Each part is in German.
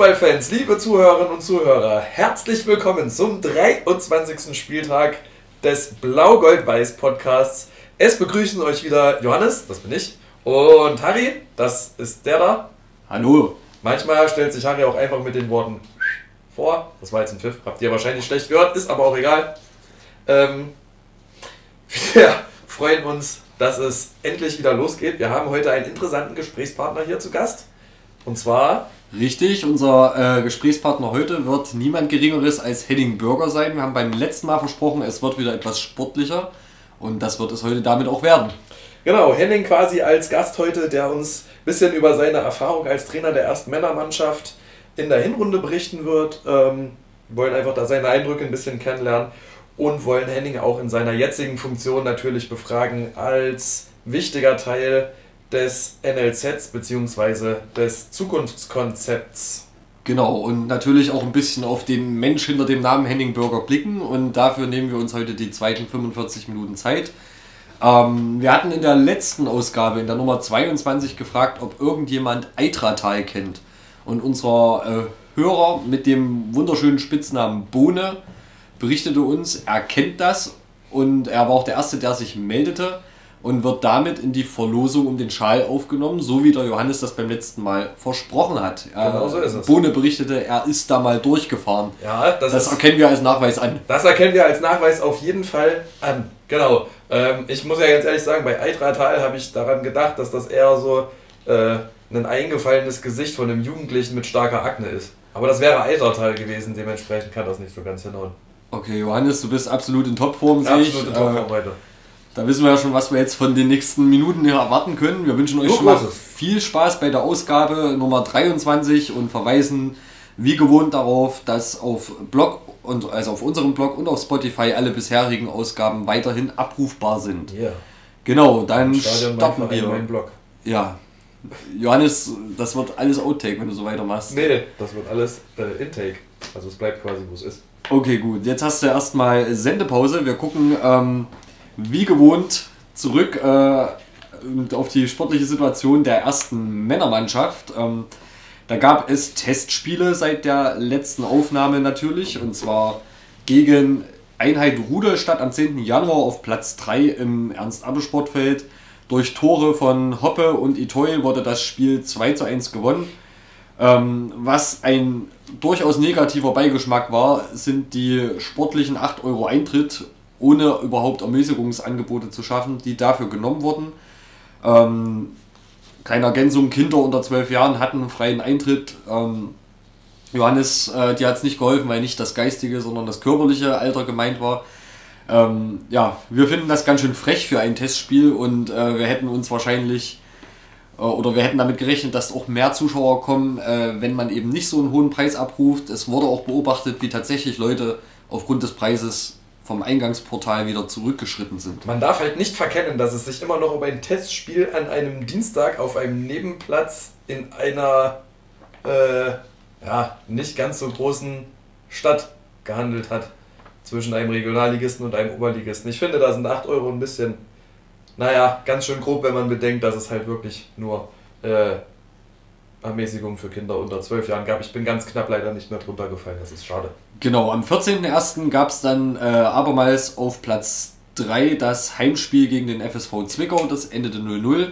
Liebe Fußballfans, liebe Zuhörerinnen und Zuhörer, herzlich willkommen zum 23. Spieltag des Blau-Gold-Weiß Podcasts. Es begrüßen euch wieder Johannes, das bin ich, und Harry, das ist der da. Hallo. Manchmal stellt sich Harry auch einfach mit den Worten vor. Das war jetzt ein Pfiff, habt ihr wahrscheinlich schlecht gehört, ist aber auch egal. Ähm, wir freuen uns, dass es endlich wieder losgeht. Wir haben heute einen interessanten Gesprächspartner hier zu Gast. Und zwar. Richtig, unser äh, Gesprächspartner heute wird niemand Geringeres als Henning Bürger sein. Wir haben beim letzten Mal versprochen, es wird wieder etwas sportlicher. Und das wird es heute damit auch werden. Genau, Henning quasi als Gast heute, der uns ein bisschen über seine Erfahrung als Trainer der ersten Männermannschaft in der Hinrunde berichten wird. Ähm, wollen einfach da seine Eindrücke ein bisschen kennenlernen und wollen Henning auch in seiner jetzigen Funktion natürlich befragen als wichtiger Teil des NLZs bzw. des Zukunftskonzepts. Genau, und natürlich auch ein bisschen auf den Mensch hinter dem Namen Henning Bürger blicken und dafür nehmen wir uns heute die zweiten 45 Minuten Zeit. Ähm, wir hatten in der letzten Ausgabe, in der Nummer 22, gefragt, ob irgendjemand Eitratal kennt. Und unser äh, Hörer mit dem wunderschönen Spitznamen Bohne berichtete uns, er kennt das und er war auch der Erste, der sich meldete und wird damit in die Verlosung um den Schal aufgenommen, so wie der Johannes das beim letzten Mal versprochen hat. Genau so ist es. Bohne berichtete, er ist da mal durchgefahren. Ja, das, das ist, erkennen wir als Nachweis an. Das erkennen wir als Nachweis auf jeden Fall an. Genau. Ähm, ich muss ja ganz ehrlich sagen, bei Eitratal habe ich daran gedacht, dass das eher so äh, ein eingefallenes Gesicht von einem Jugendlichen mit starker Akne ist. Aber das wäre Eitratal gewesen, dementsprechend kann das nicht so ganz hinhauen. Okay, Johannes, du bist absolut in Topform, sehe ich. Absolut in Topform Äh, heute. Da wissen wir ja schon, was wir jetzt von den nächsten Minuten hier erwarten können. Wir wünschen euch So schon mal viel Spaß bei der Ausgabe Nummer 23 und verweisen wie gewohnt darauf, dass auf Blog und also auf unserem Blog und auf Spotify alle bisherigen Ausgaben weiterhin abrufbar sind. Yeah. Genau, dann Stadion starten mein, mein wir. Blog. Ja. Johannes, das wird alles Outtake, wenn du so weitermachst. Nee, das wird alles äh, Intake. Also es bleibt quasi, wo es ist. Okay, gut. Jetzt hast du erstmal Sendepause. Wir gucken ähm, wie gewohnt zurück äh, auf die sportliche Situation der ersten Männermannschaft. Ähm, da gab es Testspiele seit der letzten Aufnahme natürlich und zwar gegen Einheit Rudolstadt am 10. Januar auf Platz 3 im Ernst-Abbe-Sportfeld. Durch Tore von Hoppe und Itoy wurde das Spiel 2 zu 1 gewonnen. Ähm, was ein durchaus negativer Beigeschmack war, sind die sportlichen 8 Euro Eintritt, ohne überhaupt Ermäßigungsangebote zu schaffen, die dafür genommen wurden. Ähm, kleine Ergänzung, Kinder unter 12 Jahren hatten freien Eintritt. Ähm, Johannes, äh, dir hat es nicht geholfen, weil nicht das geistige, sondern das körperliche Alter gemeint war. Ähm, ja, wir finden das ganz schön frech für ein Testspiel und äh, wir hätten uns wahrscheinlich äh, oder wir hätten damit gerechnet, dass auch mehr Zuschauer kommen, äh, wenn man eben nicht so einen hohen Preis abruft. Es wurde auch beobachtet, wie tatsächlich Leute aufgrund des Preises vom Eingangsportal wieder zurückgeschritten sind. Man darf halt nicht verkennen, dass es sich immer noch um ein Testspiel an einem Dienstag auf einem Nebenplatz in einer äh, ja, nicht ganz so großen Stadt gehandelt hat. Zwischen einem Regionalligisten und einem Oberligisten. Ich finde, da sind 8 Euro ein bisschen, naja, ganz schön grob, wenn man bedenkt, dass es halt wirklich nur äh, Ermäßigung für Kinder unter 12 Jahren gab. Ich bin ganz knapp leider nicht mehr drunter gefallen, das ist schade. Genau, am 14.01. gab es dann äh, abermals auf Platz 3 das Heimspiel gegen den FSV Zwickau, das endete 0-0.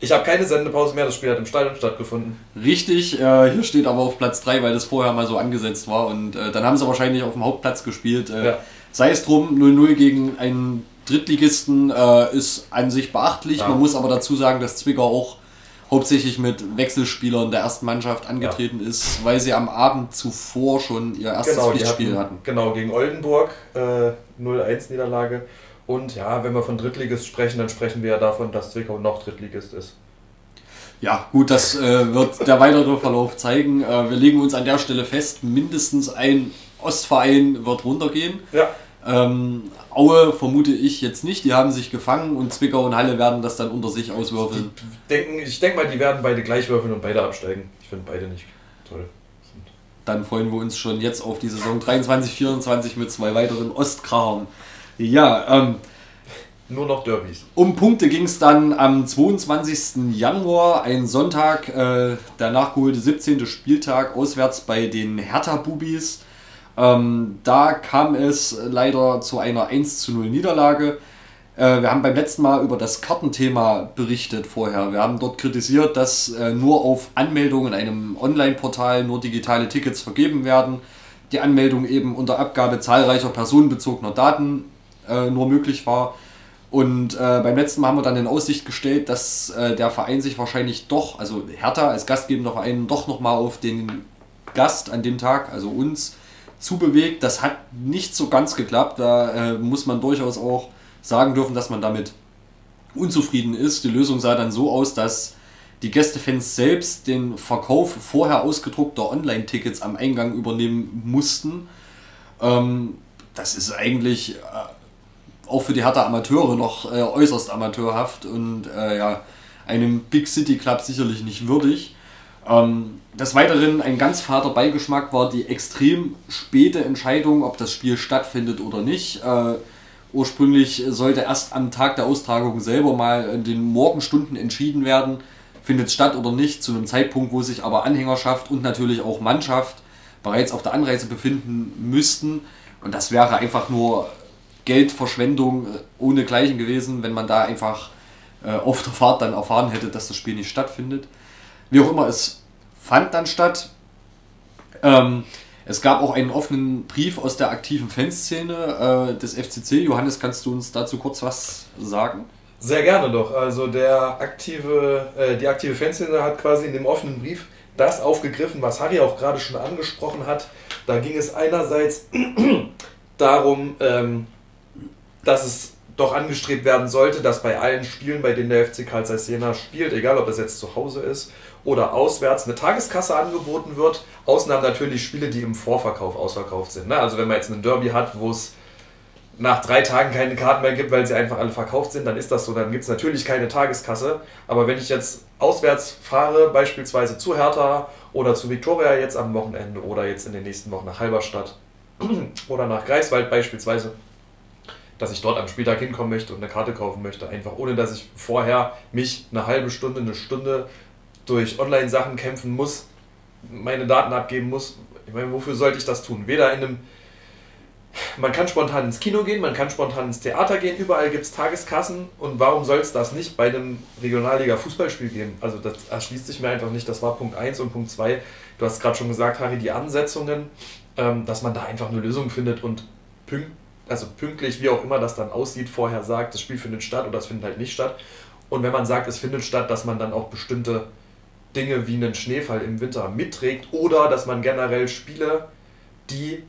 Ich habe keine Sendepause mehr, das Spiel hat im Stadion stattgefunden. Richtig, äh, hier steht aber auf Platz 3, weil das vorher mal so angesetzt war und äh, dann haben sie wahrscheinlich auf dem Hauptplatz gespielt. Äh, Ja. Sei es drum, 0-0 gegen einen Drittligisten äh, ist an sich beachtlich. Ja. Man muss aber dazu sagen, dass Zwickau auch hauptsächlich mit Wechselspielern der ersten Mannschaft angetreten ist, weil sie am Abend zuvor schon ihr erstes Genau, Pflichtspiel hatten, hatten. genau, gegen Oldenburg äh, 0-1 Niederlage. Und ja, wenn wir von Drittligist sprechen, dann sprechen wir ja davon, dass Zwickau noch Drittligist ist. Ja, gut, das äh, wird der weitere Verlauf zeigen. Äh, wir legen uns an der Stelle fest, mindestens ein Ostverein wird runtergehen. Ja, Ähm, Aue vermute ich jetzt nicht, die haben sich gefangen und Zwickau und Halle werden das dann unter sich auswürfeln. ich denke mal, die werden beide gleich würfeln und beide absteigen. Ich finde beide nicht toll. Dann freuen wir uns schon jetzt auf die Saison 23, 24 mit zwei weiteren Ostkrachern. Ja, ähm, nur noch Derbys. Um Punkte ging es dann am 22. Januar, ein Sonntag, äh, der nachgeholte 17. Spieltag, auswärts bei den Hertha-Bubis. Ähm, da kam es leider zu einer 1 zu 0 Niederlage. Äh, wir haben beim letzten Mal über das Kartenthema berichtet vorher. Wir haben dort kritisiert, dass äh, nur auf Anmeldung in einem Online-Portal nur digitale Tickets vergeben werden. Die Anmeldung eben unter Abgabe zahlreicher personenbezogener Daten äh, nur möglich war. Und äh, beim letzten Mal haben wir dann in Aussicht gestellt, dass äh, der Verein sich wahrscheinlich doch, also Hertha als gastgebender Verein, doch nochmal auf den Gast an dem Tag, also uns, zubewegt. Das hat nicht so ganz geklappt. Da äh, muss man durchaus auch sagen dürfen, dass man damit unzufrieden ist. Die Lösung sah dann so aus, dass die Gästefans selbst den Verkauf vorher ausgedruckter Online-Tickets am Eingang übernehmen mussten. Ähm, das ist eigentlich äh, auch für die Hertha Amateure noch äh, äußerst amateurhaft und äh, ja, einem Big City Club sicherlich nicht würdig. Ähm, des Weiteren ein ganz fader Beigeschmack war die extrem späte Entscheidung, ob das Spiel stattfindet oder nicht. Äh, ursprünglich sollte erst am Tag der Austragung selber mal in den Morgenstunden entschieden werden, findet es statt oder nicht, zu einem Zeitpunkt, wo sich aber Anhängerschaft und natürlich auch Mannschaft bereits auf der Anreise befinden müssten. Und das wäre einfach nur Geldverschwendung äh, ohne Gleichen gewesen, wenn man da einfach äh, auf der Fahrt dann erfahren hätte, dass das Spiel nicht stattfindet. Wie auch immer, es fand dann statt. Ähm, es gab auch einen offenen Brief aus der aktiven Fanszene äh, des FCC. Johannes, kannst du uns dazu kurz was sagen? Sehr gerne doch. Also der aktive, äh, die aktive Fanszene hat quasi in dem offenen Brief das aufgegriffen, was Harry auch gerade schon angesprochen hat. Da ging es einerseits darum, ähm, dass es doch angestrebt werden sollte, dass bei allen Spielen, bei denen der FC Karl Jena spielt, egal ob das jetzt zu Hause ist oder auswärts, eine Tageskasse angeboten wird. Ausnahmen natürlich Spiele, die im Vorverkauf ausverkauft sind. Ne? Also wenn man jetzt einen Derby hat, wo es nach drei Tagen keine Karten mehr gibt, weil sie einfach alle verkauft sind, dann ist das so. Dann gibt es natürlich keine Tageskasse. Aber wenn ich jetzt auswärts fahre, beispielsweise zu Hertha oder zu Viktoria jetzt am Wochenende oder jetzt in den nächsten Wochen nach Halberstadt oder nach Greifswald beispielsweise, dass ich dort am Spieltag hinkommen möchte und eine Karte kaufen möchte. Einfach ohne, dass ich vorher mich eine halbe Stunde, eine Stunde durch Online-Sachen kämpfen muss, meine Daten abgeben muss. Ich meine, wofür sollte ich das tun? Weder in einem. Man kann spontan ins Kino gehen, man kann spontan ins Theater gehen, überall gibt es Tageskassen und warum soll es das nicht bei einem Regionalliga-Fußballspiel geben? Also das erschließt sich mir einfach nicht, das war Punkt 1 und Punkt 2. Du hast gerade schon gesagt, Harry, die Ansetzungen, ähm, dass man da einfach eine Lösung findet und pünkt also pünktlich, wie auch immer das dann aussieht, vorher sagt, das Spiel findet statt oder es findet halt nicht statt. Und wenn man sagt, es findet statt, dass man dann auch bestimmte Dinge wie einen Schneefall im Winter mitträgt oder dass man generell Spiele, die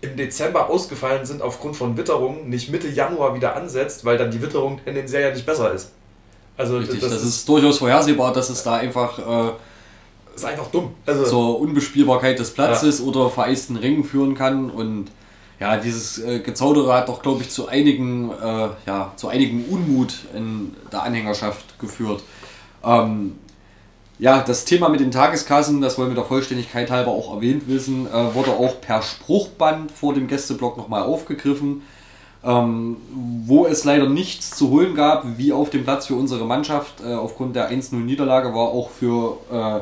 im Dezember ausgefallen sind aufgrund von Witterungen, nicht Mitte Januar wieder ansetzt, weil dann die Witterung tendenziell ja nicht besser ist. Also Richtig, das, das ist, ist, durchaus vorhersehbar, dass es da einfach äh, ist einfach dumm. Also, zur Unbespielbarkeit des Platzes ja. oder vereisten Ringen führen kann und ja, dieses äh, Gezaudere hat doch, glaube ich, zu einigen, äh, ja, zu einigen Unmut in der Anhängerschaft geführt. Ähm, ja, das Thema mit den Tageskassen, das wollen wir der Vollständigkeit halber auch erwähnt wissen, äh, wurde auch per Spruchband vor dem Gästeblock nochmal aufgegriffen, ähm, wo es leider nichts zu holen gab, wie auf dem Platz für unsere Mannschaft. Äh, aufgrund der 1-0-Niederlage war auch für äh,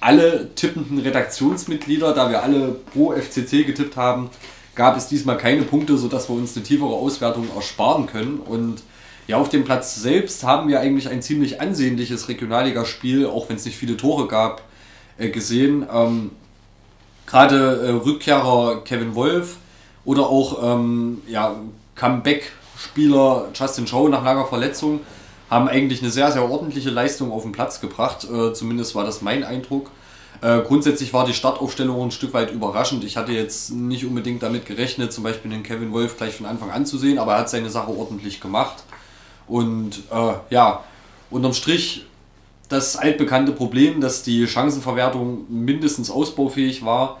alle tippenden Redaktionsmitglieder, da wir alle pro FCC getippt haben, gab es diesmal keine Punkte, sodass wir uns eine tiefere Auswertung ersparen können. Und ja, auf dem Platz selbst haben wir eigentlich ein ziemlich ansehnliches Regionalligaspiel, auch wenn es nicht viele Tore gab, äh, gesehen. Ähm, Gerade äh, Rückkehrer Kevin Wolf oder auch ähm, ja, Comeback-Spieler Justin Shaw nach langer Verletzung haben eigentlich eine sehr, sehr ordentliche Leistung auf den Platz gebracht. Äh, zumindest war das mein Eindruck. Äh, grundsätzlich war die Startaufstellung ein Stück weit überraschend. Ich hatte jetzt nicht unbedingt damit gerechnet, zum Beispiel den Kevin Wolf gleich von Anfang an zu sehen, aber er hat seine Sache ordentlich gemacht. Und äh, ja, unterm Strich das altbekannte Problem, dass die Chancenverwertung mindestens ausbaufähig war.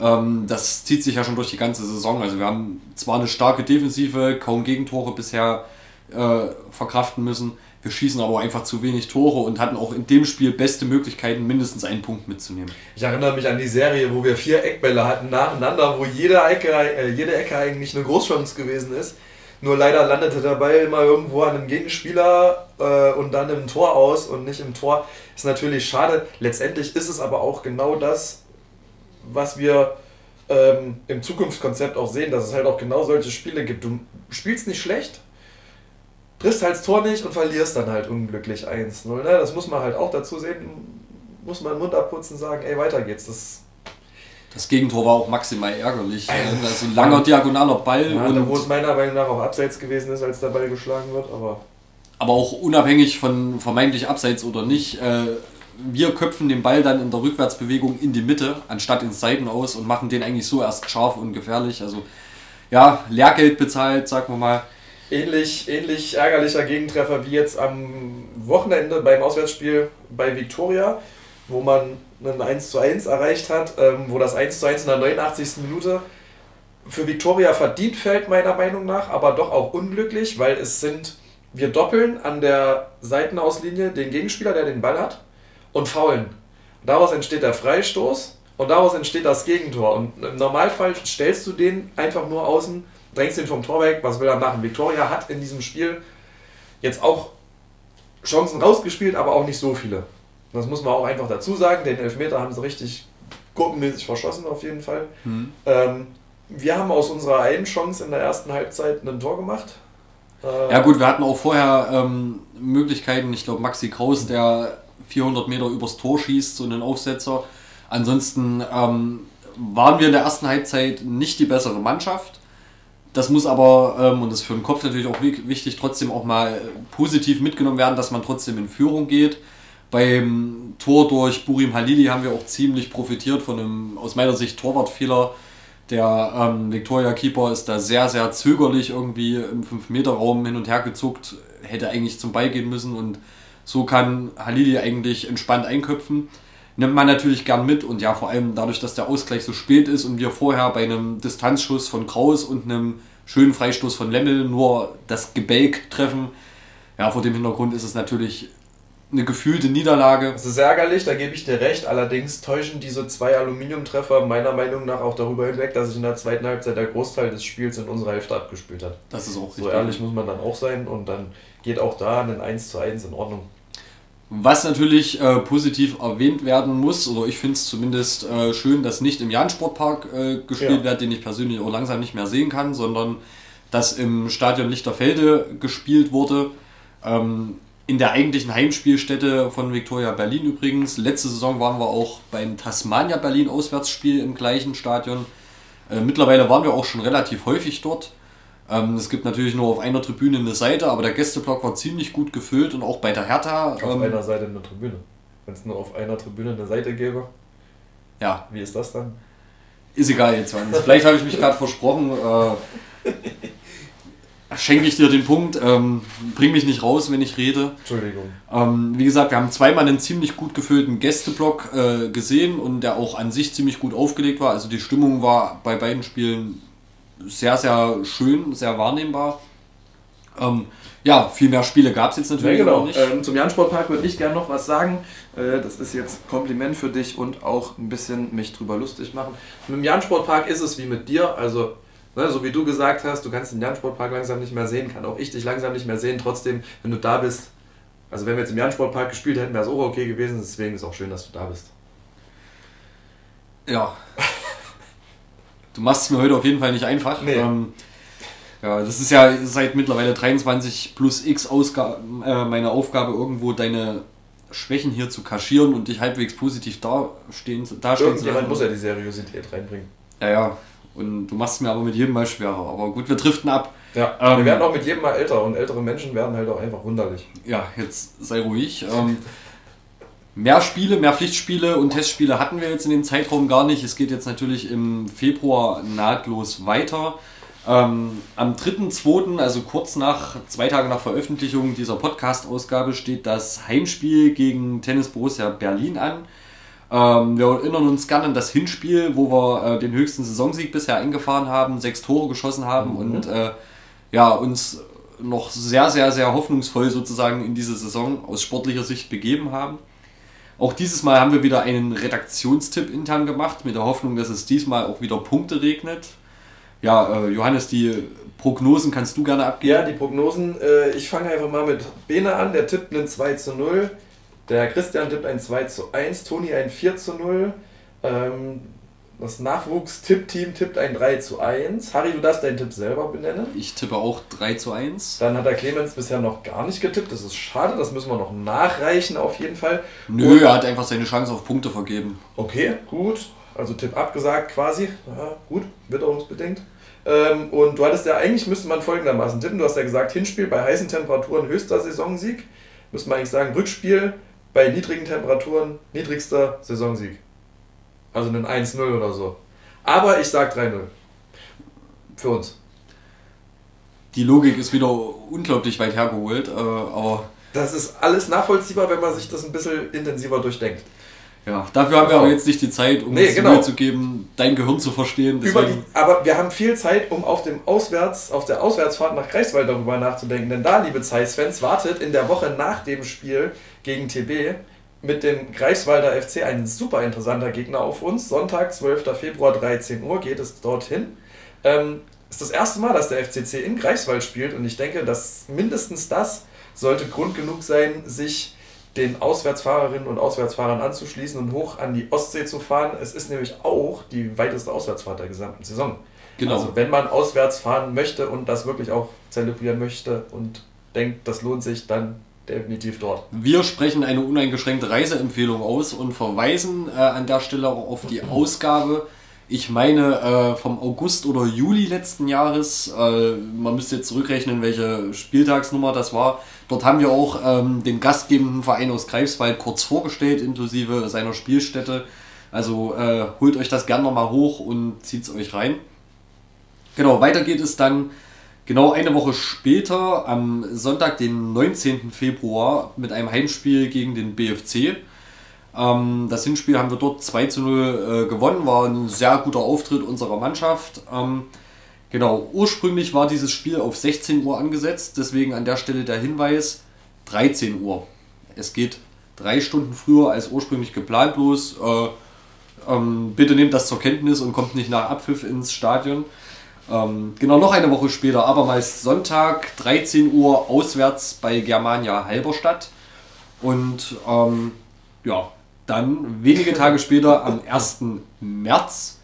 Ähm, das zieht sich ja schon durch die ganze Saison. Also wir haben zwar eine starke Defensive, kaum Gegentore bisher äh, verkraften müssen, wir schießen aber einfach zu wenig Tore und hatten auch in dem Spiel beste Möglichkeiten, mindestens einen Punkt mitzunehmen. Ich erinnere mich an die Serie, wo wir vier Eckbälle hatten nacheinander, wo jede Ecke, äh, jede Ecke eigentlich eine Großchance gewesen ist. Nur leider landete der Ball immer irgendwo an einem Gegenspieler äh, und dann im Tor aus und nicht im Tor. Ist natürlich schade. Letztendlich ist es aber auch genau das, was wir ähm, im Zukunftskonzept auch sehen, dass es halt auch genau solche Spiele gibt. Du spielst nicht schlecht, triffst halt das Tor nicht und verlierst dann halt unglücklich 1-0. Ne? Das muss man halt auch dazu sehen. Muss man den Mund abputzen und sagen, ey, weiter geht's. Das das Gegentor war auch maximal ärgerlich. Also ein langer diagonaler Ball. Ja, und wo es meiner Meinung nach auch abseits gewesen ist, als der Ball geschlagen wird, aber. Aber auch unabhängig von vermeintlich abseits oder nicht, äh, wir köpfen den Ball dann in der Rückwärtsbewegung in die Mitte, anstatt ins Seiten aus und machen den eigentlich so erst scharf und gefährlich. Also ja, Lehrgeld bezahlt, sagen wir mal. Ähnlich, ähnlich ärgerlicher Gegentreffer wie jetzt am Wochenende beim Auswärtsspiel bei Viktoria, wo man ein 1 zu 1 erreicht hat, ähm, wo das 1 zu 1 in der 89. Minute für Viktoria verdient fällt, meiner Meinung nach, aber doch auch unglücklich, weil es sind, wir doppeln an der Seitenauslinie den Gegenspieler, der den Ball hat, und faulen. Daraus entsteht der Freistoß und daraus entsteht das Gegentor. Und im Normalfall stellst du den einfach nur außen, drängst den vom Tor weg, was will er machen? Viktoria hat in diesem Spiel jetzt auch Chancen rausgespielt, aber auch nicht so viele. Das muss man auch einfach dazu sagen. Den Elfmeter haben sie richtig gruppenmäßig verschossen, auf jeden Fall. Mhm. Ähm, wir haben aus unserer einen Chance in der ersten Halbzeit ein Tor gemacht. Äh, ja, gut, wir hatten auch vorher ähm, Möglichkeiten. Ich glaube, Maxi Kraus, der 400 Meter übers Tor schießt, so einen Aufsetzer. Ansonsten ähm, waren wir in der ersten Halbzeit nicht die bessere Mannschaft. Das muss aber, ähm, und das ist für den Kopf natürlich auch wichtig, trotzdem auch mal positiv mitgenommen werden, dass man trotzdem in Führung geht. Beim Tor durch Burim Halili haben wir auch ziemlich profitiert von einem, aus meiner Sicht, Torwartfehler. Der ähm, Victoria Keeper ist da sehr, sehr zögerlich irgendwie im 5-Meter-Raum hin und her gezuckt, hätte eigentlich zum Ball gehen müssen und so kann Halili eigentlich entspannt einköpfen. Nimmt man natürlich gern mit und ja, vor allem dadurch, dass der Ausgleich so spät ist und wir vorher bei einem Distanzschuss von Kraus und einem schönen Freistoß von Lemmel nur das Gebälk treffen. Ja, vor dem Hintergrund ist es natürlich eine gefühlte Niederlage. Das ist ärgerlich, da gebe ich dir recht. Allerdings täuschen diese zwei Aluminiumtreffer meiner Meinung nach auch darüber hinweg, dass sich in der zweiten Halbzeit der Großteil des Spiels in unserer Hälfte abgespielt hat. Das ist auch richtig. So ehrlich muss man dann auch sein und dann geht auch da ein 1 zu 1 in Ordnung. Was natürlich äh, positiv erwähnt werden muss, oder ich finde es zumindest äh, schön, dass nicht im Jan-Sportpark äh, gespielt ja. wird, den ich persönlich auch langsam nicht mehr sehen kann, sondern dass im Stadion Lichterfelde gespielt wurde. Ähm, in der eigentlichen Heimspielstätte von Victoria Berlin übrigens. Letzte Saison waren wir auch beim Tasmania Berlin Auswärtsspiel im gleichen Stadion. Äh, mittlerweile waren wir auch schon relativ häufig dort. Ähm, es gibt natürlich nur auf einer Tribüne eine Seite, aber der Gästeblock war ziemlich gut gefüllt und auch bei der Hertha. Auf ähm, einer Seite eine Tribüne. Wenn es nur auf einer Tribüne eine Seite gäbe. Ja. Wie ist das dann? Ist egal jetzt. Vielleicht habe ich mich gerade versprochen. Äh, schenke ich dir den Punkt. Ähm, bring mich nicht raus, wenn ich rede. Entschuldigung. Ähm, wie gesagt, wir haben zweimal einen ziemlich gut gefüllten Gästeblock äh, gesehen und der auch an sich ziemlich gut aufgelegt war. Also die Stimmung war bei beiden Spielen sehr, sehr schön, sehr wahrnehmbar. Ähm, ja, viel mehr Spiele gab es jetzt natürlich ja, genau. nicht. Ähm, zum Jan-Sportpark würde ich gerne noch was sagen. Äh, das ist jetzt Kompliment für dich und auch ein bisschen mich drüber lustig machen. Mit dem Jan-Sportpark ist es wie mit dir. Also Ne, so wie du gesagt hast, du kannst den Jan-Sportpark langsam nicht mehr sehen, kann auch ich dich langsam nicht mehr sehen. Trotzdem, wenn du da bist, also wenn wir jetzt im Jan-Sportpark gespielt hätten, wäre es auch okay gewesen. Deswegen ist es auch schön, dass du da bist. Ja. du machst es mir heute auf jeden Fall nicht einfach. Nee. Ähm, ja, das ist ja seit mittlerweile 23 plus x Ausgabe, äh, meine Aufgabe, irgendwo deine Schwächen hier zu kaschieren und dich halbwegs positiv dastehen, dastehen zu lassen. muss ja die Seriosität reinbringen. Ja, ja. Und du machst es mir aber mit jedem Mal schwerer. Aber gut, wir driften ab. Ja, ähm, wir werden auch mit jedem Mal älter und ältere Menschen werden halt auch einfach wunderlich. Ja, jetzt sei ruhig. Ähm, mehr Spiele, mehr Pflichtspiele und Testspiele hatten wir jetzt in dem Zeitraum gar nicht. Es geht jetzt natürlich im Februar nahtlos weiter. Ähm, am 3.2., also kurz nach, zwei Tage nach Veröffentlichung dieser Podcast-Ausgabe, steht das Heimspiel gegen Tennis Borussia Berlin an. Ähm, wir erinnern uns gerne an das Hinspiel, wo wir äh, den höchsten Saisonsieg bisher eingefahren haben, sechs Tore geschossen haben mhm. und äh, ja, uns noch sehr, sehr, sehr hoffnungsvoll sozusagen in diese Saison aus sportlicher Sicht begeben haben. Auch dieses Mal haben wir wieder einen Redaktionstipp intern gemacht, mit der Hoffnung, dass es diesmal auch wieder Punkte regnet. Ja, äh, Johannes, die Prognosen kannst du gerne abgeben. Ja, die Prognosen. Äh, ich fange einfach mal mit Bene an. Der tippt einen 2 zu 0. Der Christian tippt ein 2 zu 1. Toni ein 4 zu 0. Ähm, das Nachwuchs-Tipp-Team tippt ein 3 zu 1. Harry, du darfst deinen Tipp selber benennen. Ich tippe auch 3 zu 1. Dann hat der Clemens bisher noch gar nicht getippt. Das ist schade, das müssen wir noch nachreichen auf jeden Fall. Nö, Und, er hat einfach seine Chance auf Punkte vergeben. Okay, gut. Also Tipp abgesagt quasi. Ja, gut, witterungsbedingt. Ähm, und du hattest ja, eigentlich müsste man folgendermaßen tippen. Du hast ja gesagt, Hinspiel bei heißen Temperaturen höchster Saisonsieg. Müsste man eigentlich sagen, Rückspiel bei niedrigen Temperaturen niedrigster Saisonsieg. Also ein 1-0 oder so. Aber ich sag 3-0. Für uns. Die Logik ist wieder unglaublich weit hergeholt, äh, aber. Das ist alles nachvollziehbar, wenn man sich das ein bisschen intensiver durchdenkt. Ja, dafür haben wir aber jetzt nicht die Zeit, um nee, genau. zu geben, dein Gehirn zu verstehen. Die, aber wir haben viel Zeit, um auf dem Auswärts, auf der Auswärtsfahrt nach Greifswald darüber nachzudenken. Denn da, liebe Zeiss-Fans, wartet in der Woche nach dem Spiel gegen TB mit dem Greifswalder FC ein super interessanter Gegner auf uns. Sonntag, 12. Februar, 13 Uhr geht es dorthin. Ähm, ist das erste Mal, dass der FCC in Greifswald spielt und ich denke, dass mindestens das sollte Grund genug sein, sich den Auswärtsfahrerinnen und Auswärtsfahrern anzuschließen und hoch an die Ostsee zu fahren. Es ist nämlich auch die weiteste Auswärtsfahrt der gesamten Saison. Genau. Also wenn man auswärts fahren möchte und das wirklich auch zelebrieren möchte und denkt, das lohnt sich, dann definitiv dort. Wir sprechen eine uneingeschränkte Reiseempfehlung aus und verweisen äh, an der Stelle auch auf die Ausgabe. Ich meine äh, vom August oder Juli letzten Jahres. Äh, man müsste jetzt zurückrechnen, welche Spieltagsnummer das war. Dort haben wir auch ähm, den gastgebenden Verein aus Greifswald kurz vorgestellt, inklusive seiner Spielstätte. Also äh, holt euch das gerne nochmal hoch und zieht es euch rein. Genau, weiter geht es dann Genau eine Woche später, am Sonntag, den 19. Februar, mit einem Heimspiel gegen den BFC. Ähm, das Hinspiel haben wir dort 2 zu 0 äh, gewonnen, war ein sehr guter Auftritt unserer Mannschaft. Ähm, genau, ursprünglich war dieses Spiel auf 16 Uhr angesetzt, deswegen an der Stelle der Hinweis 13 Uhr. Es geht drei Stunden früher als ursprünglich geplant los. Äh, ähm, bitte nehmt das zur Kenntnis und kommt nicht nach Abpfiff ins Stadion. Ähm, genau, noch eine Woche später, abermals Sonntag, 13 Uhr, auswärts bei Germania Halberstadt. Und ähm, ja, dann wenige Tage später, am 1. März,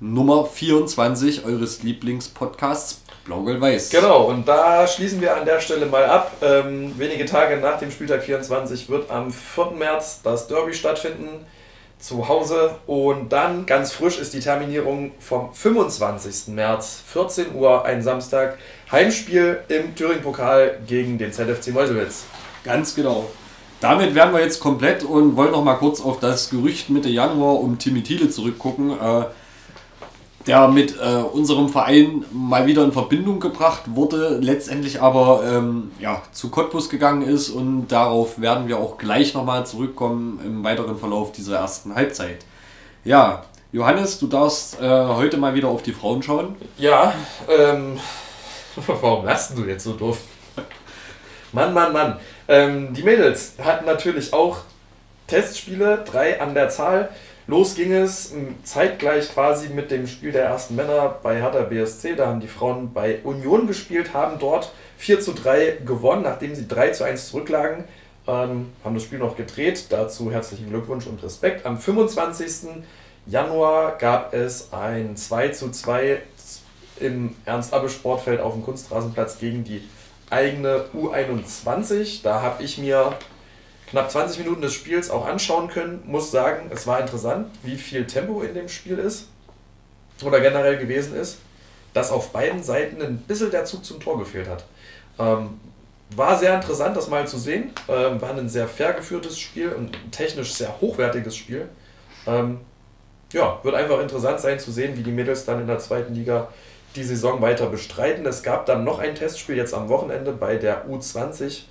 Nummer 24 eures Lieblingspodcasts Blau-Gold-Weiß. Genau, und da schließen wir an der Stelle mal ab. Ähm, wenige Tage nach dem Spieltag 24 wird am 4. März das Derby stattfinden zu Hause. Und dann ganz frisch ist die Terminierung vom 25. März, 14 Uhr, ein Samstag. Heimspiel im Thüringen-Pokal gegen den ZFC Meuselwitz. Ganz genau. Damit wären wir jetzt komplett und wollen noch mal kurz auf das Gerücht Mitte Januar um Timmy Thiele zurückgucken. Äh, der mit äh, unserem Verein mal wieder in Verbindung gebracht wurde, letztendlich aber ähm, ja, zu Cottbus gegangen ist und darauf werden wir auch gleich nochmal zurückkommen im weiteren Verlauf dieser ersten Halbzeit. Ja, Johannes, du darfst äh, heute mal wieder auf die Frauen schauen. Ja, ähm, warum lachst du jetzt so doof? Mann, Mann, Mann. Ähm, die Mädels hatten natürlich auch Testspiele, drei an der Zahl. Los ging es zeitgleich quasi mit dem Spiel der ersten Männer bei Hertha BSC. Da haben die Frauen bei Union gespielt, haben dort 4 zu 3 gewonnen, nachdem sie 3 zu 1 zurücklagen. Ähm, haben das Spiel noch gedreht. Dazu herzlichen Glückwunsch und Respekt. Am 25. Januar gab es ein 2 zu 2 im Ernst-Abbe-Sportfeld auf dem Kunstrasenplatz gegen die eigene U21. Da habe ich mir knapp 20 Minuten des Spiels auch anschauen können. Muss sagen, es war interessant, wie viel Tempo in dem Spiel ist oder generell gewesen ist, dass auf beiden Seiten ein bisschen der Zug zum Tor gefehlt hat. Ähm, war sehr interessant, das mal zu sehen. Ähm, war ein sehr fair geführtes Spiel und technisch sehr hochwertiges Spiel. Ähm, ja, wird einfach interessant sein zu sehen, wie die Mädels dann in der zweiten Liga die Saison weiter bestreiten. Es gab dann noch ein Testspiel jetzt am Wochenende bei der U20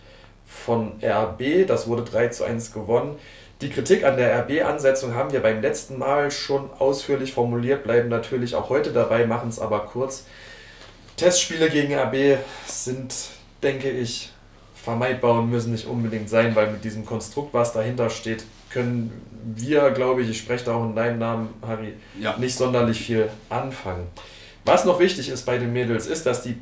von RB. Das wurde 3 zu 1 gewonnen. Die Kritik an der RB-Ansetzung haben wir beim letzten Mal schon ausführlich formuliert, bleiben natürlich auch heute dabei, machen es aber kurz. Testspiele gegen RB sind, denke ich, vermeidbar und müssen nicht unbedingt sein, weil mit diesem Konstrukt, was dahinter steht, können wir, glaube ich, ich spreche da auch in deinem Namen, Harry, ja. nicht sonderlich viel anfangen. Was noch wichtig ist bei den Mädels, ist, dass die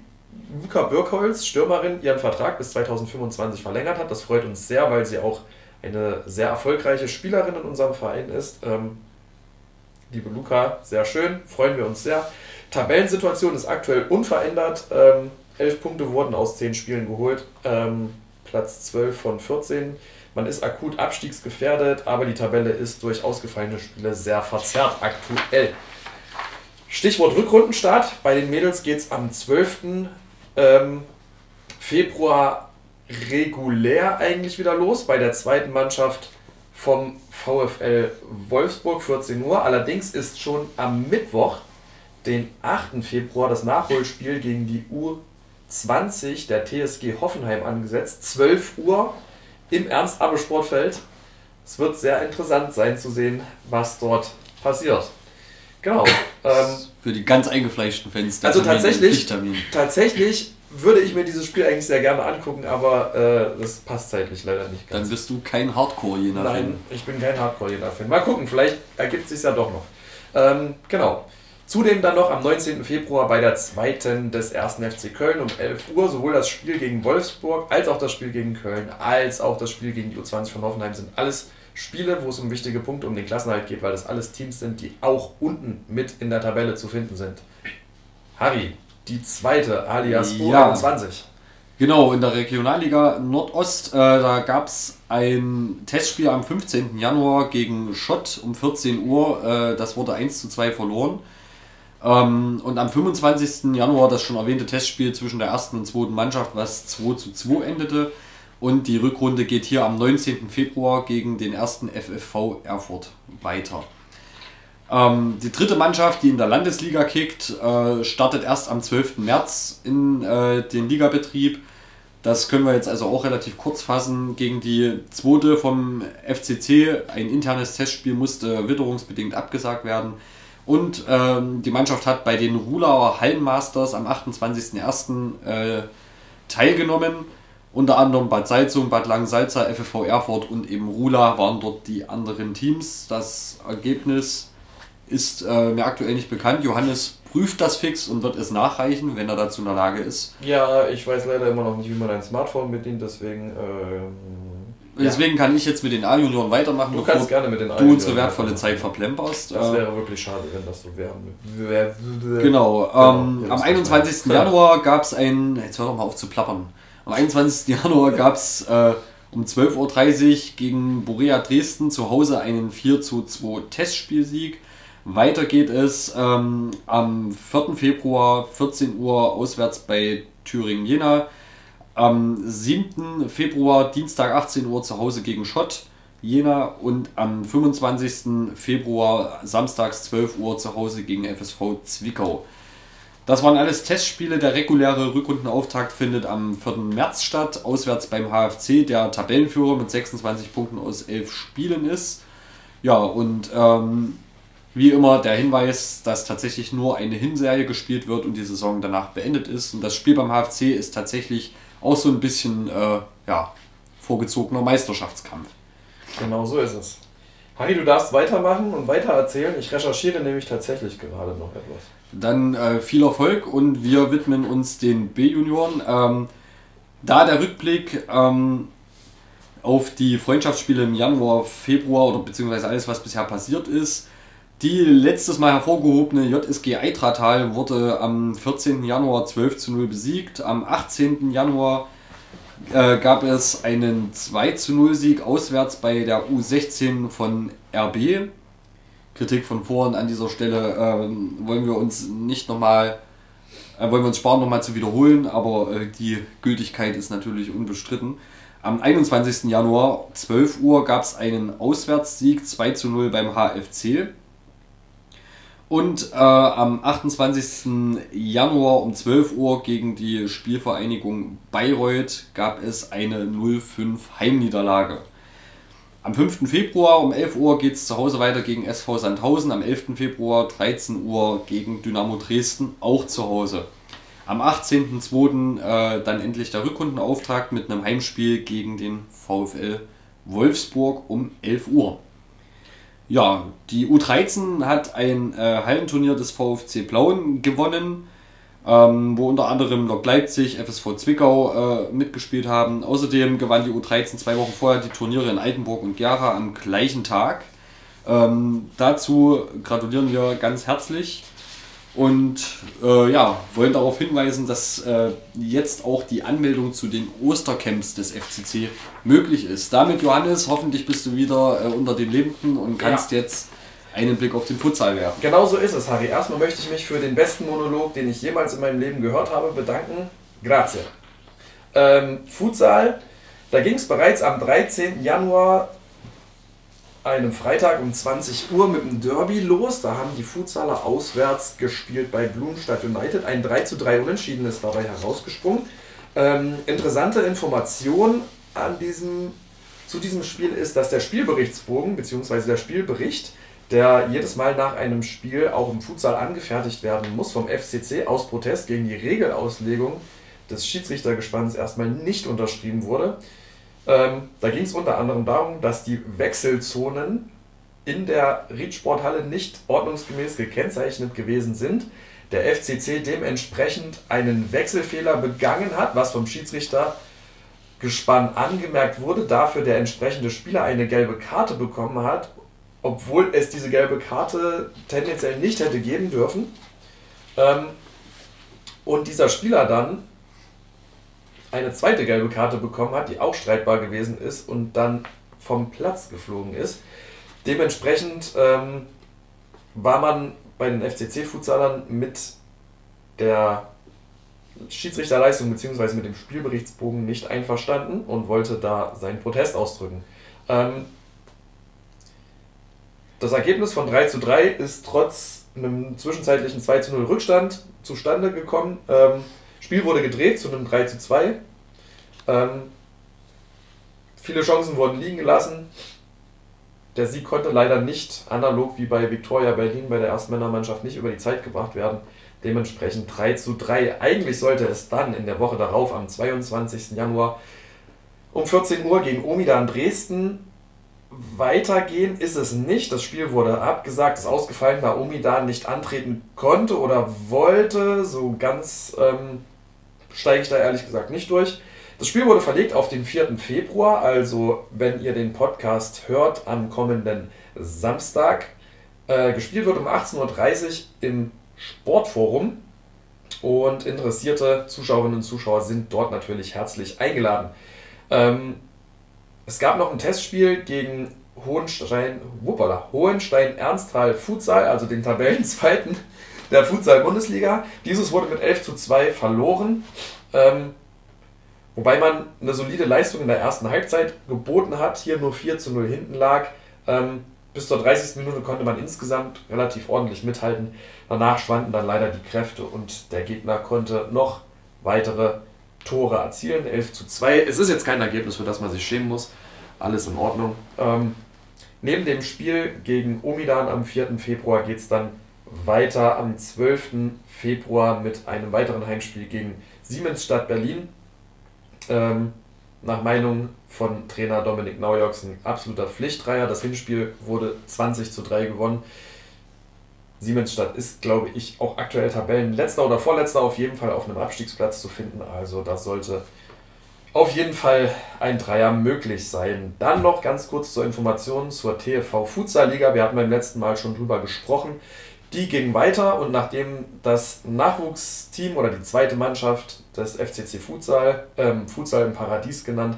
Luca Birkholz, Stürmerin, ihren Vertrag bis 2025 verlängert hat. Das freut uns sehr, weil sie auch eine sehr erfolgreiche Spielerin in unserem Verein ist. Ähm, liebe Luca, sehr schön, freuen wir uns sehr. Tabellensituation ist aktuell unverändert. Ähm, elf Punkte wurden aus zehn Spielen geholt. Ähm, Platz 12 von 14. Man ist akut abstiegsgefährdet, aber die Tabelle ist durch ausgefallene Spiele sehr verzerrt aktuell. Stichwort Rückrundenstart. Bei den Mädels geht es am 12. Ähm, Februar regulär eigentlich wieder los bei der zweiten Mannschaft vom VfL Wolfsburg 14 Uhr. Allerdings ist schon am Mittwoch, den 8. Februar, das Nachholspiel gegen die U20 der TSG Hoffenheim angesetzt. 12 Uhr im Ernst-Abbe-Sportfeld. Es wird sehr interessant sein zu sehen, was dort passiert. Genau. Ähm, Für die ganz eingefleischten Fans. Also tatsächlich, tatsächlich würde ich mir dieses Spiel eigentlich sehr gerne angucken, aber äh, das passt zeitlich leider nicht ganz. Dann bist du kein Hardcore-Jena-Fan. Nein, ich bin kein Hardcore-Jena-Fan. Mal gucken, vielleicht ergibt es sich ja doch noch. Ähm, genau. Zudem dann noch am 19. Februar bei der zweiten des ersten FC Köln um 11 Uhr sowohl das Spiel gegen Wolfsburg als auch das Spiel gegen Köln als auch das Spiel gegen die U20 von Hoffenheim sind alles Spiele, wo es um wichtige Punkte um den Klassenhalt geht, weil das alles Teams sind, die auch unten mit in der Tabelle zu finden sind. Harry, die zweite, alias ja. U21. Genau, in der Regionalliga Nordost, äh, da gab es ein Testspiel am 15. Januar gegen Schott um 14 Uhr. Äh, das wurde 1 zu 2 verloren. Ähm, und am 25. Januar das schon erwähnte Testspiel zwischen der ersten und zweiten Mannschaft, was 2 zu 2 endete. Und die Rückrunde geht hier am 19. Februar gegen den ersten FFV Erfurt weiter. Ähm, die dritte Mannschaft, die in der Landesliga kickt, äh, startet erst am 12. März in äh, den Ligabetrieb. Das können wir jetzt also auch relativ kurz fassen. Gegen die zweite vom FCC, ein internes Testspiel musste witterungsbedingt abgesagt werden. Und ähm, die Mannschaft hat bei den Rulauer Hallenmasters am 28.01. Äh, teilgenommen. Unter anderem Bad Salzung, Bad Langensalza, FFV Erfurt und eben Rula waren dort die anderen Teams. Das Ergebnis ist äh, mir aktuell nicht bekannt. Johannes prüft das fix und wird es nachreichen, wenn er dazu in der Lage ist. Ja, ich weiß leider immer noch nicht, wie man ein Smartphone bedient, deswegen. Ähm, deswegen ja. kann ich jetzt mit den A-Junioren weitermachen, du kannst gerne mit den du unsere wertvolle Zeit verplemperst. Das wäre wirklich schade, wenn das so wäre. Genau. Ähm, ja, am 21. Januar gab es ein. Jetzt hör doch mal auf zu plappern. Am 21. Januar gab es äh, um 12.30 Uhr gegen Borea Dresden zu Hause einen 4 zu 2 Testspielsieg. Weiter geht es ähm, am 4. Februar 14 Uhr auswärts bei Thüringen-Jena. Am 7. Februar Dienstag 18 Uhr zu Hause gegen Schott Jena und am 25. Februar samstags 12 Uhr zu Hause gegen FSV Zwickau. Das waren alles Testspiele. Der reguläre Rückrundenauftakt findet am 4. März statt, auswärts beim HFC, der Tabellenführer mit 26 Punkten aus 11 Spielen ist. Ja, und ähm, wie immer der Hinweis, dass tatsächlich nur eine Hinserie gespielt wird und die Saison danach beendet ist. Und das Spiel beim HFC ist tatsächlich auch so ein bisschen äh, ja, vorgezogener Meisterschaftskampf. Genau so ist es. Harry, du darfst weitermachen und weiter erzählen. Ich recherchiere nämlich tatsächlich gerade noch etwas. Dann äh, viel Erfolg und wir widmen uns den B-Junioren. Ähm, da der Rückblick ähm, auf die Freundschaftsspiele im Januar, Februar oder beziehungsweise alles, was bisher passiert ist. Die letztes Mal hervorgehobene JSG Eitratal wurde am 14. Januar 12 zu 0 besiegt. Am 18. Januar äh, gab es einen 2 zu 0 Sieg auswärts bei der U16 von RB. Kritik von vorhin an dieser Stelle ähm, wollen wir uns nicht nochmal, äh, wollen wir uns sparen, nochmal zu wiederholen, aber äh, die Gültigkeit ist natürlich unbestritten. Am 21. Januar, 12 Uhr, gab es einen Auswärtssieg 2 zu 0 beim HFC. Und äh, am 28. Januar um 12 Uhr gegen die Spielvereinigung Bayreuth gab es eine 0-5 Heimniederlage. Am 5. Februar um 11 Uhr geht es zu Hause weiter gegen SV Sandhausen. Am 11. Februar 13 Uhr gegen Dynamo Dresden, auch zu Hause. Am 18.02. Äh, dann endlich der Rückrundenauftrag mit einem Heimspiel gegen den VfL Wolfsburg um 11 Uhr. Ja, die U13 hat ein äh, Hallenturnier des VfC Blauen gewonnen. ähm, wo unter anderem Lok Leipzig, FSV Zwickau äh, mitgespielt haben. Außerdem gewann die U13 zwei Wochen vorher die Turniere in Altenburg und Gera am gleichen Tag. Ähm, dazu gratulieren wir ganz herzlich und äh, ja, wollen darauf hinweisen, dass äh, jetzt auch die Anmeldung zu den Ostercamps des FCC möglich ist. Damit, Johannes, hoffentlich bist du wieder äh, unter den Lebenden und kannst ja. jetzt einen Blick auf den Futsal werfen. Genau so ist es, Harry. Erstmal möchte ich mich für den besten Monolog, den ich jemals in meinem Leben gehört habe, bedanken. Grazie. Ähm, Futsal, da ging es bereits am 13. Januar, einem Freitag um 20 Uhr mit dem Derby los. Da haben die Futsaler auswärts gespielt bei Blumenstadt United. Ein 3 zu 3 Unentschieden ist dabei herausgesprungen. Ähm, interessante Information an diesem, zu diesem Spiel ist, dass der Spielberichtsbogen bzw. der Spielbericht der jedes Mal nach einem Spiel auch im Futsal angefertigt werden muss, vom FCC aus Protest gegen die Regelauslegung des Schiedsrichtergespanns erstmal nicht unterschrieben wurde. Ähm, da ging es unter anderem darum, dass die Wechselzonen in der Riedsporthalle nicht ordnungsgemäß gekennzeichnet gewesen sind. Der FCC dementsprechend einen Wechselfehler begangen hat, was vom Schiedsrichtergespann angemerkt wurde, dafür der entsprechende Spieler eine gelbe Karte bekommen hat obwohl es diese gelbe Karte tendenziell nicht hätte geben dürfen. Ähm, und dieser Spieler dann eine zweite gelbe Karte bekommen hat, die auch streitbar gewesen ist und dann vom Platz geflogen ist. Dementsprechend ähm, war man bei den FCC-Futsalern mit der Schiedsrichterleistung bzw. mit dem Spielberichtsbogen nicht einverstanden und wollte da seinen Protest ausdrücken. Ähm, das Ergebnis von 3 zu 3 ist trotz einem zwischenzeitlichen 2 zu 0 Rückstand zustande gekommen. Ähm, Spiel wurde gedreht zu einem 3 zu 2. Ähm, viele Chancen wurden liegen gelassen. Der Sieg konnte leider nicht, analog wie bei Viktoria Berlin bei der ersten Männermannschaft, nicht über die Zeit gebracht werden. Dementsprechend 3 zu 3. Eigentlich sollte es dann in der Woche darauf, am 22. Januar, um 14 Uhr gegen Omidan Dresden Weitergehen ist es nicht. Das Spiel wurde abgesagt, ist ausgefallen, da Omi da nicht antreten konnte oder wollte. So ganz ähm, steige ich da ehrlich gesagt nicht durch. Das Spiel wurde verlegt auf den 4. Februar, also wenn ihr den Podcast hört, am kommenden Samstag. Äh, gespielt wird um 18.30 Uhr im Sportforum und interessierte Zuschauerinnen und Zuschauer sind dort natürlich herzlich eingeladen. Ähm, es gab noch ein Testspiel gegen Hohenstein, Hohenstein Ernsthal Futsal, also den Tabellenzweiten der Futsal-Bundesliga. Dieses wurde mit 11 zu 2 verloren. Ähm, wobei man eine solide Leistung in der ersten Halbzeit geboten hat, hier nur 4 zu 0 hinten lag. Ähm, bis zur 30. Minute konnte man insgesamt relativ ordentlich mithalten. Danach schwanden dann leider die Kräfte und der Gegner konnte noch weitere Tore erzielen. 11 zu 2. Es ist jetzt kein Ergebnis, für das man sich schämen muss. Alles in Ordnung. Ähm, neben dem Spiel gegen Omidan am 4. Februar geht es dann weiter am 12. Februar mit einem weiteren Heimspiel gegen Siemens Stadt Berlin. Ähm, nach Meinung von Trainer Dominik Naujoks ein absoluter Pflichtdreier. Das Hinspiel wurde 20 zu 3 gewonnen. Siemensstadt ist, glaube ich, auch aktuell Tabellenletzter oder Vorletzter auf jeden Fall auf einem Abstiegsplatz zu finden. Also das sollte auf jeden Fall ein Dreier möglich sein. Dann noch ganz kurz zur Information zur TFV Futsal Liga. Wir hatten beim letzten Mal schon drüber gesprochen. Die ging weiter und nachdem das Nachwuchsteam oder die zweite Mannschaft des FCC Futsal, ähm, Futsal im Paradies genannt,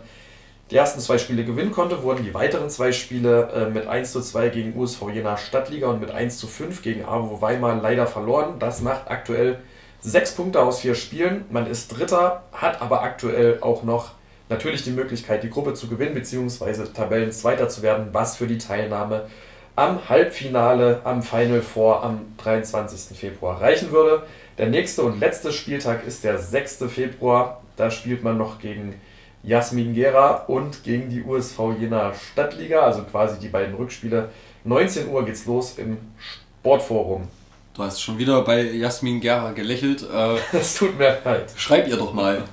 die ersten zwei Spiele gewinnen konnte, wurden die weiteren zwei Spiele äh, mit 1 zu 2 gegen USV Jena Stadtliga und mit 1 zu 5 gegen AWO Weimar leider verloren. Das macht aktuell sechs Punkte aus vier Spielen. Man ist Dritter, hat aber aktuell auch noch natürlich die Möglichkeit, die Gruppe zu gewinnen, beziehungsweise Tabellenzweiter zu werden, was für die Teilnahme am Halbfinale, am Final Four am 23. Februar reichen würde. Der nächste und letzte Spieltag ist der 6. Februar. Da spielt man noch gegen Jasmin Gera und gegen die USV Jena Stadtliga, also quasi die beiden Rückspiele. 19 Uhr geht's los im Sportforum. Du hast schon wieder bei Jasmin Gera gelächelt. Es äh, tut mir leid. Schreib ihr doch mal.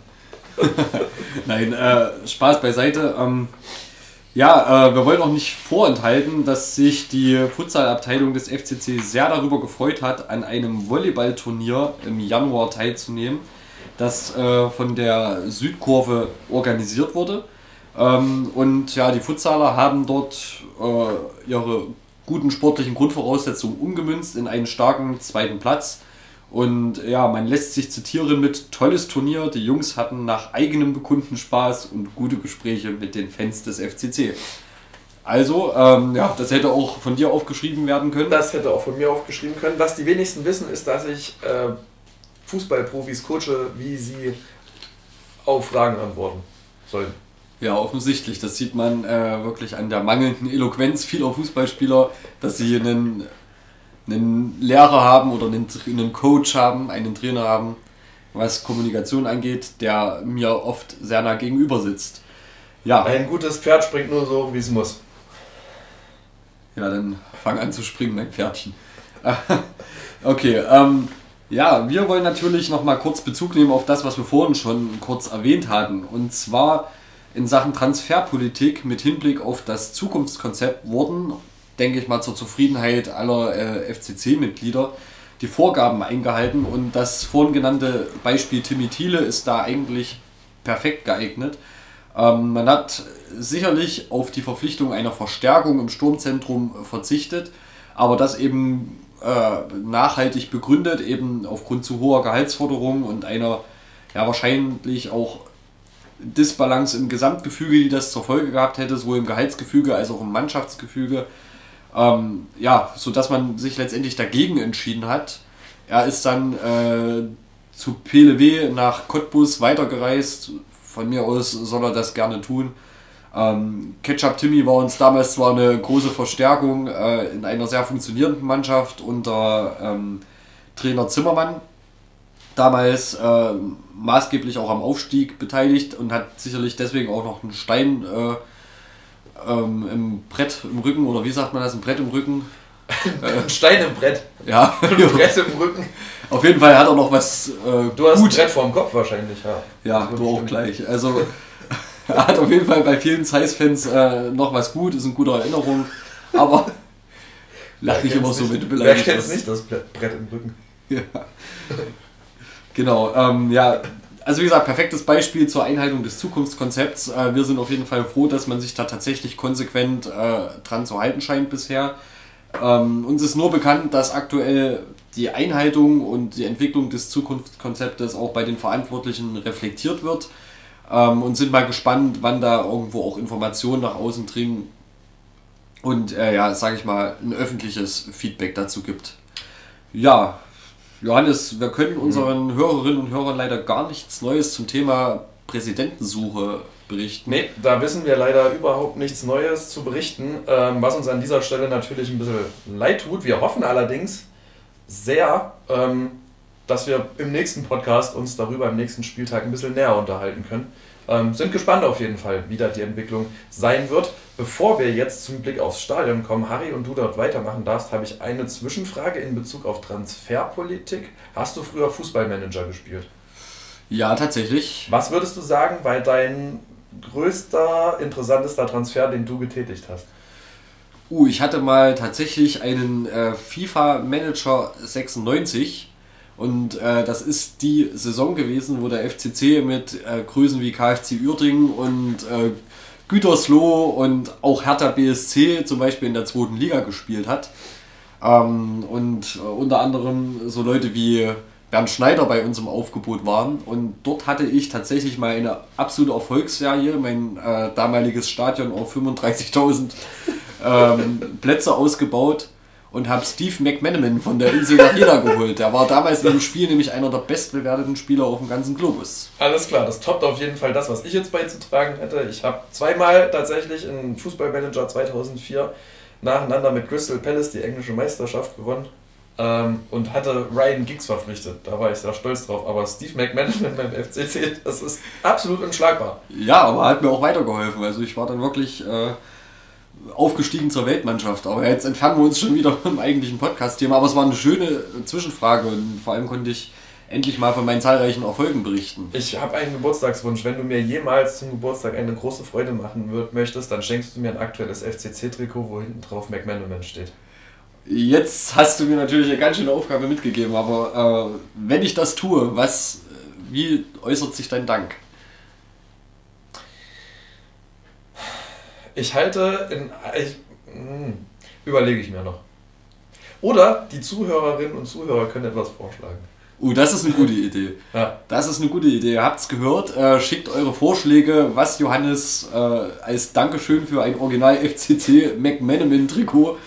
Nein, äh, Spaß beiseite. Ähm, Ja, äh, wir wollen auch nicht vorenthalten, dass sich die Futsalabteilung des FCC sehr darüber gefreut hat, an einem Volleyballturnier im Januar teilzunehmen, das äh, von der Südkurve organisiert wurde. Ähm, und ja, die Futsaler haben dort äh, ihre guten sportlichen Grundvoraussetzungen umgemünzt in einen starken zweiten Platz. Und ja, man lässt sich zitieren mit tolles Turnier. Die Jungs hatten nach eigenem Bekunden Spaß und gute Gespräche mit den Fans des FCC. Also, ähm, ja, das hätte auch von dir aufgeschrieben werden können. Das hätte auch von mir aufgeschrieben können. Was die wenigsten wissen, ist, dass ich äh, Fußballprofis coache, wie sie auf Fragen antworten sollen. Ja, offensichtlich. Das sieht man äh, wirklich an der mangelnden Eloquenz vieler Fußballspieler, dass sie einen, einen Lehrer haben oder einen, einen Coach haben, einen Trainer haben, was Kommunikation angeht, der mir oft sehr nah gegenüber sitzt. Ja. Ein gutes Pferd springt nur so, wie es muss. Ja, dann fang an zu springen, mein Pferdchen. okay, ähm, ja, wir wollen natürlich noch mal kurz Bezug nehmen auf das, was wir vorhin schon kurz erwähnt hatten. Und zwar in Sachen Transferpolitik mit Hinblick auf das Zukunftskonzept wurden, denke ich mal, zur Zufriedenheit aller äh, FCC-Mitglieder die Vorgaben eingehalten und das vorhin genannte Beispiel Timmy Thiele ist da eigentlich perfekt geeignet. Ähm, man hat sicherlich auf die Verpflichtung einer Verstärkung im Sturmzentrum verzichtet, aber das eben äh, nachhaltig begründet, eben aufgrund zu hoher Gehaltsforderungen und einer ja wahrscheinlich auch Disbalance im Gesamtgefüge, die das zur Folge gehabt hätte, sowohl im Gehaltsgefüge als auch im Mannschaftsgefüge. Ähm, ja, sodass man sich letztendlich dagegen entschieden hat. Er ist dann äh, zu PLW nach Cottbus weitergereist. Von mir aus soll er das gerne tun. Ähm, Ketchup Timmy war uns damals zwar eine große Verstärkung äh, in einer sehr funktionierenden Mannschaft unter ähm, Trainer Zimmermann, damals äh, maßgeblich auch am Aufstieg beteiligt und hat sicherlich deswegen auch noch einen Stein äh, ähm, im Brett im Rücken oder wie sagt man das, ein Brett im Rücken. ein Stein im Brett. Ja. Ein Brett im Rücken. Auf jeden Fall hat er noch was. Äh, du hast gut. ein Brett vorm Kopf wahrscheinlich, ja. Ja, du auch gleich. Also er hat auf jeden Fall bei vielen Zeiss-Fans äh, noch was gut, ist eine gute Erinnerung. Aber lach nicht immer so, du beleidigt Wer kennt nicht das Brett im Rücken? Ja. Genau, ähm, ja, also wie gesagt, perfektes Beispiel zur Einhaltung des Zukunftskonzepts. Äh, wir sind auf jeden Fall froh, dass man sich da tatsächlich konsequent äh, dran zu halten scheint bisher. Ähm, uns ist nur bekannt, dass aktuell die Einhaltung und die Entwicklung des Zukunftskonzeptes auch bei den Verantwortlichen reflektiert wird ähm, und sind mal gespannt, wann da irgendwo auch Informationen nach außen dringen und äh, ja, sage ich mal, ein öffentliches Feedback dazu gibt. Ja, Johannes, wir können unseren Hörerinnen und Hörern leider gar nichts Neues zum Thema Präsidentensuche berichten. Nee, da wissen wir leider überhaupt nichts Neues zu berichten, ähm, was uns an dieser Stelle natürlich ein bisschen leid tut. Wir hoffen allerdings sehr, ähm, dass wir im nächsten Podcast uns darüber im nächsten Spieltag ein bisschen näher unterhalten können. Ähm, sind gespannt auf jeden Fall, wie da die Entwicklung sein wird. Bevor wir jetzt zum Blick aufs Stadion kommen, Harry, und du dort weitermachen darfst, habe ich eine Zwischenfrage in Bezug auf Transferpolitik. Hast du früher Fußballmanager gespielt? Ja, tatsächlich. Was würdest du sagen, weil dein größter, interessantester Transfer, den du getätigt hast? Uh, ich hatte mal tatsächlich einen äh, FIFA Manager 96 und äh, das ist die Saison gewesen, wo der FCC mit äh, Größen wie KFC Uerdingen und äh, Gütersloh und auch Hertha BSC zum Beispiel in der zweiten Liga gespielt hat. Ähm, und äh, unter anderem so Leute wie Bernd Schneider bei uns im Aufgebot waren. Und dort hatte ich tatsächlich mal eine absolute Erfolgsserie, mein äh, damaliges Stadion auf 35.000 ähm, Plätze ausgebaut und habe Steve McManaman von der Insel Arena geholt. Der war damals im Spiel nämlich einer der bestbewerteten Spieler auf dem ganzen Globus. Alles klar, das toppt auf jeden Fall das, was ich jetzt beizutragen hätte. Ich habe zweimal tatsächlich in Fußballmanager 2004 nacheinander mit Crystal Palace die englische Meisterschaft gewonnen ähm, und hatte Ryan Giggs verpflichtet. Da war ich sehr stolz drauf. Aber Steve McManaman beim FCC, das ist absolut unschlagbar. Ja, aber hat mir auch weitergeholfen. Also ich war dann wirklich... Äh aufgestiegen zur Weltmannschaft. Aber jetzt entfernen wir uns schon wieder vom eigentlichen Podcast-Thema. Aber es war eine schöne Zwischenfrage und vor allem konnte ich endlich mal von meinen zahlreichen Erfolgen berichten. Ich habe einen Geburtstagswunsch. Wenn du mir jemals zum Geburtstag eine große Freude machen würd, möchtest, dann schenkst du mir ein aktuelles FCC-Trikot, wo hinten drauf McManaman steht. Jetzt hast du mir natürlich eine ganz schöne Aufgabe mitgegeben, aber äh, wenn ich das tue, was, wie äußert sich dein Dank? Ich halte in. Ich, hm, überlege ich mir noch. Oder die Zuhörerinnen und Zuhörer können etwas vorschlagen. Uh, das ist eine gute Idee. Ja. Das ist eine gute Idee. Ihr habt es gehört. Äh, schickt eure Vorschläge, was Johannes äh, als Dankeschön für ein Original FCC McManaman Trikot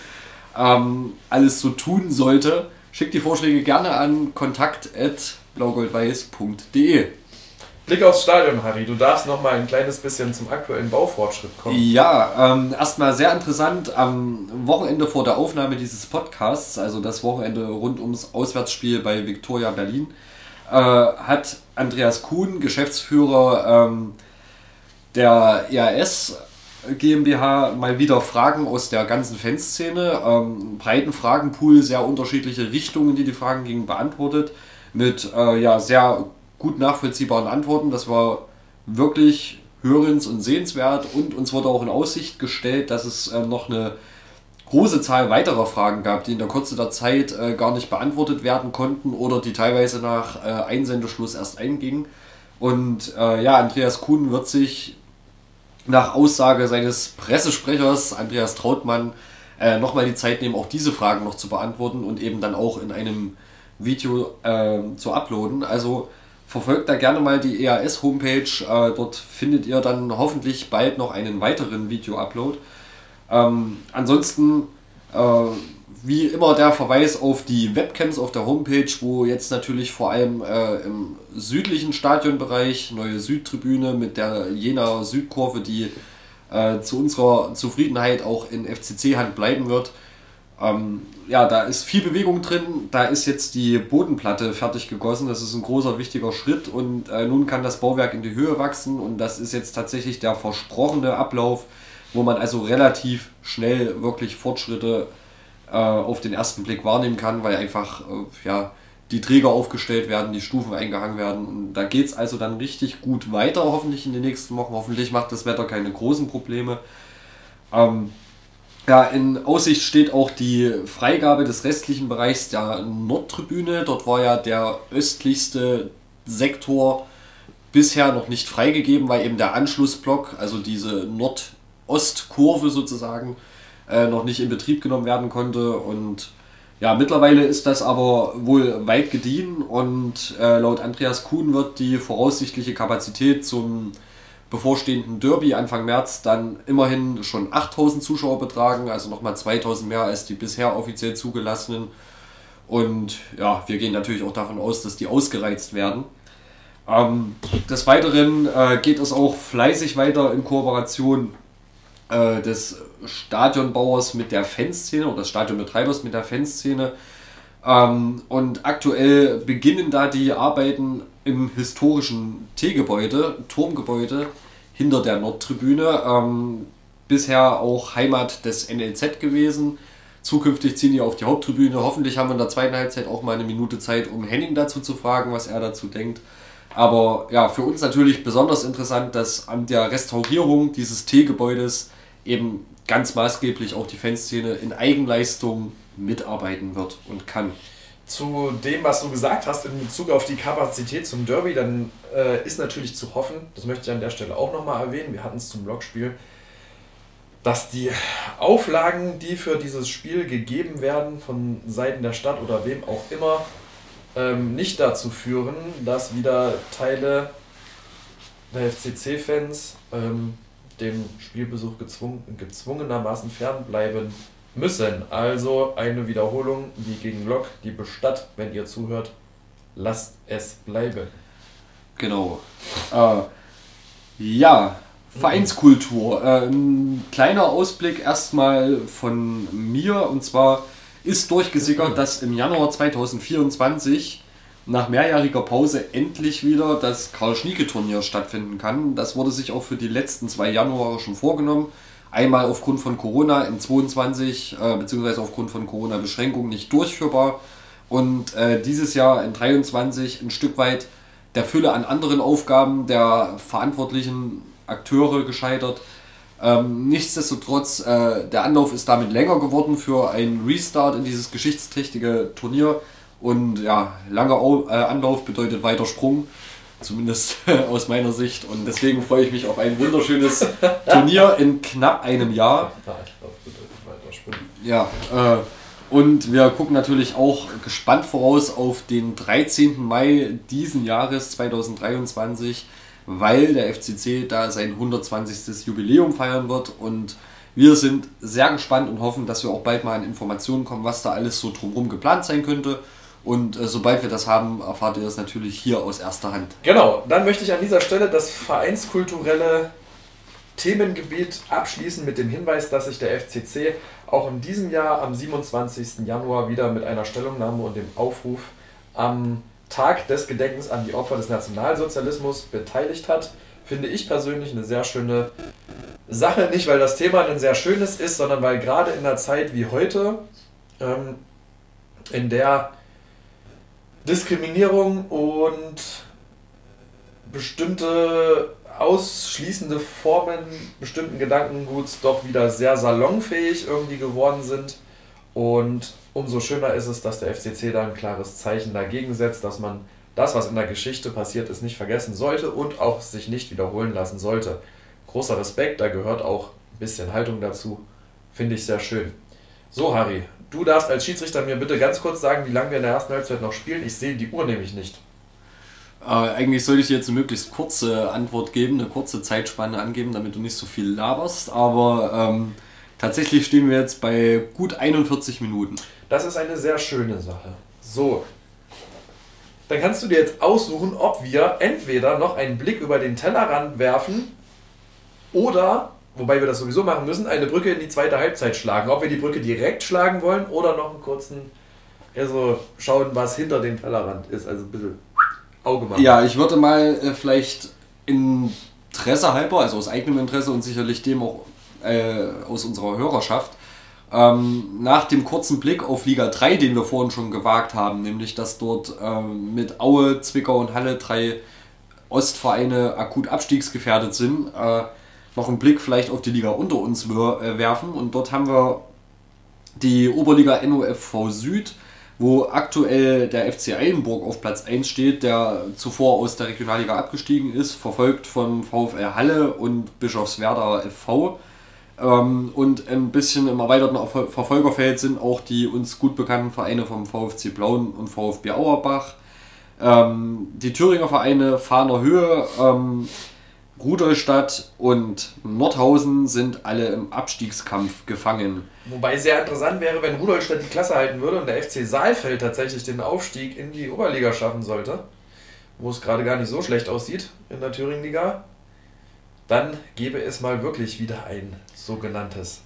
ähm, alles so tun sollte. Schickt die Vorschläge gerne an kontakt.blaugoldweiß.de. Blick aufs Stadion, Harry. Du darfst noch mal ein kleines bisschen zum aktuellen Baufortschritt kommen. Ja, ähm, erstmal sehr interessant. Am Wochenende vor der Aufnahme dieses Podcasts, also das Wochenende rund ums Auswärtsspiel bei Viktoria Berlin, äh, hat Andreas Kuhn, Geschäftsführer ähm, der EAS GmbH, mal wieder Fragen aus der ganzen Fanszene. Ähm, breiten Fragenpool, sehr unterschiedliche Richtungen, die die Fragen gingen, beantwortet. Mit äh, ja, sehr gut nachvollziehbaren Antworten. Das war wirklich hörens- und sehenswert und uns wurde auch in Aussicht gestellt, dass es äh, noch eine große Zahl weiterer Fragen gab, die in der Kürze der Zeit äh, gar nicht beantwortet werden konnten oder die teilweise nach äh, Einsendeschluss erst eingingen. Und äh, ja, Andreas Kuhn wird sich nach Aussage seines Pressesprechers Andreas Trautmann äh, nochmal die Zeit nehmen, auch diese Fragen noch zu beantworten und eben dann auch in einem Video äh, zu uploaden. Also verfolgt da gerne mal die EAS-Homepage. Äh, dort findet ihr dann hoffentlich bald noch einen weiteren Video-Upload. Ähm, ansonsten, äh, wie immer, der Verweis auf die Webcams auf der Homepage, wo jetzt natürlich vor allem äh, im südlichen Stadionbereich neue Südtribüne mit der Jena Südkurve, die äh, zu unserer Zufriedenheit auch in FCC-Hand bleiben wird ähm, ja, da ist viel Bewegung drin. Da ist jetzt die Bodenplatte fertig gegossen. Das ist ein großer, wichtiger Schritt. Und äh, nun kann das Bauwerk in die Höhe wachsen. Und das ist jetzt tatsächlich der versprochene Ablauf, wo man also relativ schnell wirklich Fortschritte äh, auf den ersten Blick wahrnehmen kann, weil einfach äh, ja, die Träger aufgestellt werden, die Stufen eingehangen werden. Und da geht es also dann richtig gut weiter, hoffentlich in den nächsten Wochen. Hoffentlich macht das Wetter keine großen Probleme. Ähm, ja, in Aussicht steht auch die Freigabe des restlichen Bereichs der Nordtribüne. Dort war ja der östlichste Sektor bisher noch nicht freigegeben, weil eben der Anschlussblock, also diese Nordostkurve sozusagen, äh, noch nicht in Betrieb genommen werden konnte. Und ja, mittlerweile ist das aber wohl weit gediehen und äh, laut Andreas Kuhn wird die voraussichtliche Kapazität zum bevorstehenden Derby Anfang März dann immerhin schon 8000 Zuschauer betragen, also nochmal 2000 mehr als die bisher offiziell zugelassenen. Und ja, wir gehen natürlich auch davon aus, dass die ausgereizt werden. Ähm, des Weiteren äh, geht es auch fleißig weiter in Kooperation äh, des Stadionbauers mit der Fanszene oder des Stadionbetreibers mit der Fanszene. Ähm, und aktuell beginnen da die Arbeiten im historischen T-Gebäude, Turmgebäude hinter der Nordtribüne. Ähm, bisher auch Heimat des NLZ gewesen. Zukünftig ziehen die auf die Haupttribüne. Hoffentlich haben wir in der zweiten Halbzeit auch mal eine Minute Zeit, um Henning dazu zu fragen, was er dazu denkt. Aber ja, für uns natürlich besonders interessant, dass an der Restaurierung dieses T-Gebäudes eben ganz maßgeblich auch die Fanszene in Eigenleistung mitarbeiten wird und kann zu dem, was du gesagt hast in Bezug auf die Kapazität zum Derby, dann äh, ist natürlich zu hoffen, das möchte ich an der Stelle auch nochmal erwähnen, wir hatten es zum Blockspiel, dass die Auflagen, die für dieses Spiel gegeben werden von Seiten der Stadt oder wem auch immer, ähm, nicht dazu führen, dass wieder Teile der FCC-Fans ähm, dem Spielbesuch gezwungen, gezwungenermaßen fernbleiben müssen. Also eine Wiederholung wie gegen Lok, die Bestadt, wenn ihr zuhört, lasst es bleiben. Genau. Äh, ja, Vereinskultur. Äh, ein kleiner Ausblick erstmal von mir und zwar ist durchgesickert, dass im Januar 2024 nach mehrjähriger Pause endlich wieder das Karl-Schnieke-Turnier stattfinden kann. Das wurde sich auch für die letzten zwei Januare schon vorgenommen. Einmal aufgrund von Corona in 22 äh, beziehungsweise aufgrund von Corona-Beschränkungen nicht durchführbar und äh, dieses Jahr in 23 ein Stück weit der Fülle an anderen Aufgaben der verantwortlichen Akteure gescheitert. Ähm, nichtsdestotrotz, äh, der Anlauf ist damit länger geworden für einen Restart in dieses geschichtsträchtige Turnier. Und ja, langer äh, Anlauf bedeutet weiter Sprung, zumindest aus meiner Sicht. Und deswegen freue ich mich auf ein wunderschönes Turnier in knapp einem Jahr. Ja, äh, und wir gucken natürlich auch gespannt voraus auf den 13. Mai diesen Jahres 2023, weil der FCC da sein 120. Jubiläum feiern wird und wir sind sehr gespannt und hoffen, dass wir auch bald mal an Informationen kommen, was da alles so drumherum geplant sein könnte. Und äh, sobald wir das haben, erfahrt ihr das natürlich hier aus erster Hand. Genau, dann möchte ich an dieser Stelle das vereinskulturelle Themengebiet abschließen mit dem Hinweis, dass sich der FCC auch in diesem Jahr am 27. Januar wieder mit einer Stellungnahme und dem Aufruf am Tag des Gedenkens an die Opfer des Nationalsozialismus beteiligt hat. Finde ich persönlich eine sehr schöne Sache. Nicht, weil das Thema ein sehr schönes ist, sondern weil gerade in einer Zeit wie heute, ähm, in der Diskriminierung und bestimmte ausschließende Formen bestimmten Gedankenguts doch wieder sehr salonfähig irgendwie geworden sind. Und umso schöner ist es, dass der FCC da ein klares Zeichen dagegen setzt, dass man das, was in der Geschichte passiert ist, nicht vergessen sollte und auch sich nicht wiederholen lassen sollte. Großer Respekt, da gehört auch ein bisschen Haltung dazu. Finde ich sehr schön. So, Harry, du darfst als Schiedsrichter mir bitte ganz kurz sagen, wie lange wir in der ersten Halbzeit noch spielen. Ich sehe die Uhr nämlich nicht. Äh, eigentlich sollte ich dir jetzt eine möglichst kurze Antwort geben, eine kurze Zeitspanne angeben, damit du nicht so viel laberst. Aber ähm, tatsächlich stehen wir jetzt bei gut 41 Minuten. Das ist eine sehr schöne Sache. So. Dann kannst du dir jetzt aussuchen, ob wir entweder noch einen Blick über den Tellerrand werfen oder, wobei wir das sowieso machen müssen, eine Brücke in die zweite Halbzeit schlagen. Ob wir die Brücke direkt schlagen wollen oder noch einen kurzen, also schauen, was hinter dem Tellerrand ist. Also ein bisschen Auge machen. Ja, ich würde mal äh, vielleicht Interesse halber, also aus eigenem Interesse und sicherlich dem auch äh, aus unserer Hörerschaft, ähm, nach dem kurzen Blick auf Liga 3, den wir vorhin schon gewagt haben, nämlich dass dort ähm, mit Aue, Zwickau und Halle drei Ostvereine akut abstiegsgefährdet sind, äh, noch einen Blick vielleicht auf die Liga unter uns äh, werfen. Und dort haben wir die Oberliga NOFV Süd wo aktuell der FC Eilenburg auf Platz 1 steht, der zuvor aus der Regionalliga abgestiegen ist, verfolgt von VfL Halle und Bischofswerda FV. Ähm, und ein bisschen im erweiterten Verfolgerfeld sind auch die uns gut bekannten Vereine vom VfC Blauen und VfB Auerbach. Ähm, die Thüringer Vereine Fahner Höhe, ähm, Rudolstadt und Nordhausen sind alle im Abstiegskampf gefangen. Wobei sehr interessant wäre, wenn Rudolstadt die Klasse halten würde und der FC Saalfeld tatsächlich den Aufstieg in die Oberliga schaffen sollte, wo es gerade gar nicht so schlecht aussieht in der Thüringenliga, dann gäbe es mal wirklich wieder ein sogenanntes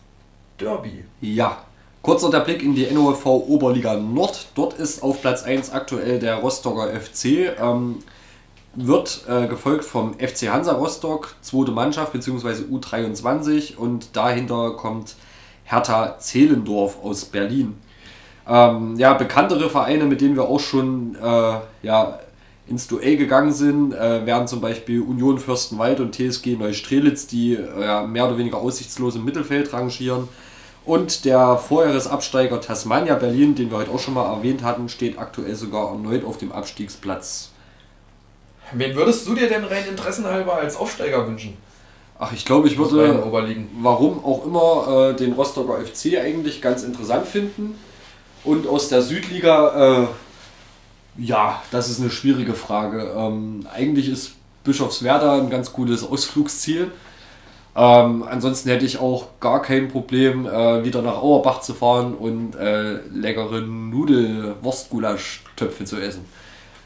Derby. Ja. Kurzer der Blick in die NOV Oberliga Nord. Dort ist auf Platz 1 aktuell der Rostocker FC. Ähm, wird äh, gefolgt vom FC Hansa Rostock, zweite Mannschaft bzw. U23 und dahinter kommt Hertha Zehlendorf aus Berlin. Ähm, ja, bekanntere Vereine, mit denen wir auch schon äh, ja, ins Duell gegangen sind, äh, wären zum Beispiel Union Fürstenwald und TSG Neustrelitz, die äh, mehr oder weniger aussichtslos im Mittelfeld rangieren. Und der Vorjahresabsteiger Tasmania Berlin, den wir heute auch schon mal erwähnt hatten, steht aktuell sogar erneut auf dem Abstiegsplatz Wen würdest du dir denn rein interessenhalber als Aufsteiger wünschen? Ach, ich glaube, ich würde, warum auch immer, äh, den Rostocker FC eigentlich ganz interessant finden. Und aus der Südliga, äh, ja, das ist eine schwierige Frage. Ähm, eigentlich ist Bischofswerda ein ganz gutes Ausflugsziel. Ähm, ansonsten hätte ich auch gar kein Problem, äh, wieder nach Auerbach zu fahren und äh, leckere Nudel-Wurstgulasch-Töpfe zu essen.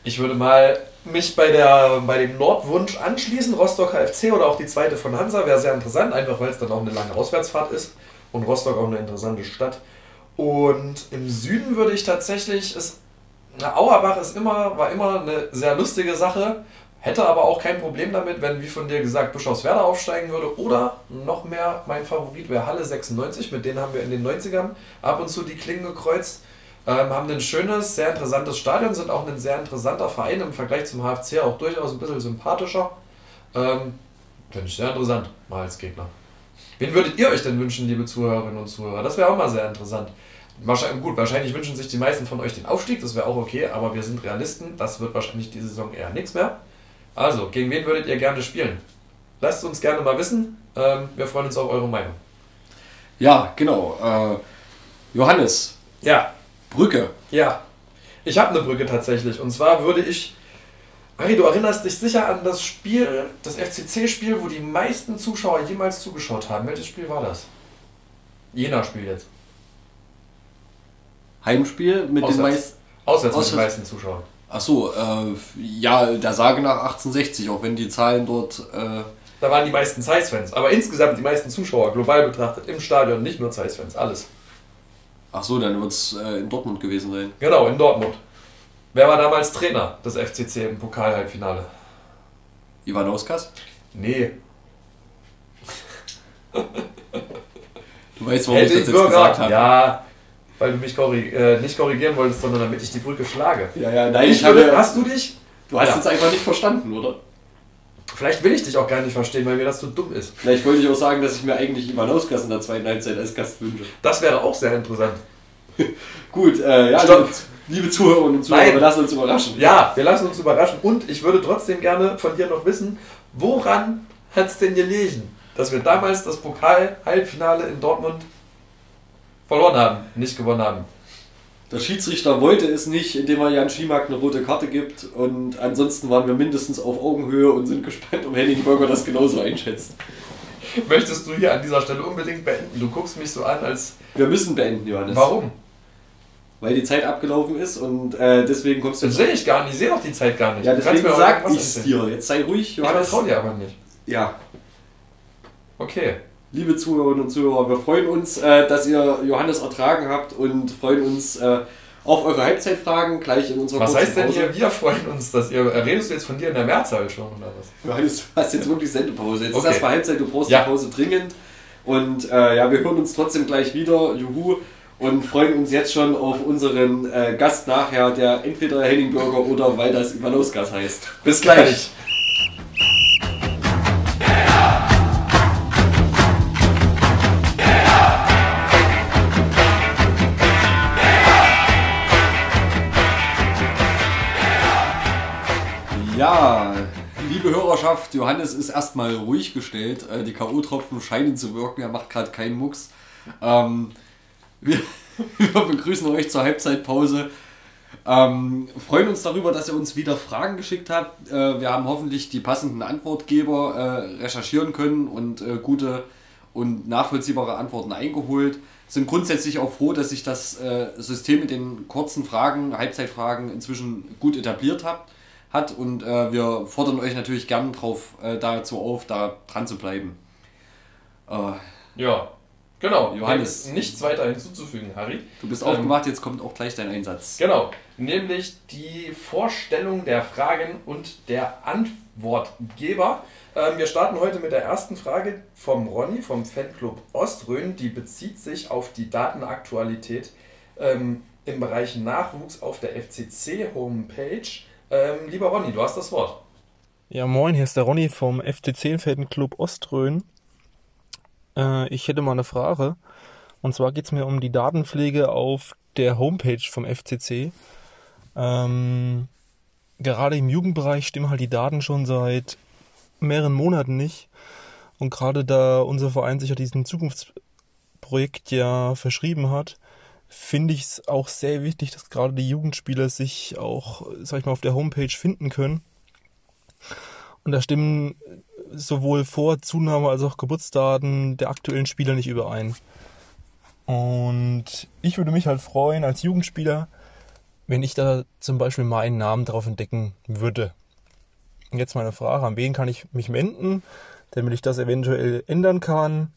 Ich würde mal mich bei, der, bei dem Nordwunsch anschließen. Rostock HFC oder auch die zweite von Hansa wäre sehr interessant, einfach weil es dann auch eine lange Auswärtsfahrt ist und Rostock auch eine interessante Stadt. Und im Süden würde ich tatsächlich, ist, na, Auerbach ist immer, war immer eine sehr lustige Sache, hätte aber auch kein Problem damit, wenn, wie von dir gesagt, Bischofswerda aufsteigen würde. Oder noch mehr, mein Favorit wäre Halle 96, mit denen haben wir in den 90ern ab und zu die Klingen gekreuzt. Ähm, haben ein schönes, sehr interessantes Stadion, sind auch ein sehr interessanter Verein im Vergleich zum HFC, auch durchaus ein bisschen sympathischer. Ähm, Finde ich sehr interessant, mal als Gegner. Wen würdet ihr euch denn wünschen, liebe Zuhörerinnen und Zuhörer? Das wäre auch mal sehr interessant. Wahrscheinlich, gut, wahrscheinlich wünschen sich die meisten von euch den Aufstieg, das wäre auch okay, aber wir sind Realisten, das wird wahrscheinlich diese Saison eher nichts mehr. Also, gegen wen würdet ihr gerne spielen? Lasst uns gerne mal wissen. Ähm, wir freuen uns auf eure Meinung. Ja, genau. Äh, Johannes. Ja. Brücke. Ja. Ich habe eine Brücke tatsächlich. Und zwar würde ich. Harry, du erinnerst dich sicher an das Spiel, das FCC-Spiel, wo die meisten Zuschauer jemals zugeschaut haben. Welches Spiel war das? Jena-Spiel jetzt. Heimspiel mit Auswärts. den meisten. Auswärts mit Auswärts. den meisten Zuschauern. Achso, äh, ja, der Sage nach 1860, auch wenn die Zahlen dort. Äh, Da waren die meisten Zeiss-Fans. Aber insgesamt die meisten Zuschauer, global betrachtet, im Stadion, nicht nur Zeiss-Fans, alles. Achso, dann wird es äh, in Dortmund gewesen sein. Genau, in Dortmund. Wer war damals Trainer des FCC im Pokal-Halbfinale? Ivanauskas? Nee. Du weißt, warum ich Hätte das ich jetzt gesagt habe. Ja, weil du mich korrig äh, nicht korrigieren wolltest, sondern damit ich die Brücke schlage. ja, ja, nein, Ich ich habe. hast du dich? Du hast Ja. jetzt einfach nicht verstanden, oder? Vielleicht will ich dich auch gar nicht verstehen, weil mir das so dumm ist. Vielleicht wollte ich auch sagen, dass ich mir eigentlich Ivanauskas in der zweiten Halbzeit als Gast wünsche. Das wäre auch sehr interessant. Gut, äh, ja, Stopp. liebe, liebe Zuhörerinnen und Zuhörer, Nein. wir lassen uns überraschen. Ja, wir lassen uns überraschen. Und ich würde trotzdem gerne von dir noch wissen, woran hat es denn gelegen, dass wir damals das Pokal-Halbfinale in Dortmund verloren haben, nicht gewonnen haben? Der Schiedsrichter wollte es nicht, indem er Jan Schimak eine rote Karte gibt. Und ansonsten waren wir mindestens auf Augenhöhe und sind gespannt, ob Henning Burger das genauso einschätzt. Möchtest du hier an dieser Stelle unbedingt beenden? Du guckst mich so an, als. Wir müssen beenden, Johannes. Warum? Weil die Zeit abgelaufen ist und äh, deswegen kommst du Das sehe ich gar nicht. Ich sehe doch die Zeit gar nicht. Ja, deswegen sag ich's dir. Jetzt sei ruhig, Ich Johannes. vertraue dir aber nicht. Ja, Okay. Liebe Zuhörerinnen und Zuhörer, wir freuen uns, äh, dass ihr Johannes ertragen habt und freuen uns äh, auf eure Halbzeitfragen gleich in unserer Was heißt denn Pause. hier, wir freuen uns, dass ihr. Redest du jetzt von dir in der Mehrzahl schon oder was? Johannes, du hast jetzt wirklich Sendepause. Jetzt Okay. ist erstmal Halbzeit, du brauchst Ja. die Pause dringend. Und äh, ja, wir hören uns trotzdem gleich wieder. Juhu. Und freuen uns jetzt schon auf unseren äh, Gast nachher, der entweder Henning Burger oder weil das Ivanauskas heißt. Bis gleich. Liebe Hörerschaft, Johannes ist erstmal ruhig gestellt. Äh, Die K.O.-Tropfen scheinen zu wirken, er macht gerade keinen Mucks. Ähm, wir, wir begrüßen euch zur Halbzeitpause. Ähm, freuen uns darüber, dass ihr uns wieder Fragen geschickt habt. Äh, wir haben hoffentlich die passenden Antwortgeber äh, recherchieren können und äh, gute und nachvollziehbare Antworten eingeholt. Sind grundsätzlich auch froh, dass sich das äh, System mit den kurzen Fragen, Halbzeitfragen inzwischen gut etabliert hat. Hat und äh, wir fordern euch natürlich gern drauf, äh, dazu auf, da dran zu bleiben. Äh, Ja, genau. Johannes. Nichts weiter hinzuzufügen, Harry. du bist Ähm, aufgewacht, jetzt kommt auch gleich dein Einsatz. Genau, nämlich die Vorstellung der Fragen und der Antwortgeber. Ähm, wir starten heute mit der ersten Frage vom Ronny vom Fanclub Oströhn. Die bezieht sich auf die Datenaktualität ähm, im Bereich Nachwuchs auf der FCC-Homepage. Ähm, lieber Ronny, du hast das Wort. Ja, moin, hier ist der Ronny vom FCC Fanclub Oströhn. Äh, ich hätte mal eine Frage. Und zwar geht es mir um die Datenpflege auf der Homepage vom FCC. Ähm, gerade im Jugendbereich stimmen halt die Daten schon seit mehreren Monaten nicht. Und gerade da unser Verein sich ja diesem Zukunftsprojekt ja verschrieben hat, finde ich es auch sehr wichtig, dass gerade die Jugendspieler sich auch, sag ich mal, auf der Homepage finden können. Und da stimmen sowohl Vor-, Zunahme als auch Geburtsdaten der aktuellen Spieler nicht überein. Und ich würde mich halt freuen als Jugendspieler, wenn ich da zum Beispiel meinen Namen drauf entdecken würde. Und jetzt meine Frage, an wen kann ich mich wenden, damit ich das eventuell ändern kann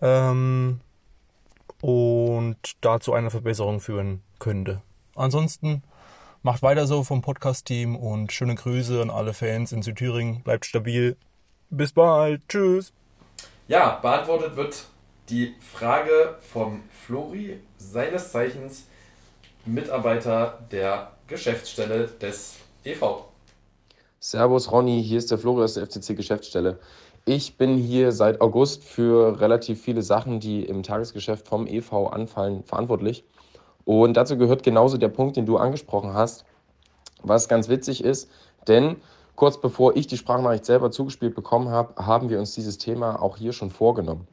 ähm, und dazu eine Verbesserung führen könnte. Ansonsten macht weiter so vom Podcast-Team und schöne Grüße an alle Fans in Südthüringen. Bleibt stabil. Bis bald. Tschüss. Ja, beantwortet wird die Frage vom Flori, seines Zeichens Mitarbeiter der Geschäftsstelle des EV. Servus Ronny, hier ist der Florian aus der FCC Geschäftsstelle. Ich bin hier seit August für relativ viele Sachen, die im Tagesgeschäft vom EV anfallen, verantwortlich. Und dazu gehört genauso der Punkt, den du angesprochen hast, was ganz witzig ist, denn kurz bevor ich die Sprachnachricht selber zugespielt bekommen habe, haben wir uns dieses Thema auch hier schon vorgenommen.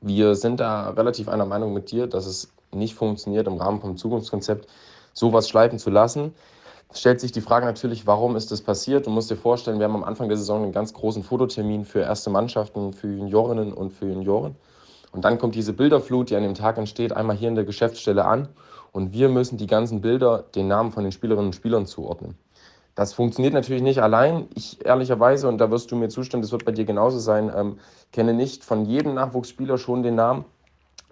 Wir sind da relativ einer Meinung mit dir, dass es nicht funktioniert, im Rahmen vom Zukunftskonzept sowas schleifen zu lassen. Stellt sich die Frage natürlich, warum ist das passiert? Du musst dir vorstellen, wir haben am Anfang der Saison einen ganz großen Fototermin für erste Mannschaften, für Juniorinnen und für Junioren. Und dann kommt diese Bilderflut, die an dem Tag entsteht, einmal hier in der Geschäftsstelle an. Und wir müssen die ganzen Bilder den Namen von den Spielerinnen und Spielern zuordnen. Das funktioniert natürlich nicht allein. Ich ehrlicherweise, und da wirst du mir zustimmen, das wird bei dir genauso sein, ähm, kenne nicht von jedem Nachwuchsspieler schon den Namen.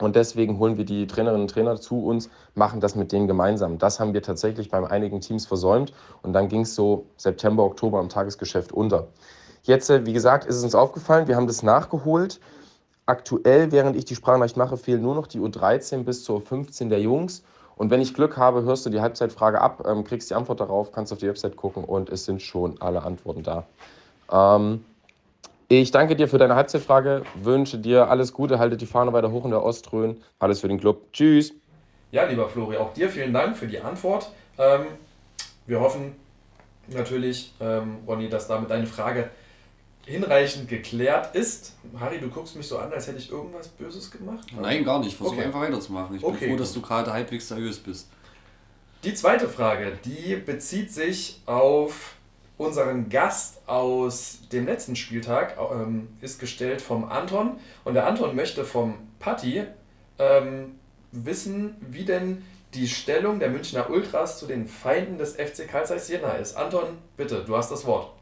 Und deswegen holen wir die Trainerinnen und Trainer zu uns, machen das mit denen gemeinsam. Das haben wir tatsächlich bei einigen Teams versäumt. Und dann ging es so September, Oktober im Tagesgeschäft unter. Jetzt, äh, wie gesagt, ist es uns aufgefallen, wir haben das nachgeholt. Aktuell, während ich die Sprachnachricht mache, fehlen nur noch die U13 bis zur 15 der Jungs. Und wenn ich Glück habe, hörst du die Halbzeitfrage ab, ähm, kriegst die Antwort darauf, kannst auf die Website gucken und es sind schon alle Antworten da. Ähm, ich danke dir für deine Halbzeitfrage, wünsche dir alles Gute, halte die Fahne weiter hoch in der Ostrhön. Alles für den Club. Tschüss. Ja, lieber Flori, auch dir vielen Dank für die Antwort. Ähm, wir hoffen natürlich, ähm, Ronny, dass damit deine Frage hinreichend geklärt ist. Harry, du guckst mich so an, als hätte ich irgendwas Böses gemacht. Nein, gar nicht. Versuche okay. einfach weiterzumachen. Ich bin okay. froh, dass du gerade halbwegs seriös bist. Die zweite Frage, die bezieht sich auf unseren Gast aus dem letzten Spieltag ähm, ist gestellt vom Anton. Und der Anton möchte vom Patti ähm, wissen, wie denn die Stellung der Münchner Ultras zu den Feinden des FC Karl Zeiss Jena ist. Anton, bitte, du hast das Wort.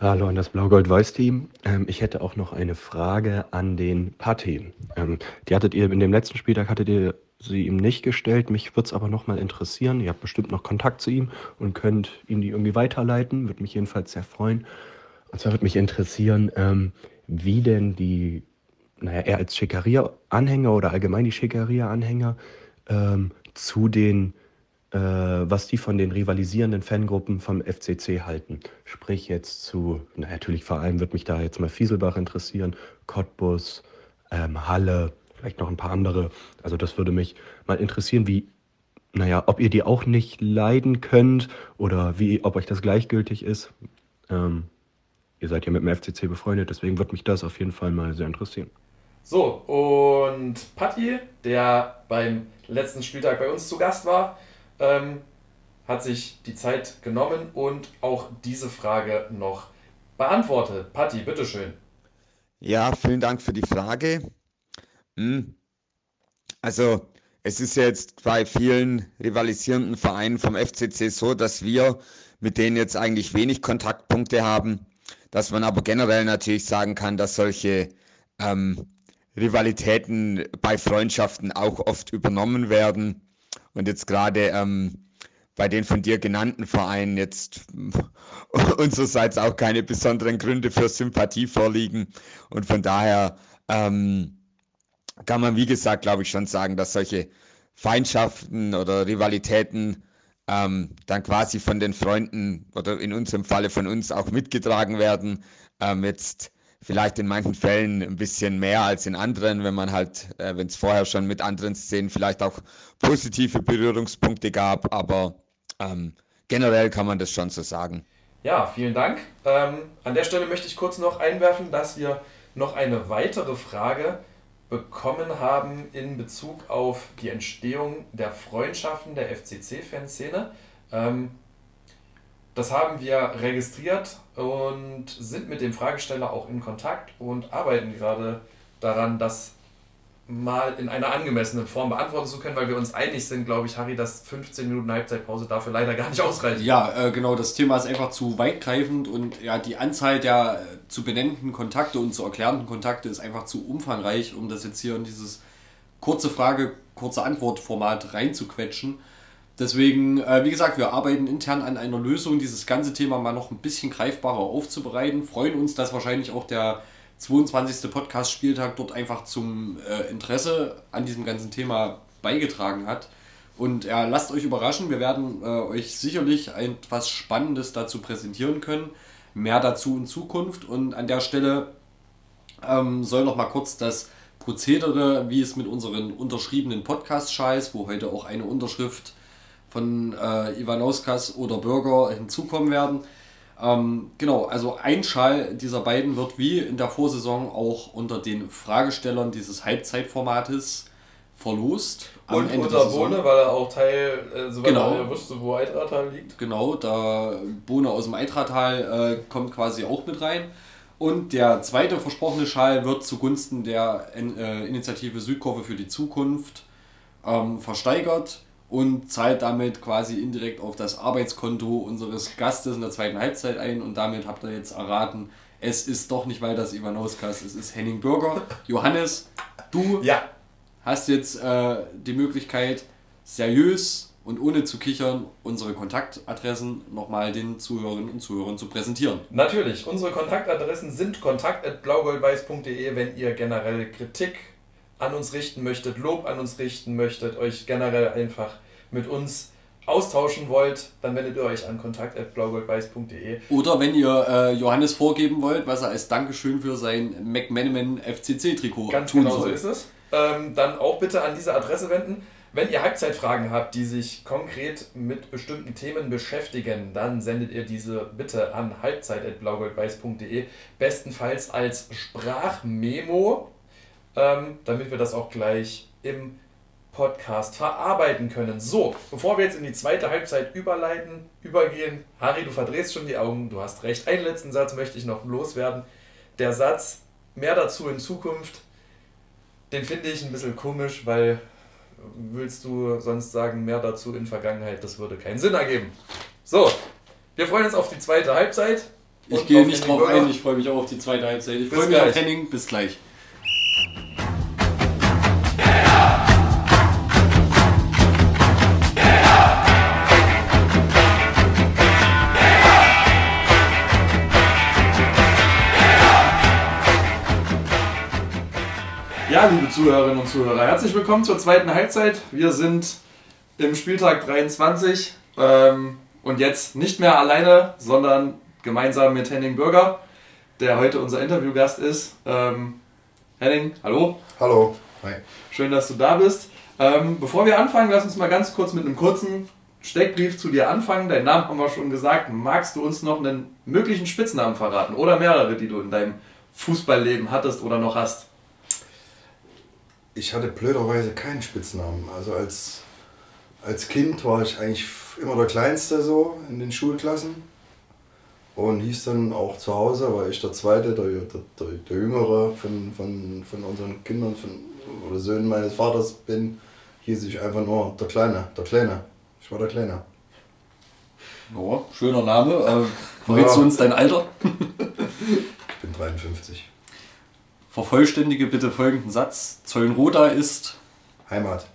Hallo an das Blau-Gold-Weiß-Team. Ähm, ich hätte auch noch eine Frage an den Patti. Ähm, die hattet ihr in dem letzten Spieltag hattet ihr sie ihm nicht gestellt. Mich würde es aber nochmal interessieren. Ihr habt bestimmt noch Kontakt zu ihm und könnt ihm die irgendwie weiterleiten. Würde mich jedenfalls sehr freuen. Und zwar würde mich interessieren, ähm, wie denn die, naja, er als Schickeria-Anhänger oder allgemein die Schickeria-Anhänger ähm, zu den, äh, was die von den rivalisierenden Fangruppen vom FCC halten. Sprich jetzt zu, na, natürlich vor allem würde mich da jetzt mal Fieselbach interessieren, Cottbus, ähm, Halle, vielleicht noch ein paar andere. Also das würde mich mal interessieren, wie, naja, ob ihr die auch nicht leiden könnt oder wie, ob euch das gleichgültig ist. Ähm, ihr seid ja mit dem FCC befreundet, deswegen würde mich das auf jeden Fall mal sehr interessieren. So, und Patti, der beim letzten Spieltag bei uns zu Gast war, ähm, hat sich die Zeit genommen und auch diese Frage noch beantwortet. Patti, bitteschön. Ja, vielen Dank für die Frage. Hm. Also es ist jetzt bei vielen rivalisierenden Vereinen vom FCC so, dass wir mit denen jetzt eigentlich wenig Kontaktpunkte haben, dass man aber generell natürlich sagen kann, dass solche ähm, Rivalitäten bei Freundschaften auch oft übernommen werden. Und jetzt gerade ähm, bei den von dir genannten Vereinen jetzt unsererseits auch keine besonderen Gründe für Sympathie vorliegen. Und von daher ähm, kann man, wie gesagt, glaube ich, schon sagen, dass solche Feindschaften oder Rivalitäten ähm, dann quasi von den Freunden oder in unserem Falle von uns auch mitgetragen werden. Ähm, jetzt vielleicht in manchen Fällen ein bisschen mehr als in anderen, wenn man halt, äh, wenn es vorher schon mit anderen Szenen vielleicht auch positive Berührungspunkte gab, aber ähm, generell kann man das schon so sagen. Ja, vielen Dank. Ähm, an der Stelle möchte ich kurz noch einwerfen, dass wir noch eine weitere Frage bekommen haben in Bezug auf die Entstehung der Freundschaften der FCC-Fanszene. Ähm, das haben wir registriert und sind mit dem Fragesteller auch in Kontakt und arbeiten gerade daran, das mal in einer angemessenen Form beantworten zu können, weil wir uns einig sind, glaube ich, Harry, dass 15 Minuten Halbzeitpause dafür leider gar nicht ausreichen. Ja, äh, genau, das Thema ist einfach zu weitgreifend und ja, die Anzahl der äh, zu benennenden Kontakte und zu erklärenden Kontakte ist einfach zu umfangreich, um das jetzt hier in dieses kurze Frage, kurze Antwort-Format reinzuquetschen. Deswegen, äh, wie gesagt, wir arbeiten intern an einer Lösung, dieses ganze Thema mal noch ein bisschen greifbarer aufzubereiten. Freuen uns, dass wahrscheinlich auch der 22. Podcast-Spieltag dort einfach zum äh, Interesse an diesem ganzen Thema beigetragen hat. Und ja, lasst euch überraschen, wir werden äh, euch sicherlich etwas Spannendes dazu präsentieren können. Mehr dazu in Zukunft. Und an der Stelle ähm, soll noch mal kurz das Prozedere, wie es mit unseren unterschriebenen Podcast-Scheiß, wo heute auch eine Unterschrift von äh, Ivanauskas oder Bürger hinzukommen werden. Ähm, genau, also ein Schal dieser beiden wird wie in der Vorsaison auch unter den Fragestellern dieses Halbzeitformates verlost. Und unter Bohne, weil er auch Teil, äh, soweit Genau. er wusste, wo Eitratal liegt. Genau, da Bohne aus dem Eitratal äh, kommt quasi auch mit rein. Und der zweite versprochene Schal wird zugunsten der äh, Initiative Südkurve für die Zukunft ähm, versteigert und zahlt damit quasi indirekt auf das Arbeitskonto unseres Gastes in der zweiten Halbzeit ein. Und damit habt ihr jetzt erraten, es ist doch nicht weiter Ivanauskas, es ist Henning Bürger. Johannes, du Ja, hast jetzt äh, die Möglichkeit, seriös und ohne zu kichern unsere Kontaktadressen nochmal den Zuhörerinnen und Zuhörern zu präsentieren. natürlich. Unsere Kontaktadressen sind kontakt.blaugoldweiß.de, wenn ihr generell Kritik an uns richten möchtet, Lob an uns richten möchtet, euch generell einfach mit uns austauschen wollt, dann wendet ihr euch an kontakt.blaugoldweiß.de. Oder wenn ihr äh, Johannes vorgeben wollt, was er als Dankeschön für sein McManaman FCC-Trikot Ganz tun genau so soll. ist es. Ähm, dann auch bitte an diese Adresse wenden. Wenn ihr Halbzeitfragen habt, die sich konkret mit bestimmten Themen beschäftigen, dann sendet ihr diese bitte an halbzeit.blaugoldweiß.de. Bestenfalls als Sprachmemo, ähm, damit wir das auch gleich im Podcast verarbeiten können. So, bevor wir jetzt in die zweite Halbzeit überleiten, übergehen, Harry, du verdrehst schon die Augen, du hast recht. Einen letzten Satz möchte ich noch loswerden. Der Satz, mehr dazu in Zukunft, den finde ich ein bisschen komisch, weil willst du sonst sagen, mehr dazu in Vergangenheit, das würde keinen Sinn ergeben. So, wir freuen uns auf die zweite Halbzeit. Ich gehe auf nicht drauf ein, ich freue mich auch auf die zweite Halbzeit. Ich freue mich auf gleich. Henning, bis gleich. Ja, liebe Zuhörerinnen und Zuhörer, herzlich willkommen zur zweiten Halbzeit. Wir sind im Spieltag 23 ähm, und jetzt nicht mehr alleine, sondern gemeinsam mit Henning Bürger, der heute unser Interviewgast ist. Ähm, Henning, hallo, Hallo. Hi. schön, dass du da bist. Ähm, bevor wir anfangen, lass uns mal ganz kurz mit einem kurzen Steckbrief zu dir anfangen. Deinen Namen haben wir schon gesagt. Magst du uns noch einen möglichen Spitznamen verraten oder mehrere, die du in deinem Fußballleben hattest oder noch hast? Ich hatte blöderweise keinen Spitznamen. Also als, als Kind war ich eigentlich immer der Kleinste so in den Schulklassen. Und hieß dann auch zu Hause, weil ich der Zweite, der, der, der, Jüngere von, von, von unseren Kindern von, oder Söhnen meines Vaters bin, hieß ich einfach nur der Kleine, der Kleine. Ich war der Kleine. Ja, schöner Name. Äh, verrätst du Ja. uns dein Alter? Ich bin 53. Vervollständige bitte folgenden Satz. Zollenroda ist. Heimat.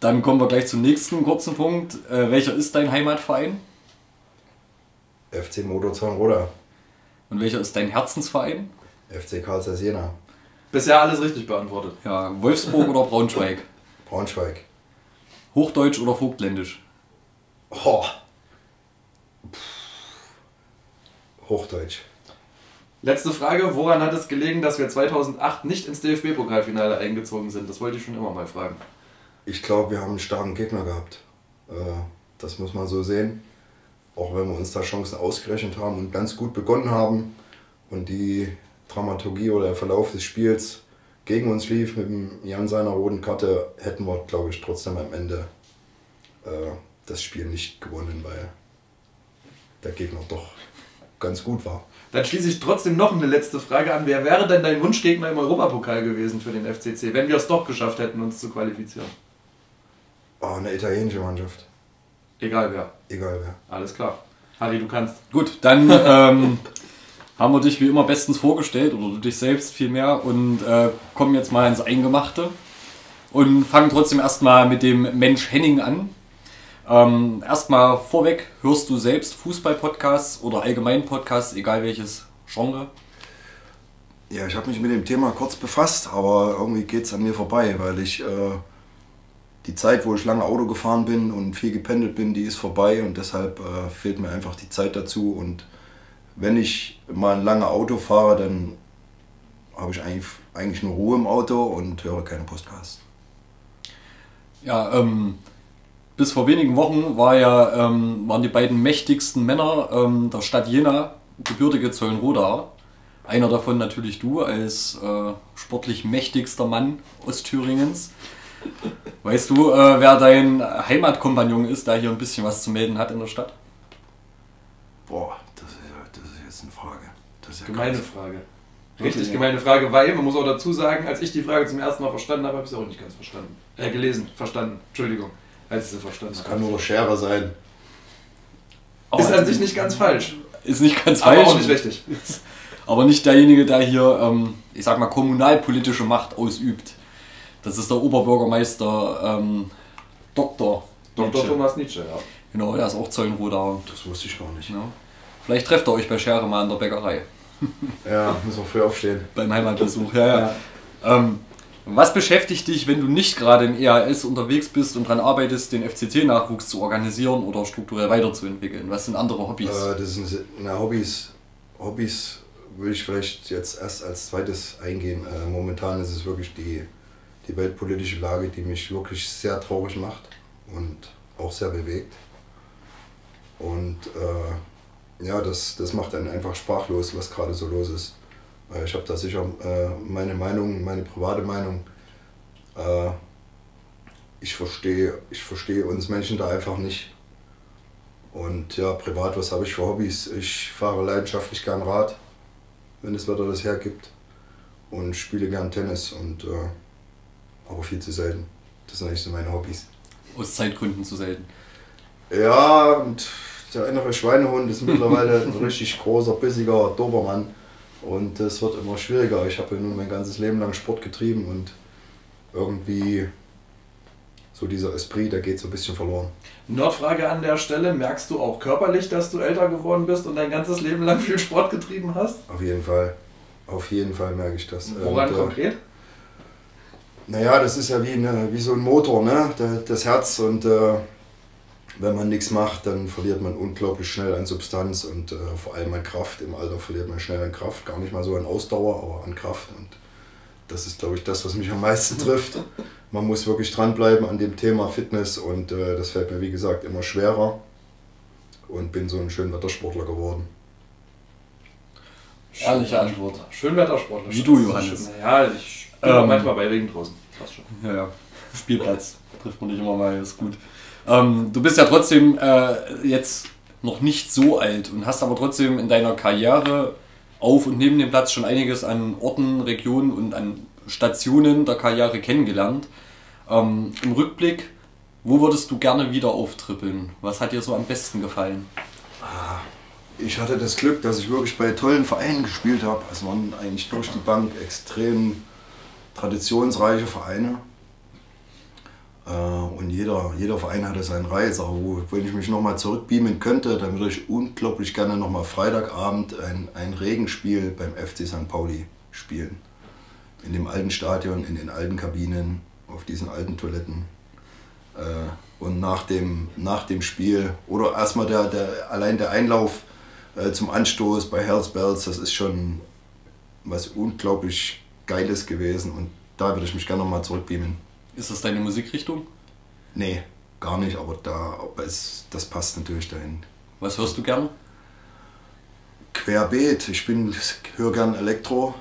Dann kommen wir gleich zum nächsten kurzen Punkt. Äh, welcher ist dein Heimatverein? FC Motor Zornroda. Und welcher ist dein Herzensverein? FC Karl Jena. Bisher alles richtig beantwortet. Ja, Wolfsburg oder Braunschweig? Braunschweig. Hochdeutsch oder Vogtländisch? Oh. Pff. Hochdeutsch. Letzte Frage, woran hat es gelegen, dass wir 2008 nicht ins DFB-Pokalfinale eingezogen sind? Das wollte ich schon immer mal fragen. Ich glaube, wir haben einen starken Gegner gehabt. Äh, Das muss man so sehen. Auch wenn wir uns da Chancen ausgerechnet haben und ganz gut begonnen haben und die Dramaturgie oder der Verlauf des Spiels gegen uns lief mit dem Jan seiner roten Karte, hätten wir, glaube ich, trotzdem am Ende äh, das Spiel nicht gewonnen, weil der Gegner doch ganz gut war. Dann schließe ich trotzdem noch eine letzte Frage an. Wer wäre denn dein Wunschgegner im Europapokal gewesen für den FCC, wenn wir es doch geschafft hätten, uns zu qualifizieren? Oh, eine italienische Mannschaft. Egal wer. Egal wer. Alles klar. Harry, du kannst. Gut, dann ähm, haben wir dich wie immer bestens vorgestellt oder du dich selbst vielmehr und äh, kommen jetzt mal ins Eingemachte und fangen trotzdem erstmal mit dem Mensch Henning an. Ähm, erstmal vorweg, hörst du selbst Fußball-Podcasts oder allgemein Podcasts, egal welches Genre? Ja, ich habe mich mit dem Thema kurz befasst, aber irgendwie geht es an mir vorbei, weil ich äh, die Zeit, wo ich lange Auto gefahren bin und viel gependelt bin, die ist vorbei und deshalb äh, fehlt mir einfach die Zeit dazu. Und wenn ich mal ein lange Auto fahre, dann habe ich eigentlich, eigentlich nur Ruhe im Auto und höre keine Podcasts. Ja, ähm, bis vor wenigen Wochen war ja, ähm, waren die beiden mächtigsten Männer ähm, der Stadt Jena gebürtige Zeulenroda. Einer davon natürlich du als äh, sportlich mächtigster Mann Ostthüringens. Weißt du, äh, wer dein Heimatkompagnon ist, der hier ein bisschen was zu melden hat in der Stadt? Boah, das ist, ja- das ist jetzt eine Frage. Das ist ja Gemeine ganz- Frage. Richtig ja. gemeine Frage, weil man muss auch dazu sagen, als ich die Frage zum ersten Mal verstanden habe, habe ich sie auch nicht ganz verstanden. Äh, gelesen, verstanden. Entschuldigung, als ich sie verstanden Das habe. kann nur Scherer sein. Ist an sich nicht ganz falsch, Ist nicht ganz aber falsch. auch nicht richtig. Aber nicht derjenige, der hier, ähm, ich sag mal, kommunalpolitische Macht ausübt. Das ist der Oberbürgermeister ähm, Dr. Dr. Nietzsche. Thomas Nietzsche, ja. Genau, der ist auch Zeulenroda. Das wusste ich gar nicht. Ja. Vielleicht trefft ihr euch bei Schere mal in der Bäckerei. Ja, müssen wir früh aufstehen. Beim Heimatbesuch, ja, ja. Ähm, was beschäftigt dich, wenn du nicht gerade im EAS unterwegs bist und daran arbeitest, den FCC-Nachwuchs zu organisieren oder strukturell weiterzuentwickeln? Was sind andere Hobbys? Äh, das sind na, Hobbys. Hobbys will ich vielleicht jetzt erst als zweites eingehen. Äh, momentan ist es wirklich die, die weltpolitische Lage, die mich wirklich sehr traurig macht und auch sehr bewegt. Und äh, ja, das, das macht einen einfach sprachlos, was gerade so los ist. Äh, ich habe da sicher äh, meine Meinung, meine private Meinung. Äh, ich verstehe ich verstehe uns Menschen da einfach nicht. Und ja, privat, was habe ich für Hobbys? Ich fahre leidenschaftlich gern Rad, wenn das Wetter das hergibt. Und spiele gern Tennis, und, äh, aber viel zu selten. Das sind eigentlich so meine Hobbys. Aus Zeitgründen zu selten. Ja, und der innere Schweinehund ist mittlerweile ein richtig großer, bissiger Dobermann. Und es wird immer schwieriger. Ich habe ja nun mein ganzes Leben lang Sport getrieben und irgendwie so dieser Esprit, der geht so ein bisschen verloren. Nordfrage an der Stelle, merkst du auch körperlich, dass du älter geworden bist und dein ganzes Leben lang viel Sport getrieben hast? Auf jeden Fall. Auf jeden Fall merke ich das. Woran Und, äh, konkret? Naja, das ist ja wie, eine, wie so ein Motor, ne? Da- das Herz. Und äh, wenn man nichts macht, dann verliert man unglaublich schnell an Substanz und äh, vor allem an Kraft. Im Alter verliert man schnell an Kraft. Gar nicht mal so an Ausdauer, aber an Kraft. Und das ist, glaube ich, das, was mich am meisten trifft. Man muss wirklich dranbleiben an dem Thema Fitness und äh, das fällt mir, wie gesagt, immer schwerer. Und bin so ein Schönwettersportler geworden. Ehrliche Antwort. Schönwettersportler. Wie du, Johannes. Ja, ich bin Ähm, manchmal bei Regen draußen. Passt schon. Ja, ja. Spielplatz. Trifft man nicht immer mal, ist gut. Ähm, du bist ja trotzdem äh, jetzt noch nicht so alt und hast aber trotzdem in deiner Karriere auf und neben dem Platz schon einiges an Orten, Regionen und an Stationen der Karriere kennengelernt. Ähm, Im Rückblick, wo würdest du gerne wieder auftrippeln? Was hat dir so am besten gefallen? Ich hatte das Glück, dass ich wirklich bei tollen Vereinen gespielt habe. Es waren eigentlich durch die Bank extrem traditionsreiche Vereine. Jeder, jeder Verein hatte seinen Reiz. Aber wo, wenn ich mich nochmal zurückbeamen könnte, dann würde ich unglaublich gerne nochmal Freitagabend ein, ein Regenspiel beim FC St. Pauli spielen. In dem alten Stadion, in den alten Kabinen, auf diesen alten Toiletten. Äh, Und nach dem, nach dem Spiel oder erstmal der, der, allein der Einlauf äh, zum Anstoß bei Hells Bells, das ist schon was unglaublich Geiles gewesen und da würde ich mich gerne nochmal zurückbeamen. Ist das deine Musikrichtung? Nee, gar nicht, aber da, es, das passt natürlich dahin. Was hörst du gerne? Querbeet, ich bin, höre gern Elektro.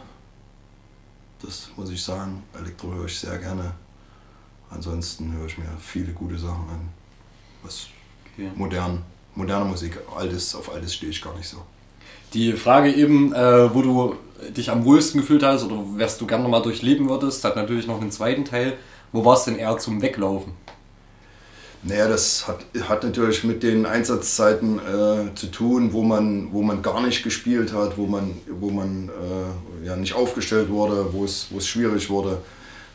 Das muss ich sagen. Elektro höre ich sehr gerne. Ansonsten höre ich mir viele gute Sachen an. Was Okay. modern, moderne Musik, altes, auf altes stehe ich gar nicht so. Die Frage eben, äh, wo du dich am wohlsten gefühlt hast oder was du gerne nochmal durchleben würdest, hat natürlich noch einen zweiten Teil. Wo war es denn eher zum Weglaufen? Naja, das hat, hat natürlich mit den Einsatzzeiten äh, zu tun, wo man, wo man gar nicht gespielt hat, wo man, wo man äh, ja, nicht aufgestellt wurde, wo es, schwierig wurde.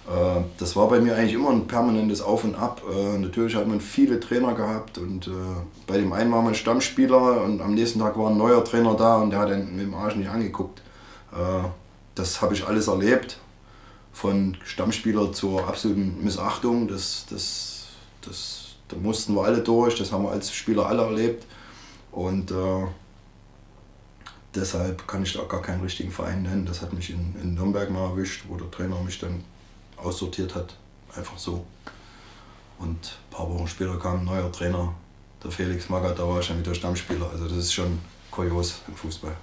Äh, das war bei mir eigentlich immer ein permanentes Auf und Ab. Äh, natürlich hat man viele Trainer gehabt und äh, bei dem einen war man Stammspieler und am nächsten Tag war ein neuer Trainer da und der hat einen mit dem Arsch nicht angeguckt. Äh, das habe ich alles erlebt. Von Stammspieler zur absoluten Missachtung. Das, das Das, da mussten wir alle durch, das haben wir als Spieler alle erlebt. Und äh, deshalb kann ich da gar keinen richtigen Verein nennen. Das hat mich in, in Nürnberg mal erwischt, wo der Trainer mich dann aussortiert hat. Einfach so. Und ein paar Wochen später kam ein neuer Trainer, der Felix Magath, da war ich schon wieder Stammspieler. Also das ist schon kurios im Fußball.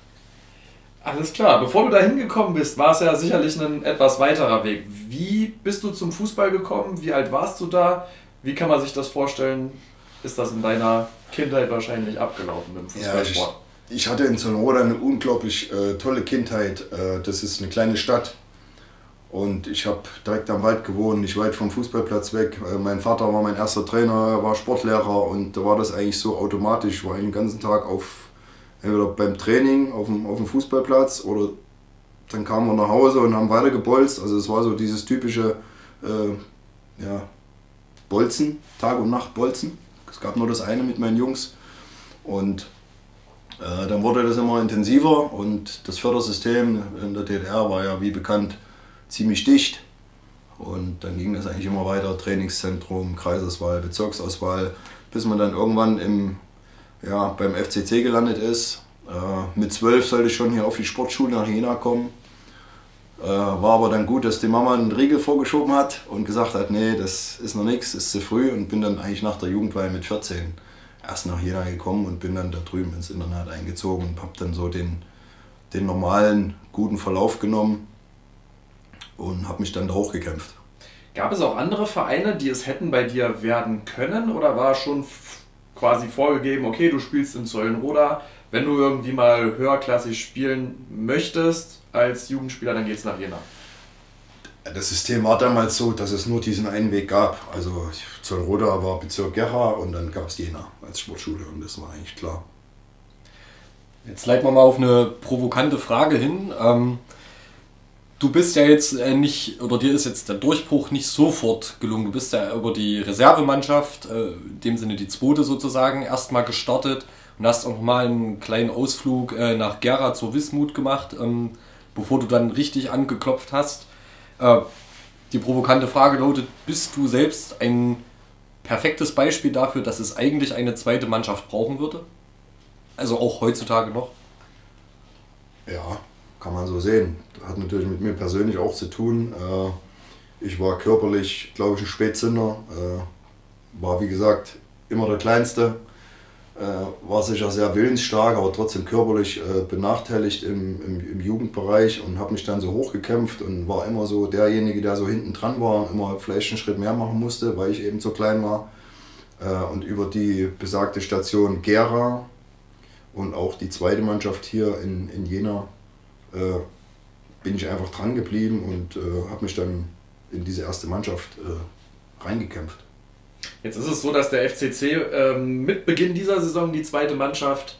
Alles klar, bevor du da hingekommen bist, war es ja sicherlich ein etwas weiterer Weg. Wie bist du zum Fußball gekommen? Wie alt warst du da? Wie kann man sich das vorstellen? Ist das in deiner Kindheit wahrscheinlich abgelaufen mit dem Fußballsport? Ja, ich, ich, hatte in Sonora eine unglaublich äh, tolle Kindheit. Äh, das ist eine kleine Stadt. Und ich habe direkt am Wald gewohnt, nicht weit vom Fußballplatz weg. Äh, mein Vater war mein erster Trainer, er war Sportlehrer und da war das eigentlich so automatisch. Ich war den ganzen Tag auf entweder beim Training auf dem, auf dem Fußballplatz oder dann kamen wir nach Hause und haben weiter gebolzt. Also es war so dieses typische äh, ja, Bolzen, Tag und Nacht Bolzen. Es gab nur das eine mit meinen Jungs. Und äh, dann wurde das immer intensiver und das Fördersystem in der DDR war ja wie bekannt ziemlich dicht. Und dann ging das eigentlich immer weiter, Trainingszentrum, Kreisauswahl, Bezirksauswahl, bis man dann irgendwann im ja, beim FCC gelandet ist. Äh, mit zwölf sollte ich schon hier auf die Sportschule nach Jena kommen. Äh, war aber dann gut, dass die Mama einen Riegel vorgeschoben hat und gesagt hat, nee, das ist noch nichts, ist zu früh und bin dann eigentlich nach der Jugendweihe mit 14 erst nach Jena gekommen und bin dann da drüben ins Internat eingezogen und habe dann so den, den normalen, guten Verlauf genommen und habe mich dann da hochgekämpft. Gab es auch andere Vereine, die es hätten bei dir werden können oder war schon quasi vorgegeben, okay, du spielst in Zollenroda, wenn du irgendwie mal höherklassig spielen möchtest als Jugendspieler, dann geht es nach Jena. Das System war damals so, dass es nur diesen einen Weg gab. Also Zollroda war Bezirk Gera und dann gab es Jena als Sportschule und das war eigentlich klar. Jetzt leiten wir mal auf eine provokante Frage hin. Ähm, du bist ja jetzt äh, nicht, oder dir ist jetzt der Durchbruch nicht sofort gelungen. Du bist ja über die Reservemannschaft, äh, in dem Sinne die zweite sozusagen, erstmal gestartet und hast auch nochmal einen kleinen Ausflug äh, nach Gera zur Wismut gemacht, ähm, bevor du dann richtig angeklopft hast. Die provokante Frage lautet, bist du selbst ein perfektes Beispiel dafür, dass es eigentlich eine zweite Mannschaft brauchen würde? Also auch heutzutage noch? Ja, kann man so sehen. Hat natürlich mit mir persönlich auch zu tun. Äh, ich war körperlich, glaube ich, ein Spätzünder. Äh, war, wie gesagt, immer der Kleinste. Äh, war sicher sehr willensstark, aber trotzdem körperlich benachteiligt im, im, im Jugendbereich und habe mich dann so hochgekämpft und war immer so derjenige, der so hinten dran war und immer vielleicht einen Schritt mehr machen musste, weil ich eben so klein war. Und über die besagte Station Gera und auch die zweite Mannschaft hier in, in Jena äh, bin ich einfach dran geblieben und äh, habe mich dann in diese erste Mannschaft äh, reingekämpft. Jetzt ist es so, dass der FCC ähm, mit Beginn dieser Saison die zweite Mannschaft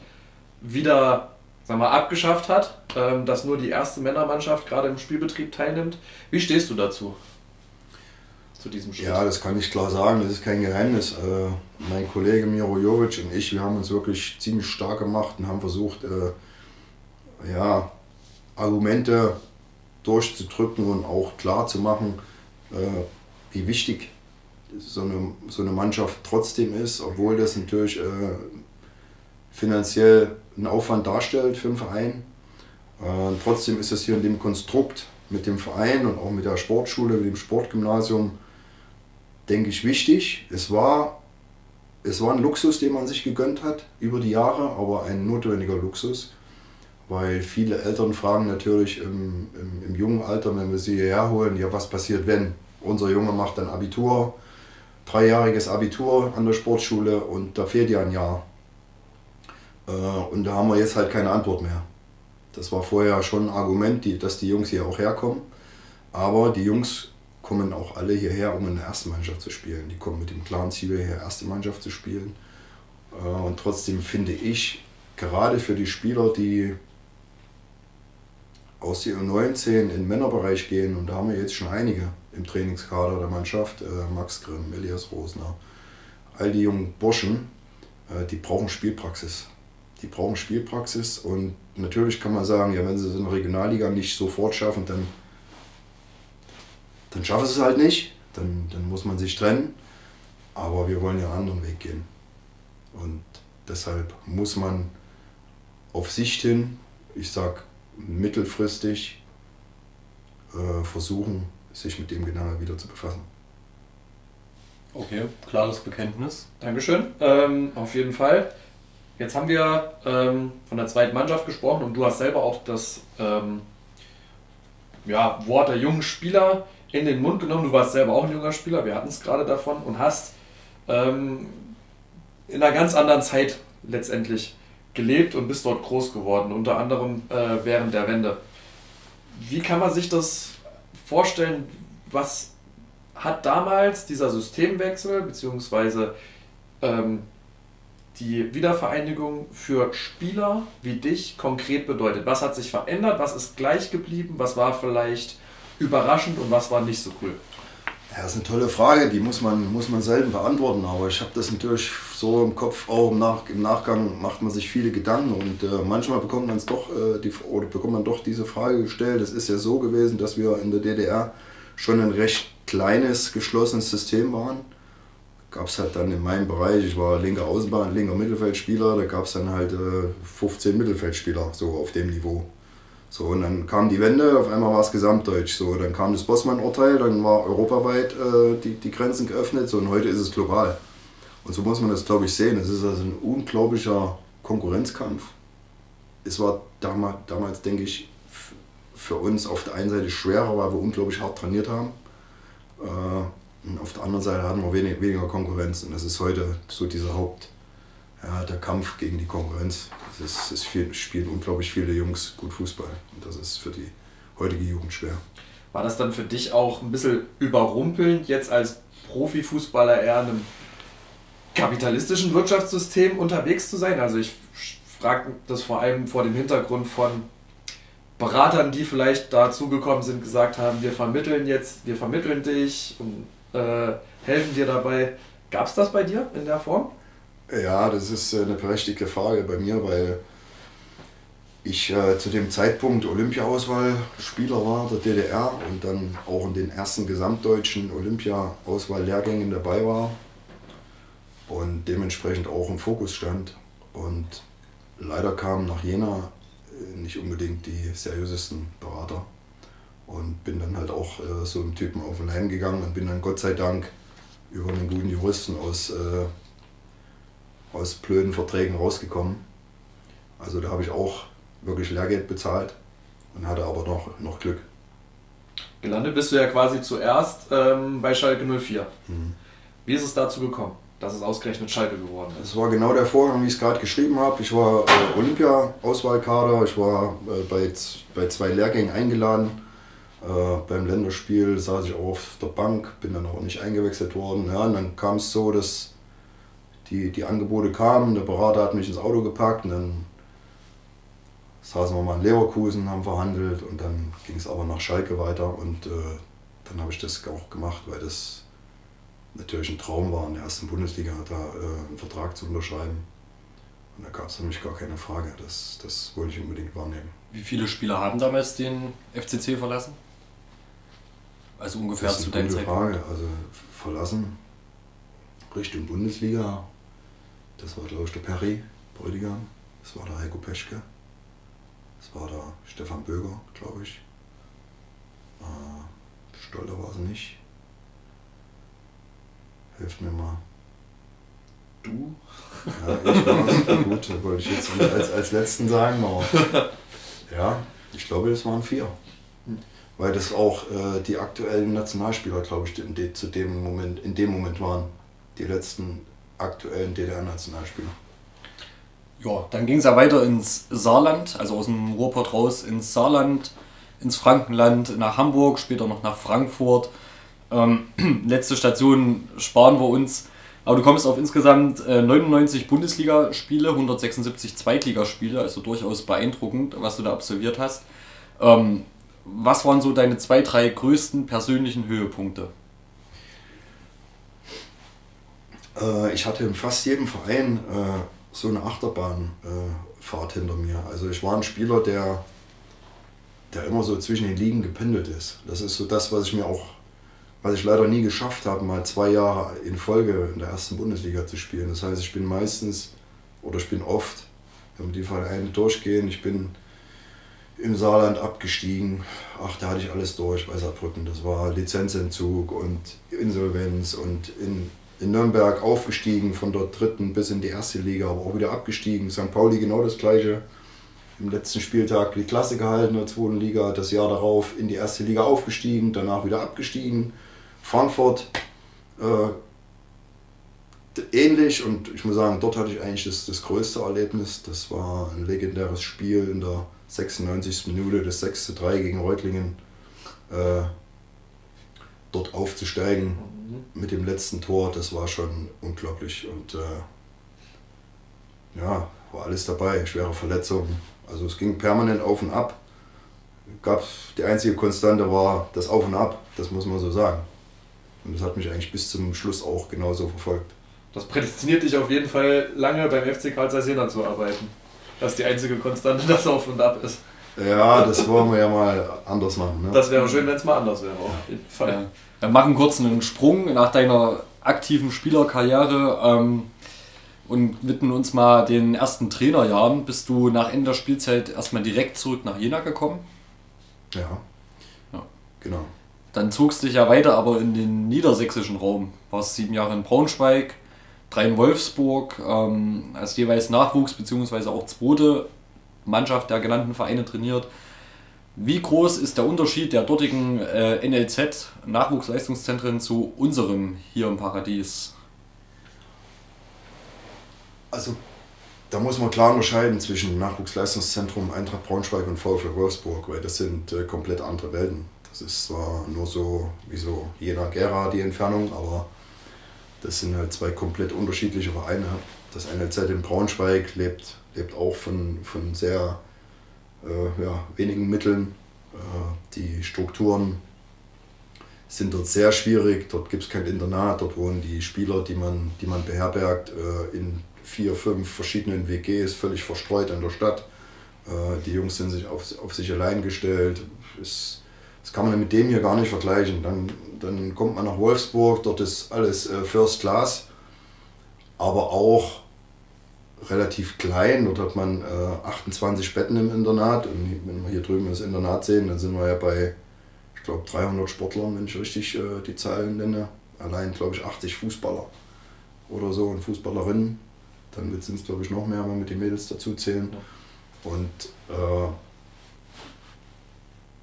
wieder sagen wir, abgeschafft hat, ähm, dass nur die erste Männermannschaft gerade im Spielbetrieb teilnimmt. Wie stehst du dazu? Zu diesem Schritt? Ja, das kann ich klar sagen, das ist kein Geheimnis. Äh, mein Kollege Miro Jovic und ich, wir haben uns wirklich ziemlich stark gemacht und haben versucht, äh, ja, Argumente durchzudrücken und auch klar zu machen, äh, wie wichtig so eine, so eine Mannschaft trotzdem ist, obwohl das natürlich äh, finanziell einen Aufwand darstellt für den Verein. Äh, trotzdem ist es hier in dem Konstrukt mit dem Verein und auch mit der Sportschule, mit dem Sportgymnasium, denke ich, wichtig. Es war, es war ein Luxus, den man sich gegönnt hat über die Jahre, aber ein notwendiger Luxus weil viele Eltern fragen natürlich im, im, im, jungen Alter, wenn wir sie hierher holen, ja, was passiert, wenn unser Junge macht dann Abitur, dreijähriges Abitur an der Sportschule und da fehlt ja ein Jahr. Äh, und da haben wir jetzt halt keine Antwort mehr. Das war vorher schon ein Argument, dass die Jungs hier auch herkommen. Aber die Jungs kommen auch alle hierher, um in der ersten Mannschaft zu spielen. Die kommen mit dem klaren Ziel, hier erste Mannschaft zu spielen. Äh, und trotzdem finde ich, gerade für die Spieler, die aus der U19 in den Männerbereich gehen und da haben wir jetzt schon einige im Trainingskader der Mannschaft, äh, Max Grimm, Elias Rosner, all die jungen Burschen, äh, die brauchen Spielpraxis. Die brauchen Spielpraxis und natürlich kann man sagen, ja, wenn sie es in der Regionalliga nicht sofort schaffen, dann, dann schaffen sie es halt nicht, dann, dann muss man sich trennen. Aber wir wollen ja einen anderen Weg gehen. Und deshalb muss man auf Sicht hin, ich sag mittelfristig, äh, versuchen, sich mit dem Gedanke wieder zu befassen. Okay, klares Bekenntnis. Dankeschön. Ähm, auf jeden Fall. Jetzt haben wir ähm, von der zweiten Mannschaft gesprochen und du hast selber auch das ähm, ja, Wort der jungen Spieler in den Mund genommen. Du warst selber auch ein junger Spieler, wir hatten es gerade davon und hast ähm, in einer ganz anderen Zeit letztendlich gelebt und bist dort groß geworden, unter anderem äh, während der Wende. Wie kann man sich das vorstellen? Was hat damals dieser Systemwechsel bzw. Ähm, die Wiedervereinigung für Spieler wie dich konkret bedeutet? Was hat sich verändert? Was ist gleich geblieben? Was war vielleicht überraschend und was war nicht so cool? Ja, das ist eine tolle Frage, die muss man, muss man selten beantworten, aber ich habe das natürlich so im Kopf, auch im, Nach, im Nachgang macht man sich viele Gedanken und äh, manchmal bekommt man doch, äh, die, oder bekommt man doch diese Frage gestellt. Es ist ja so gewesen, dass wir in der DDR schon ein recht kleines, geschlossenes System waren. Gab es halt dann in meinem Bereich, ich war linker Außenbahn, linker Mittelfeldspieler, da gab es dann halt äh, 15 Mittelfeldspieler, so auf dem Niveau. So, und dann kam die Wende, auf einmal war es gesamtdeutsch. So, dann kam das Bossmann-Urteil, dann war europaweit äh, die, die Grenzen geöffnet so, und heute ist es global. Und so muss man das, glaube ich, sehen. Es ist also ein unglaublicher Konkurrenzkampf. Es war damals, damals denke ich, für uns auf der einen Seite schwerer, weil wir unglaublich hart trainiert haben. Äh, und auf der anderen Seite hatten wir wenig, weniger Konkurrenz. Und das ist heute so dieser Haupt, ja, der Kampf gegen die Konkurrenz. Es, es spielen unglaublich viele Jungs gut Fußball. Und das ist für die heutige Jugend schwer. War das dann für dich auch ein bisschen überrumpelnd, jetzt als Profifußballer eher in einem kapitalistischen Wirtschaftssystem unterwegs zu sein? Also ich frage das vor allem vor dem Hintergrund von Beratern, die vielleicht dazugekommen sind, gesagt haben, wir vermitteln jetzt, wir vermitteln dich und äh, helfen dir dabei. Gab es das bei dir in der Form? Ja, das ist äh, eine berechtigte Frage bei mir, weil ich äh, zu dem Zeitpunkt Olympia-Auswahlspieler war der DDR und dann auch in den ersten gesamtdeutschen Olympia-Auswahl-Lehrgängen dabei war und dementsprechend auch im Fokus stand. Und leider kamen nach Jena äh, nicht unbedingt die seriösesten Berater und bin dann halt auch äh, so einem Typen auf den Leim gegangen und bin dann Gott sei Dank über einen guten Juristen aus, äh, aus blöden Verträgen rausgekommen. Also da habe ich auch wirklich Lehrgeld bezahlt und hatte aber noch, noch Glück. Gelandet bist du ja quasi zuerst ähm, bei Schalke 04. Mhm. Wie ist es dazu gekommen, dass es ausgerechnet Schalke geworden ist? Es war genau der Vorgang, wie ich es gerade geschrieben habe. Ich war äh, Olympia-Auswahlkader, ich war äh, bei, bei zwei Lehrgängen eingeladen. Äh, beim Länderspiel saß ich auch auf der Bank, bin dann auch nicht eingewechselt worden. Ja, und dann kam es so, dass die, die Angebote kamen, der Berater hat mich ins Auto gepackt und dann saßen wir mal in Leverkusen, haben verhandelt und dann ging es aber nach Schalke weiter und äh, dann habe ich das auch gemacht, weil das natürlich ein Traum war, in der ersten Bundesliga da äh, einen Vertrag zu unterschreiben. Und da gab es für mich gar keine Frage, das, das wollte ich unbedingt wahrnehmen. Wie viele Spieler haben damals den FCC verlassen? Also ungefähr zu deinem Zeitpunkt? Frage. Also verlassen Richtung Bundesliga, das war glaube ich der Perry Bräutigam, das war der Heiko Peschke. Das war der Stefan Böger, glaube ich. Äh, Stolter war es nicht. Hilft mir mal. Du? Ja, ich war Gut, wollte ich jetzt als, als letzten sagen, aber ja, ich glaube, das waren vier. Weil das auch äh, die aktuellen Nationalspieler, glaube ich, de, zu dem Moment, in dem Moment waren. Die letzten aktuellen DDR-Nationalspieler. Ja, dann ging es ja weiter ins Saarland, also aus dem Ruhrpott raus ins Saarland, ins Frankenland, nach Hamburg, später noch nach Frankfurt. Ähm, letzte Station sparen wir uns. Aber du kommst auf insgesamt äh, 99 Bundesligaspiele, 176 Zweitligaspiele, also durchaus beeindruckend, was du da absolviert hast. Ähm, was waren so deine zwei, drei größten persönlichen Höhepunkte? Äh, ich hatte in fast jedem Verein äh, so eine Achterbahnfahrt hinter mir. Also ich war ein Spieler, der, der immer so zwischen den Ligen gependelt ist. Das ist so das, was ich mir auch was ich leider nie geschafft habe, mal zwei Jahre in Folge in der ersten Bundesliga zu spielen. Das heißt, ich bin meistens oder ich bin oft, wenn die Vereine durchgehen, ich bin im Saarland abgestiegen. Ach, da hatte ich alles durch bei Saarbrücken. Das war Lizenzentzug und Insolvenz und in, in Nürnberg aufgestiegen, von dort dritten bis in die erste Liga, aber auch wieder abgestiegen. St. Pauli genau das gleiche. Im letzten Spieltag die Klasse gehalten in der zweiten Liga, das Jahr darauf in die erste Liga aufgestiegen, danach wieder abgestiegen. Frankfurt äh, ähnlich und ich muss sagen, dort hatte ich eigentlich das, das größte Erlebnis. Das war ein legendäres Spiel in der 96. Minute, das 6 zu 3 gegen Reutlingen. Äh, dort aufzusteigen. Mit dem letzten Tor, das war schon unglaublich. Und äh, ja, war alles dabei, schwere Verletzungen. Also es ging permanent auf und ab. Gab, die einzige Konstante war das Auf und Ab, das muss man so sagen. Und das hat mich eigentlich bis zum Schluss auch genauso verfolgt. Das prädestiniert dich auf jeden Fall lange beim FC Karl Jena zu arbeiten. Das ist die einzige Konstante, das Auf und Ab ist. Ja, das wollen wir ja mal anders machen. Ne? Das wäre schön, wenn es mal anders wäre, auf jeden Fall. Ja. Wir machen kurz einen Sprung nach deiner aktiven Spielerkarriere ähm, und widmen uns mal den ersten Trainerjahren. Bist du nach Ende der Spielzeit erstmal direkt zurück nach Jena gekommen? Ja. ja. Genau. Dann zogst du dich ja weiter aber in den niedersächsischen Raum. Warst sieben Jahre in Braunschweig, drei in Wolfsburg, ähm, als jeweils Nachwuchs- bzw. auch zweite Mannschaft der genannten Vereine trainiert. Wie groß ist der Unterschied der dortigen äh, NLZ Nachwuchsleistungszentren zu unserem hier im Paradies? Also da muss man klar unterscheiden zwischen Nachwuchsleistungszentrum Eintracht Braunschweig und VfL Wolfsburg, weil das sind äh, komplett andere Welten. Das ist zwar nur so wie so Jena Gera die Entfernung, aber das sind halt zwei komplett unterschiedliche Vereine. Das NLZ in Braunschweig lebt, lebt auch von, von sehr äh, ja, wenigen Mitteln. Äh, die Strukturen sind dort sehr schwierig. Dort gibt es kein Internat. Dort wohnen die Spieler, die man, die man beherbergt, äh, in vier, fünf verschiedenen WGs, völlig verstreut in der Stadt. Äh, die Jungs sind sich auf, auf sich allein gestellt. Es, das kann man mit dem hier gar nicht vergleichen. Dann, dann kommt man nach Wolfsburg, dort ist alles äh, First Class, aber auch relativ klein. Dort hat man äh, 28 Betten im Internat. Und wenn wir hier drüben das Internat sehen, dann sind wir ja bei, ich glaube, 300 Sportlern, wenn ich richtig äh, die Zahlen nenne. Allein, glaube ich, 80 Fußballer oder so und Fußballerinnen. Dann sind es, glaube ich, noch mehr, wenn wir die Mädels dazu zählen. Und äh,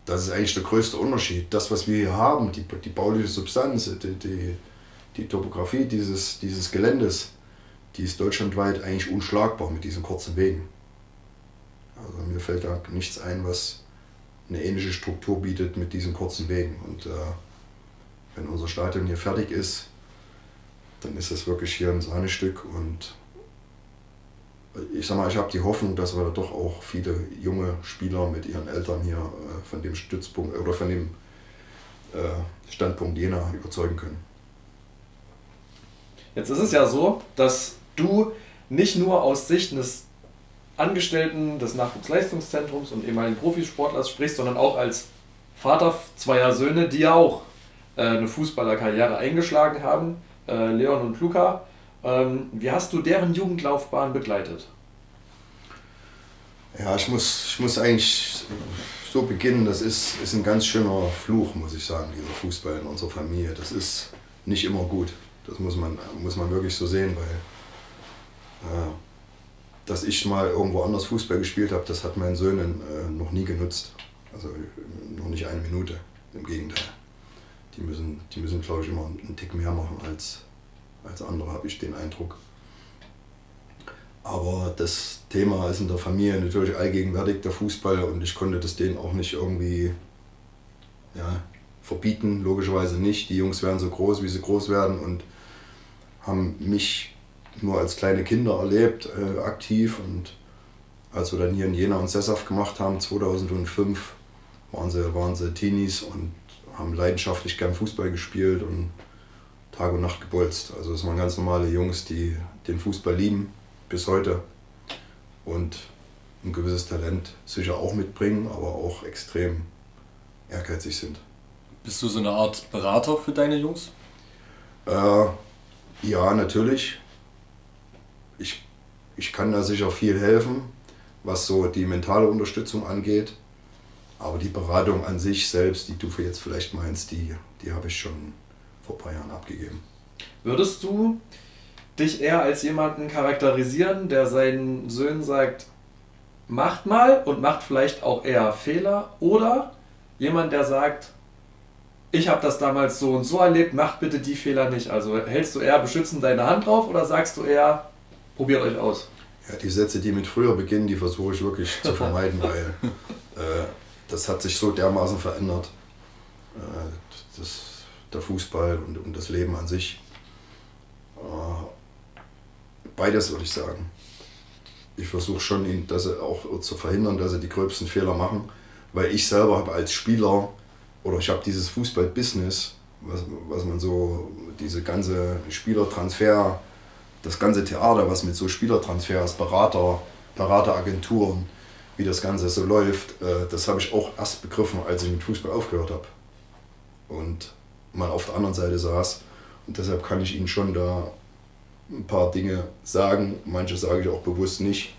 das ist eigentlich der größte Unterschied. Das, was wir hier haben, die, die bauliche Substanz, die, die, die Topografie dieses, dieses Geländes, die ist deutschlandweit eigentlich unschlagbar mit diesen kurzen Wegen. Also mir fällt da nichts ein, was eine ähnliche Struktur bietet mit diesen kurzen Wegen. Und äh, wenn unser Stadion hier fertig ist, dann ist das wirklich hier ein Sahnestück und ich sag mal, ich habe die Hoffnung, dass wir doch auch viele junge Spieler mit ihren Eltern hier äh, von dem Stützpunkt oder von dem äh, Standpunkt Jena überzeugen können. Jetzt ist es ja so, dass du nicht nur aus Sicht des Angestellten des Nachwuchsleistungszentrums und ehemaligen Profisportlers sprichst, sondern auch als Vater zweier Söhne, die ja auch äh, eine Fußballerkarriere eingeschlagen haben, äh, Leon und Luca. Ähm, wie hast du deren Jugendlaufbahn begleitet? Ja, ich muss, ich muss eigentlich so beginnen. Das ist, ist ein ganz schöner Fluch, muss ich sagen, dieser Fußball in unserer Familie. Das ist nicht immer gut. Das muss man, muss man wirklich so sehen, weil dass ich mal irgendwo anders Fußball gespielt habe, das hat meinen Söhnen äh, noch nie genutzt. Also noch nicht eine Minute. Im Gegenteil. Die müssen, die müssen glaube ich, immer einen Tick mehr machen als, als andere, habe ich den Eindruck. Aber das Thema ist in der Familie natürlich allgegenwärtig, der Fußball, und ich konnte das denen auch nicht irgendwie ja, verbieten, logischerweise nicht. Die Jungs werden so groß, wie sie groß werden und haben mich nur als kleine Kinder erlebt, äh, aktiv. Und als wir dann hier in Jena und Sesshaft gemacht haben, 2005, waren sie, waren sie Teenies und haben leidenschaftlich gern Fußball gespielt und Tag und Nacht gebolzt. Also es waren ganz normale Jungs, die den Fußball lieben, bis heute. Und ein gewisses Talent sicher auch mitbringen, aber auch extrem ehrgeizig sind. Bist du so eine Art Berater für deine Jungs? Äh, ja, natürlich. Ich, ich kann da sicher viel helfen, was so die mentale Unterstützung angeht. Aber die Beratung an sich selbst, die du jetzt vielleicht meinst, die, die habe ich schon vor ein paar Jahren abgegeben. Würdest du dich eher als jemanden charakterisieren, der seinen Söhnen sagt, macht mal und macht vielleicht auch eher Fehler? Oder jemand, der sagt, ich habe das damals so und so erlebt, macht bitte die Fehler nicht. Also hältst du eher beschützend deine Hand drauf oder sagst du eher, probiert euch aus? Ja, die Sätze, die mit früher beginnen, die versuche ich wirklich zu vermeiden, weil äh, das hat sich so dermaßen verändert. Äh, das, der Fußball und, und das Leben an sich. Äh, beides würde ich sagen. Ich versuche schon, ihn, dass er auch zu verhindern, dass sie die gröbsten Fehler machen, weil ich selber habe als Spieler oder ich habe dieses Fußball-Business, was, was man so, diese ganze Spielertransfer, das ganze Theater, was mit so Spielertransfers, Berater, Berateragenturen, wie das Ganze so läuft, äh, das habe ich auch erst begriffen, als ich mit Fußball aufgehört habe. Und mal auf der anderen Seite saß. Und deshalb kann ich Ihnen schon da ein paar Dinge sagen. Manche sage ich auch bewusst nicht,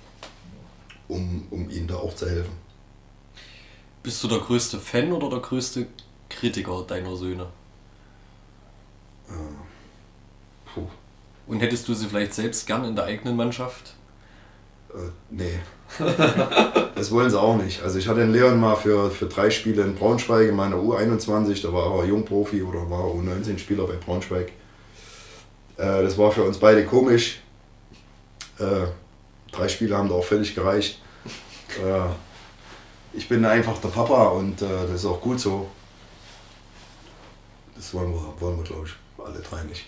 um, um Ihnen da auch zu helfen. Bist du der größte Fan oder der größte Kritiker deiner Söhne? Äh. Und hättest du sie vielleicht selbst gern in der eigenen Mannschaft? Äh, nee. das wollen sie auch nicht. Also ich hatte den Leon mal für, für drei Spiele in Braunschweig in meiner U21, da war er Jungprofi oder war er U19-Spieler bei Braunschweig. Äh, das war für uns beide komisch. Äh, drei Spiele haben da auch völlig gereicht. Äh, ich bin einfach der Papa und äh, das ist auch gut so. Das wollen wir, wollen wir glaube ich, alle drei nicht.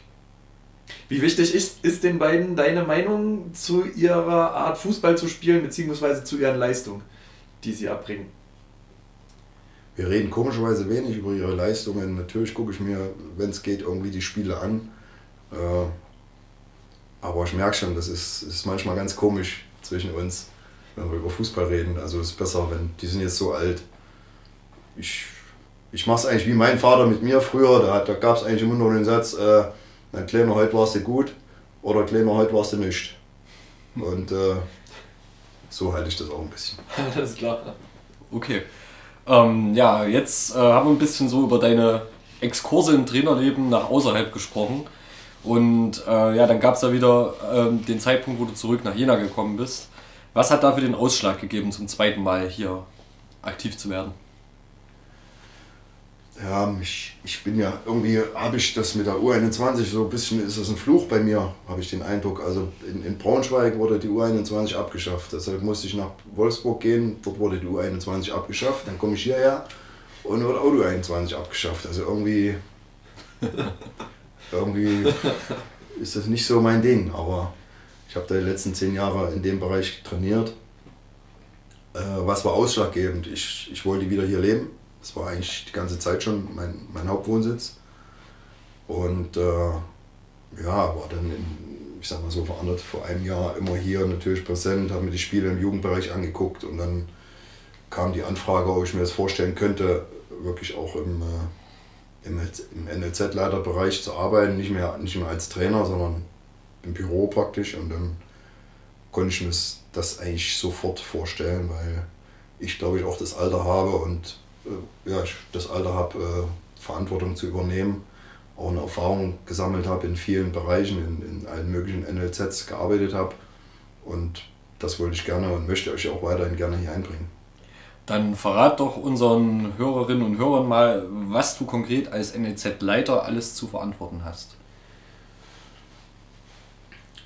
Wie wichtig ist, ist den beiden deine Meinung zu ihrer Art Fußball zu spielen, beziehungsweise zu ihren Leistungen, die sie abbringen? Wir reden komischerweise wenig über ihre Leistungen. Natürlich gucke ich mir, wenn es geht, irgendwie die Spiele an. Äh, aber ich merke schon, das ist, ist manchmal ganz komisch zwischen uns wenn wir über Fußball reden. Also es ist besser, wenn die sind jetzt so alt. Ich, ich mache es eigentlich wie mein Vater mit mir früher. Da, da gab es eigentlich immer nur den Satz, äh, mein Kleiner, heute warst du gut oder Kleiner, heute warst du nicht. Und äh, so halte ich das auch ein bisschen. Alles klar. Okay. Ähm, ja, jetzt äh, haben wir ein bisschen so über deine Exkurse im Trainerleben nach außerhalb gesprochen. Und äh, ja, dann gab es ja wieder ähm, den Zeitpunkt, wo du zurück nach Jena gekommen bist. Was hat dafür den Ausschlag gegeben, zum zweiten Mal hier aktiv zu werden? Ja, ich, ich bin ja irgendwie, habe ich das mit der U21 so ein bisschen, ist das ein Fluch bei mir, habe ich den Eindruck. Also in, in Braunschweig wurde die U21 abgeschafft. Deshalb musste ich nach Wolfsburg gehen, dort wurde die U21 abgeschafft. Dann komme ich hierher und wurde auch die U21 abgeschafft. Also irgendwie, irgendwie ist das nicht so mein Ding, aber ich habe da die letzten zehn Jahre in dem Bereich trainiert. Äh, was war ausschlaggebend? Ich, ich wollte wieder hier leben. Das war eigentlich die ganze Zeit schon mein, mein Hauptwohnsitz. Und äh, ja, war dann, in, ich sag mal so, verändert vor einem Jahr immer hier natürlich präsent, habe mir die Spiele im Jugendbereich angeguckt und dann kam die Anfrage, ob ich mir das vorstellen könnte, wirklich auch im, äh, im, im NLZ-Leiterbereich zu arbeiten, nicht mehr, nicht mehr als Trainer, sondern im Büro praktisch und dann konnte ich mir das eigentlich sofort vorstellen, weil ich glaube ich auch das Alter habe und ja, ich das Alter habe, äh, Verantwortung zu übernehmen, auch eine Erfahrung gesammelt habe in vielen Bereichen, in, in allen möglichen NLZs gearbeitet habe und das wollte ich gerne und möchte euch auch weiterhin gerne hier einbringen. Dann verrat doch unseren Hörerinnen und Hörern mal, was du konkret als NLZ-Leiter alles zu verantworten hast.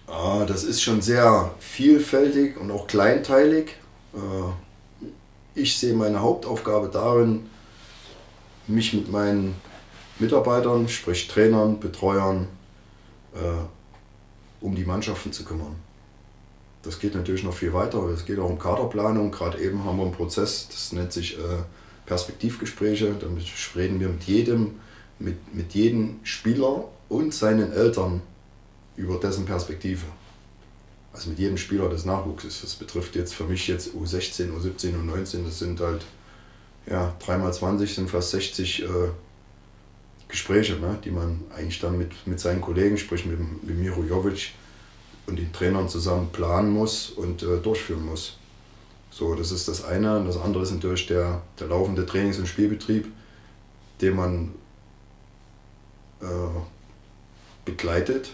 Ah, das ist schon sehr vielfältig und auch kleinteilig. Äh, ich sehe meine Hauptaufgabe darin, mich mit meinen Mitarbeitern, sprich Trainern, Betreuern, äh, um die Mannschaften zu kümmern. Das geht natürlich noch viel weiter, es geht auch um Kaderplanung. Gerade eben haben wir einen Prozess, das nennt sich äh, Perspektivgespräche. Damit reden wir mit jedem, mit, mit jedem Spieler und seinen Eltern über dessen Perspektive. Also mit jedem Spieler des Nachwuchses. Das betrifft jetzt für mich jetzt U16, U17, U19, das sind halt ja, 3 mal 20 sind fast 60 äh, Gespräche, ne, die man eigentlich dann mit, mit seinen Kollegen, sprich mit, mit Miro Jovic und den Trainern zusammen planen muss und äh, durchführen muss. So, das ist das eine. Und das andere ist natürlich der, der laufende Trainings- und Spielbetrieb, den man äh, begleitet.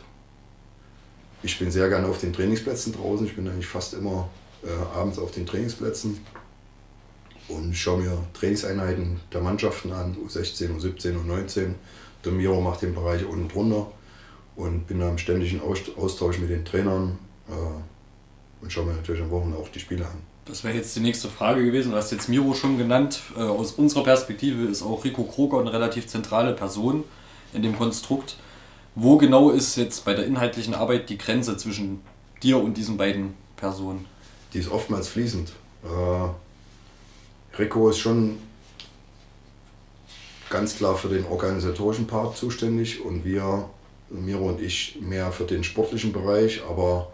Ich bin sehr gerne auf den Trainingsplätzen draußen. Ich bin eigentlich fast immer äh, abends auf den Trainingsplätzen und schaue mir Trainingseinheiten der Mannschaften an, U16, U17, U19. Der Miro macht den Bereich unten drunter und bin da im ständigen Austausch mit den Trainern äh, und schaue mir natürlich am Wochenende auch die Spiele an. Das wäre jetzt die nächste Frage gewesen. Du hast jetzt Miro schon genannt. Äh, aus unserer Perspektive ist auch Rico Kroger eine relativ zentrale Person in dem Konstrukt. Wo genau ist jetzt bei der inhaltlichen Arbeit die Grenze zwischen dir und diesen beiden Personen? Die ist oftmals fließend. Äh, Rico ist schon ganz klar für den organisatorischen Part zuständig und wir, Miro und ich, mehr für den sportlichen Bereich, aber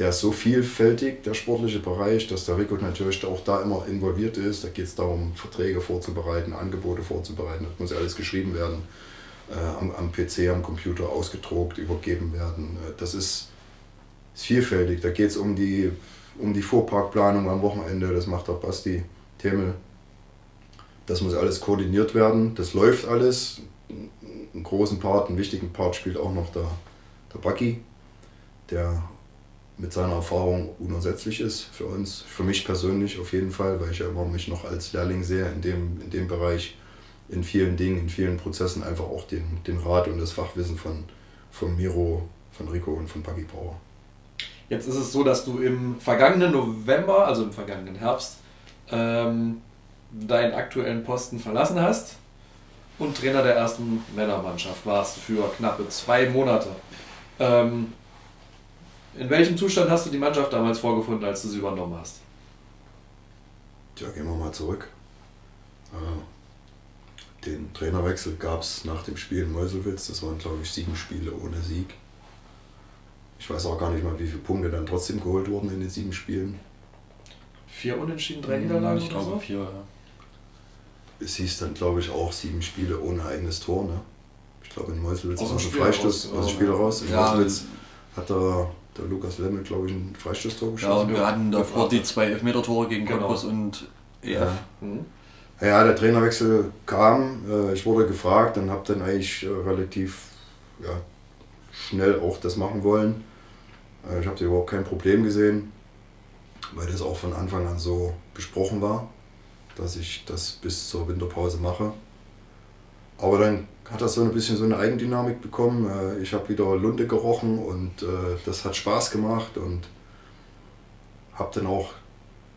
der ist so vielfältig, der sportliche Bereich, dass der Rico natürlich auch da immer involviert ist. Da geht es darum, Verträge vorzubereiten, Angebote vorzubereiten, das muss ja alles geschrieben werden, am, am, PC, am Computer ausgedruckt, übergeben werden. Äh, das ist, ist vielfältig. Da geht es um die, um die Vorparkplanung am Wochenende, das macht auch Basti Themel. Das muss alles koordiniert werden, das läuft alles. Einen großen Part, einen wichtigen Part spielt auch noch der, der Bucky, der mit seiner Erfahrung unersetzlich ist für uns, für mich persönlich auf jeden Fall, weil ich ja immer mich noch als Lehrling sehe in dem, in dem Bereich, in vielen Dingen, in vielen Prozessen einfach auch den, den Rat und das Fachwissen von, von Miro, von Rico und von Paggi Power. Jetzt ist es so, dass du im vergangenen November, also im vergangenen Herbst, ähm, deinen aktuellen Posten verlassen hast und Trainer der ersten Männermannschaft warst für knappe zwei Monate. Ähm, in welchem Zustand hast du die Mannschaft damals vorgefunden, als du sie übernommen hast? Tja, gehen wir mal zurück. Äh, den Trainerwechsel gab es nach dem Spiel in Meuselwitz. Das waren, glaube ich, sieben Spiele ohne Sieg. Ich weiß auch gar nicht mal, wie viele Punkte dann trotzdem geholt wurden in den sieben Spielen. Vier Unentschieden, drei Niederlagen? Ich glaube so? vier, ja. Es hieß dann, glaube ich, auch sieben Spiele ohne eigenes Tor. Ne? Ich glaube, in Meuselwitz war ein Freistoß aus dem Spiel raus. In ja, Meuselwitz hat er der Lukas Lemmel, glaube ich, ein Freistoßtor geschossen. Ja, und wir hatten davor die zwei Elfmeter-Tore gegen genau. Cottbus und EF. Ja. Mhm. Ja. der Trainerwechsel kam, äh, ich wurde gefragt und habe dann eigentlich äh, relativ ja, schnell auch das machen wollen. Äh, ich habe da überhaupt kein Problem gesehen, weil das auch von Anfang an so besprochen war, dass ich das bis zur Winterpause mache. Aber dann hat das so ein bisschen so eine Eigendynamik bekommen. Ich habe wieder Lunde gerochen und das hat Spaß gemacht und habe dann auch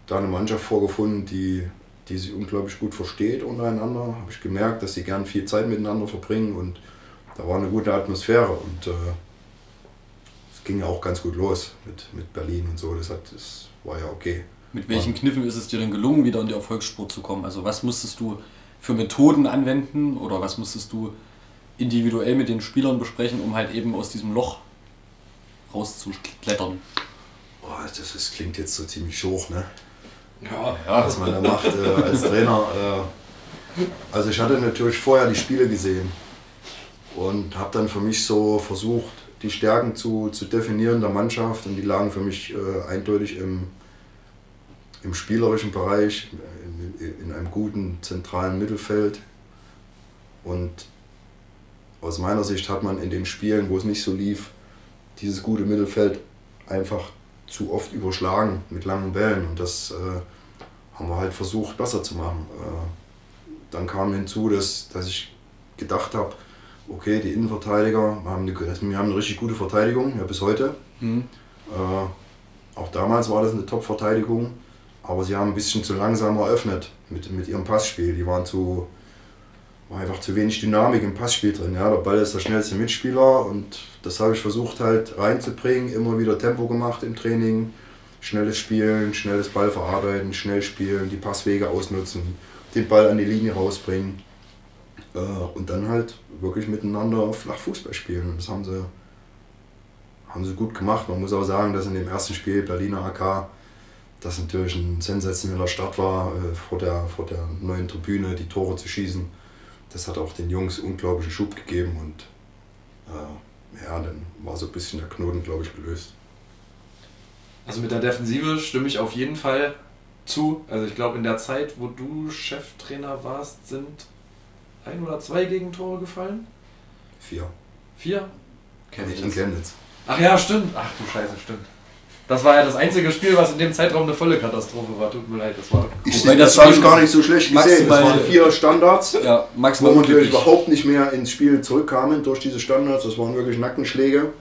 da eine Mannschaft vorgefunden, die, die sich unglaublich gut versteht untereinander. Habe ich gemerkt, dass sie gern viel Zeit miteinander verbringen und da war eine gute Atmosphäre und äh, es ging ja auch ganz gut los mit, mit Berlin und so. Das, hat, das war ja okay. Mit welchen Kniffen ist es dir denn gelungen, wieder in die Erfolgsspur zu kommen? Also was musstest du für Methoden anwenden oder was musstest du individuell mit den Spielern besprechen, um halt eben aus diesem Loch rauszuklettern? Boah, das ist, klingt jetzt so ziemlich hoch, ne? Ja. Was man da macht äh, als Trainer. Äh, also ich hatte natürlich vorher die Spiele gesehen und habe dann für mich so versucht, die Stärken zu, zu definieren der Mannschaft und die lagen für mich äh, eindeutig im, im spielerischen Bereich, in, in einem guten zentralen Mittelfeld. Und aus meiner Sicht hat man in den Spielen, wo es nicht so lief, dieses gute Mittelfeld einfach zu oft überschlagen mit langen Bällen. Und das äh, haben wir halt versucht besser zu machen. Äh, dann kam hinzu, dass, dass ich gedacht habe, okay, die Innenverteidiger haben eine, wir haben eine richtig gute Verteidigung, ja bis heute. Mhm. Äh, auch damals war das eine Top-Verteidigung. Aber sie haben ein bisschen zu langsam eröffnet mit, mit ihrem Passspiel. Die waren zu, war einfach zu wenig Dynamik im Passspiel drin. Ja, der Ball ist der schnellste Mitspieler und das habe ich versucht halt reinzubringen. Immer wieder Tempo gemacht im Training. Schnelles Spielen, schnelles Ball verarbeiten, schnell spielen, die Passwege ausnutzen, den Ball an die Linie rausbringen. Äh, und dann halt wirklich miteinander flach Fußball spielen. Und das haben sie, haben sie gut gemacht. Man muss auch sagen, dass in dem ersten Spiel Berliner AK das natürlich ein sensationeller Start war, äh, vor, der, vor der neuen Tribüne die Tore zu schießen. das hat auch den Jungs unglaublichen Schub gegeben und äh, ja, dann war so ein bisschen der Knoten, glaube ich, gelöst. Also mit der Defensive stimme ich auf jeden Fall zu. Also ich glaube, in der Zeit, wo du Cheftrainer warst, sind ein oder zwei Gegentore gefallen. Vier. Vier? Nicht in Chemnitz. Ach ja, stimmt. Ach du Scheiße, stimmt. Das war ja das einzige Spiel, was in dem Zeitraum eine volle Katastrophe war. Tut mir leid, das war. Ich, Wobei das das habe ich gar nicht so schlecht gesehen. Es maximal- waren vier Standards, Ja, wo wir natürlich überhaupt nicht mehr ins Spiel zurückkamen durch diese Standards. Das waren wirklich Nackenschläge.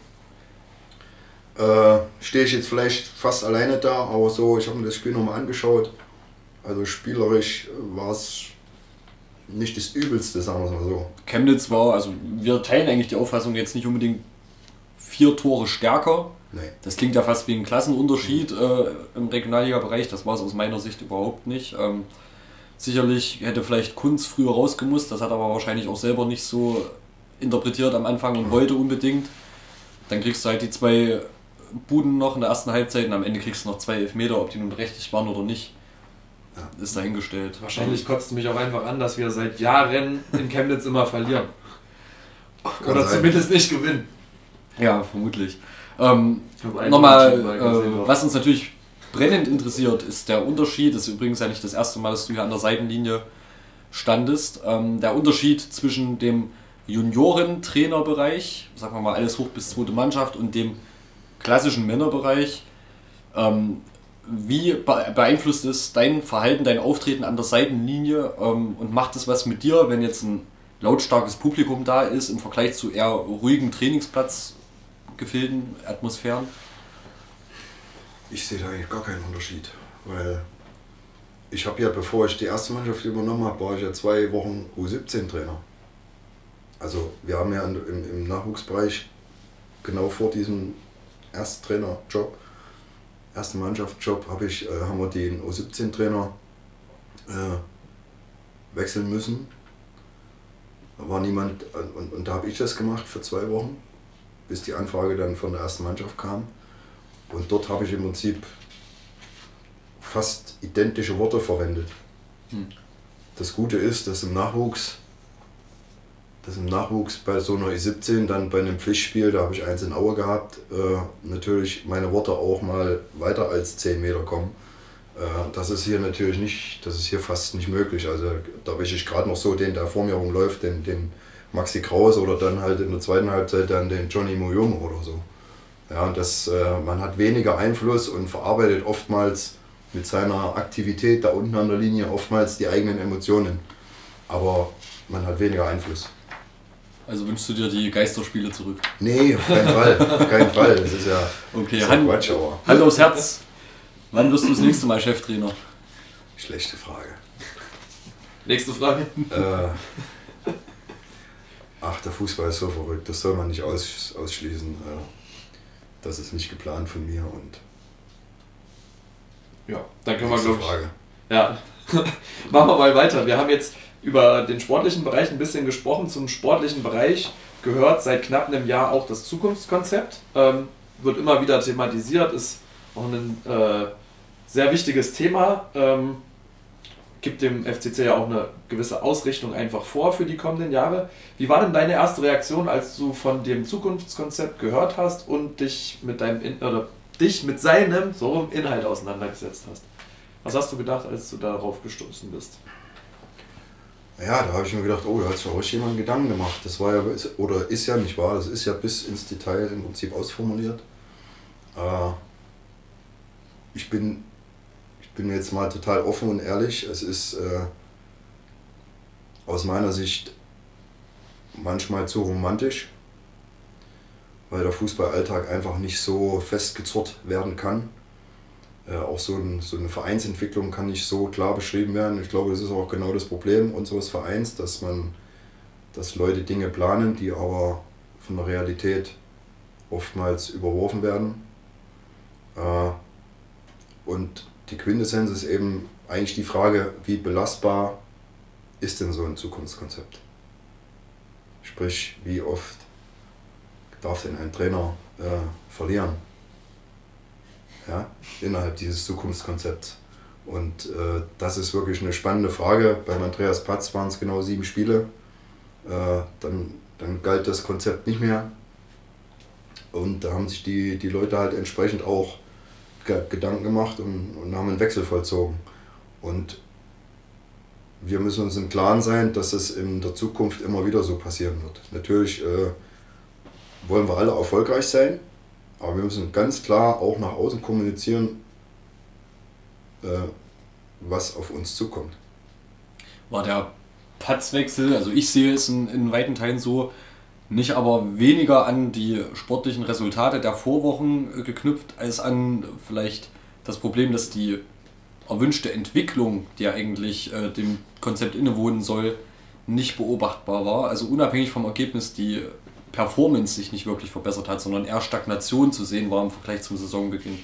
Äh, Stehe ich jetzt vielleicht fast alleine da, aber so, ich habe mir das Spiel nochmal angeschaut. Also spielerisch war es nicht das Übelste, sagen wir es mal so. Chemnitz war, also wir teilen eigentlich die Auffassung jetzt nicht unbedingt vier Tore stärker. Nee. Das klingt ja fast wie ein Klassenunterschied äh, im Regionalliga-Bereich. Das war es aus meiner Sicht überhaupt nicht. Ähm, sicherlich hätte vielleicht Kunz früher rausgemusst. Das hat er aber wahrscheinlich auch selber nicht so interpretiert am Anfang und wollte unbedingt. Dann kriegst du halt die zwei Buden noch in der ersten Halbzeit und am Ende kriegst du noch zwei Elfmeter, ob die nun berechtigt waren oder nicht. Ja. Ist dahingestellt. Wahrscheinlich kotzt mich auch einfach an, dass wir seit Jahren in Chemnitz immer verlieren. Oder sein. zumindest nicht gewinnen. Ja, vermutlich. Ähm, Nochmal, äh, was uns natürlich brennend interessiert, ist der Unterschied. Das ist übrigens ja nicht das erste Mal, dass du hier an der Seitenlinie standest. Ähm, der Unterschied zwischen dem Junioren-Trainerbereich, sagen wir mal alles hoch bis zweite Mannschaft, und dem klassischen Männerbereich. Ähm, wie be- beeinflusst es dein Verhalten, dein Auftreten an der Seitenlinie ähm, und macht es was mit dir, wenn jetzt ein lautstarkes Publikum da ist im Vergleich zu eher ruhigen Trainingsplatzgefilden Atmosphären? Ich sehe da eigentlich gar keinen Unterschied, weil ich habe ja, bevor ich die erste Mannschaft übernommen habe, war ich ja zwei Wochen U17-Trainer. Also wir haben ja im, im Nachwuchsbereich genau vor diesem Ersttrainerjob, ersten Mannschaftsjob, habe ich, äh, haben wir den U17-Trainer äh, wechseln müssen. Da war niemand, und, und da habe ich das gemacht für zwei Wochen, bis die Anfrage dann von der ersten Mannschaft kam. Und dort habe ich im Prinzip fast identische Worte verwendet. Hm. Das Gute ist, dass im Nachwuchs, dass im Nachwuchs bei so einer E17 dann bei einem Pflichtspiel, da habe ich eins in Aue gehabt, äh, natürlich meine Worte auch mal weiter als 10 Meter kommen. Äh, das ist hier natürlich nicht, das ist hier fast nicht möglich. Also da wische ich gerade noch so den, der vor mir rumläuft, den, den Maxi Kraus oder dann halt in der zweiten Halbzeit dann den Johnny Muyum oder so. Ja, und das, äh, man hat weniger Einfluss und verarbeitet oftmals mit seiner Aktivität da unten an der Linie oftmals die eigenen Emotionen. Aber man hat weniger Einfluss. Also wünschst du dir die Geisterspiele zurück? Nee, auf keinen Fall. Auf keinen Fall. Das ist ja, Okay, das ist ja Hand, Quatsch, aber Hand aufs Herz. Wann wirst du das nächste Mal Cheftrainer? schlechte Frage. Nächste Frage. Äh, ach, der Fußball ist so verrückt. Das soll man nicht aus, ausschließen. Äh, das ist nicht geplant von mir und Ja, dann können wir, nächste glaube ich. Frage. Ja, machen wir mal weiter. Wir haben jetzt über den sportlichen Bereich ein bisschen gesprochen. Zum sportlichen Bereich gehört seit knapp einem Jahr auch das Zukunftskonzept. Ähm, wird immer wieder thematisiert, ist auch ein äh, sehr wichtiges Thema. Ähm, gibt dem FCC ja auch eine gewisse Ausrichtung einfach vor für die kommenden Jahre. Wie war denn deine erste Reaktion, als du von dem Zukunftskonzept gehört hast und dich mit deinem In oder dich mit seinem so Inhalt auseinandergesetzt hast? Was hast du gedacht, als du darauf gestoßen bist? Ja, da habe ich mir gedacht, oh, da hat sich richtig jemand Gedanken gemacht. Das war ja, oder ist ja nicht wahr, das ist ja bis ins Detail im Prinzip ausformuliert. Äh, ich, bin, ich bin jetzt mal total offen und ehrlich. Es ist äh, aus meiner Sicht manchmal zu romantisch, weil der Fußballalltag einfach nicht so festgezurrt werden kann. Äh, auch so, ein, so eine Vereinsentwicklung kann nicht so klar beschrieben werden. Ich glaube, das ist auch genau das Problem unseres Vereins, dass man, dass Leute Dinge planen, die aber von der Realität oftmals überworfen werden. Äh, und die Quintessenz ist eben eigentlich die Frage, wie belastbar ist denn so ein Zukunftskonzept? Sprich, wie oft darf denn ein Trainer äh, verlieren? Ja, innerhalb dieses Zukunftskonzepts. Und äh, das ist wirklich eine spannende Frage. Beim Andreas Patz waren es genau sieben Spiele. Äh, dann, dann galt das Konzept nicht mehr. Und da haben sich die, die Leute halt entsprechend auch ge Gedanken gemacht und, und haben einen Wechsel vollzogen. Und wir müssen uns im Klaren sein, dass es in der Zukunft immer wieder so passieren wird. Natürlich äh, wollen wir alle erfolgreich sein, aber wir müssen ganz klar auch nach außen kommunizieren, äh, was auf uns zukommt. War der Patzwechsel, also ich sehe es in, in weiten Teilen so, nicht aber weniger an die sportlichen Resultate der Vorwochen äh, geknüpft, als an vielleicht das Problem, dass die erwünschte Entwicklung, die ja eigentlich äh, dem Konzept innewohnen soll, nicht beobachtbar war. Also unabhängig vom Ergebnis die Performance sich nicht wirklich verbessert hat, sondern eher Stagnation zu sehen war im Vergleich zum Saisonbeginn.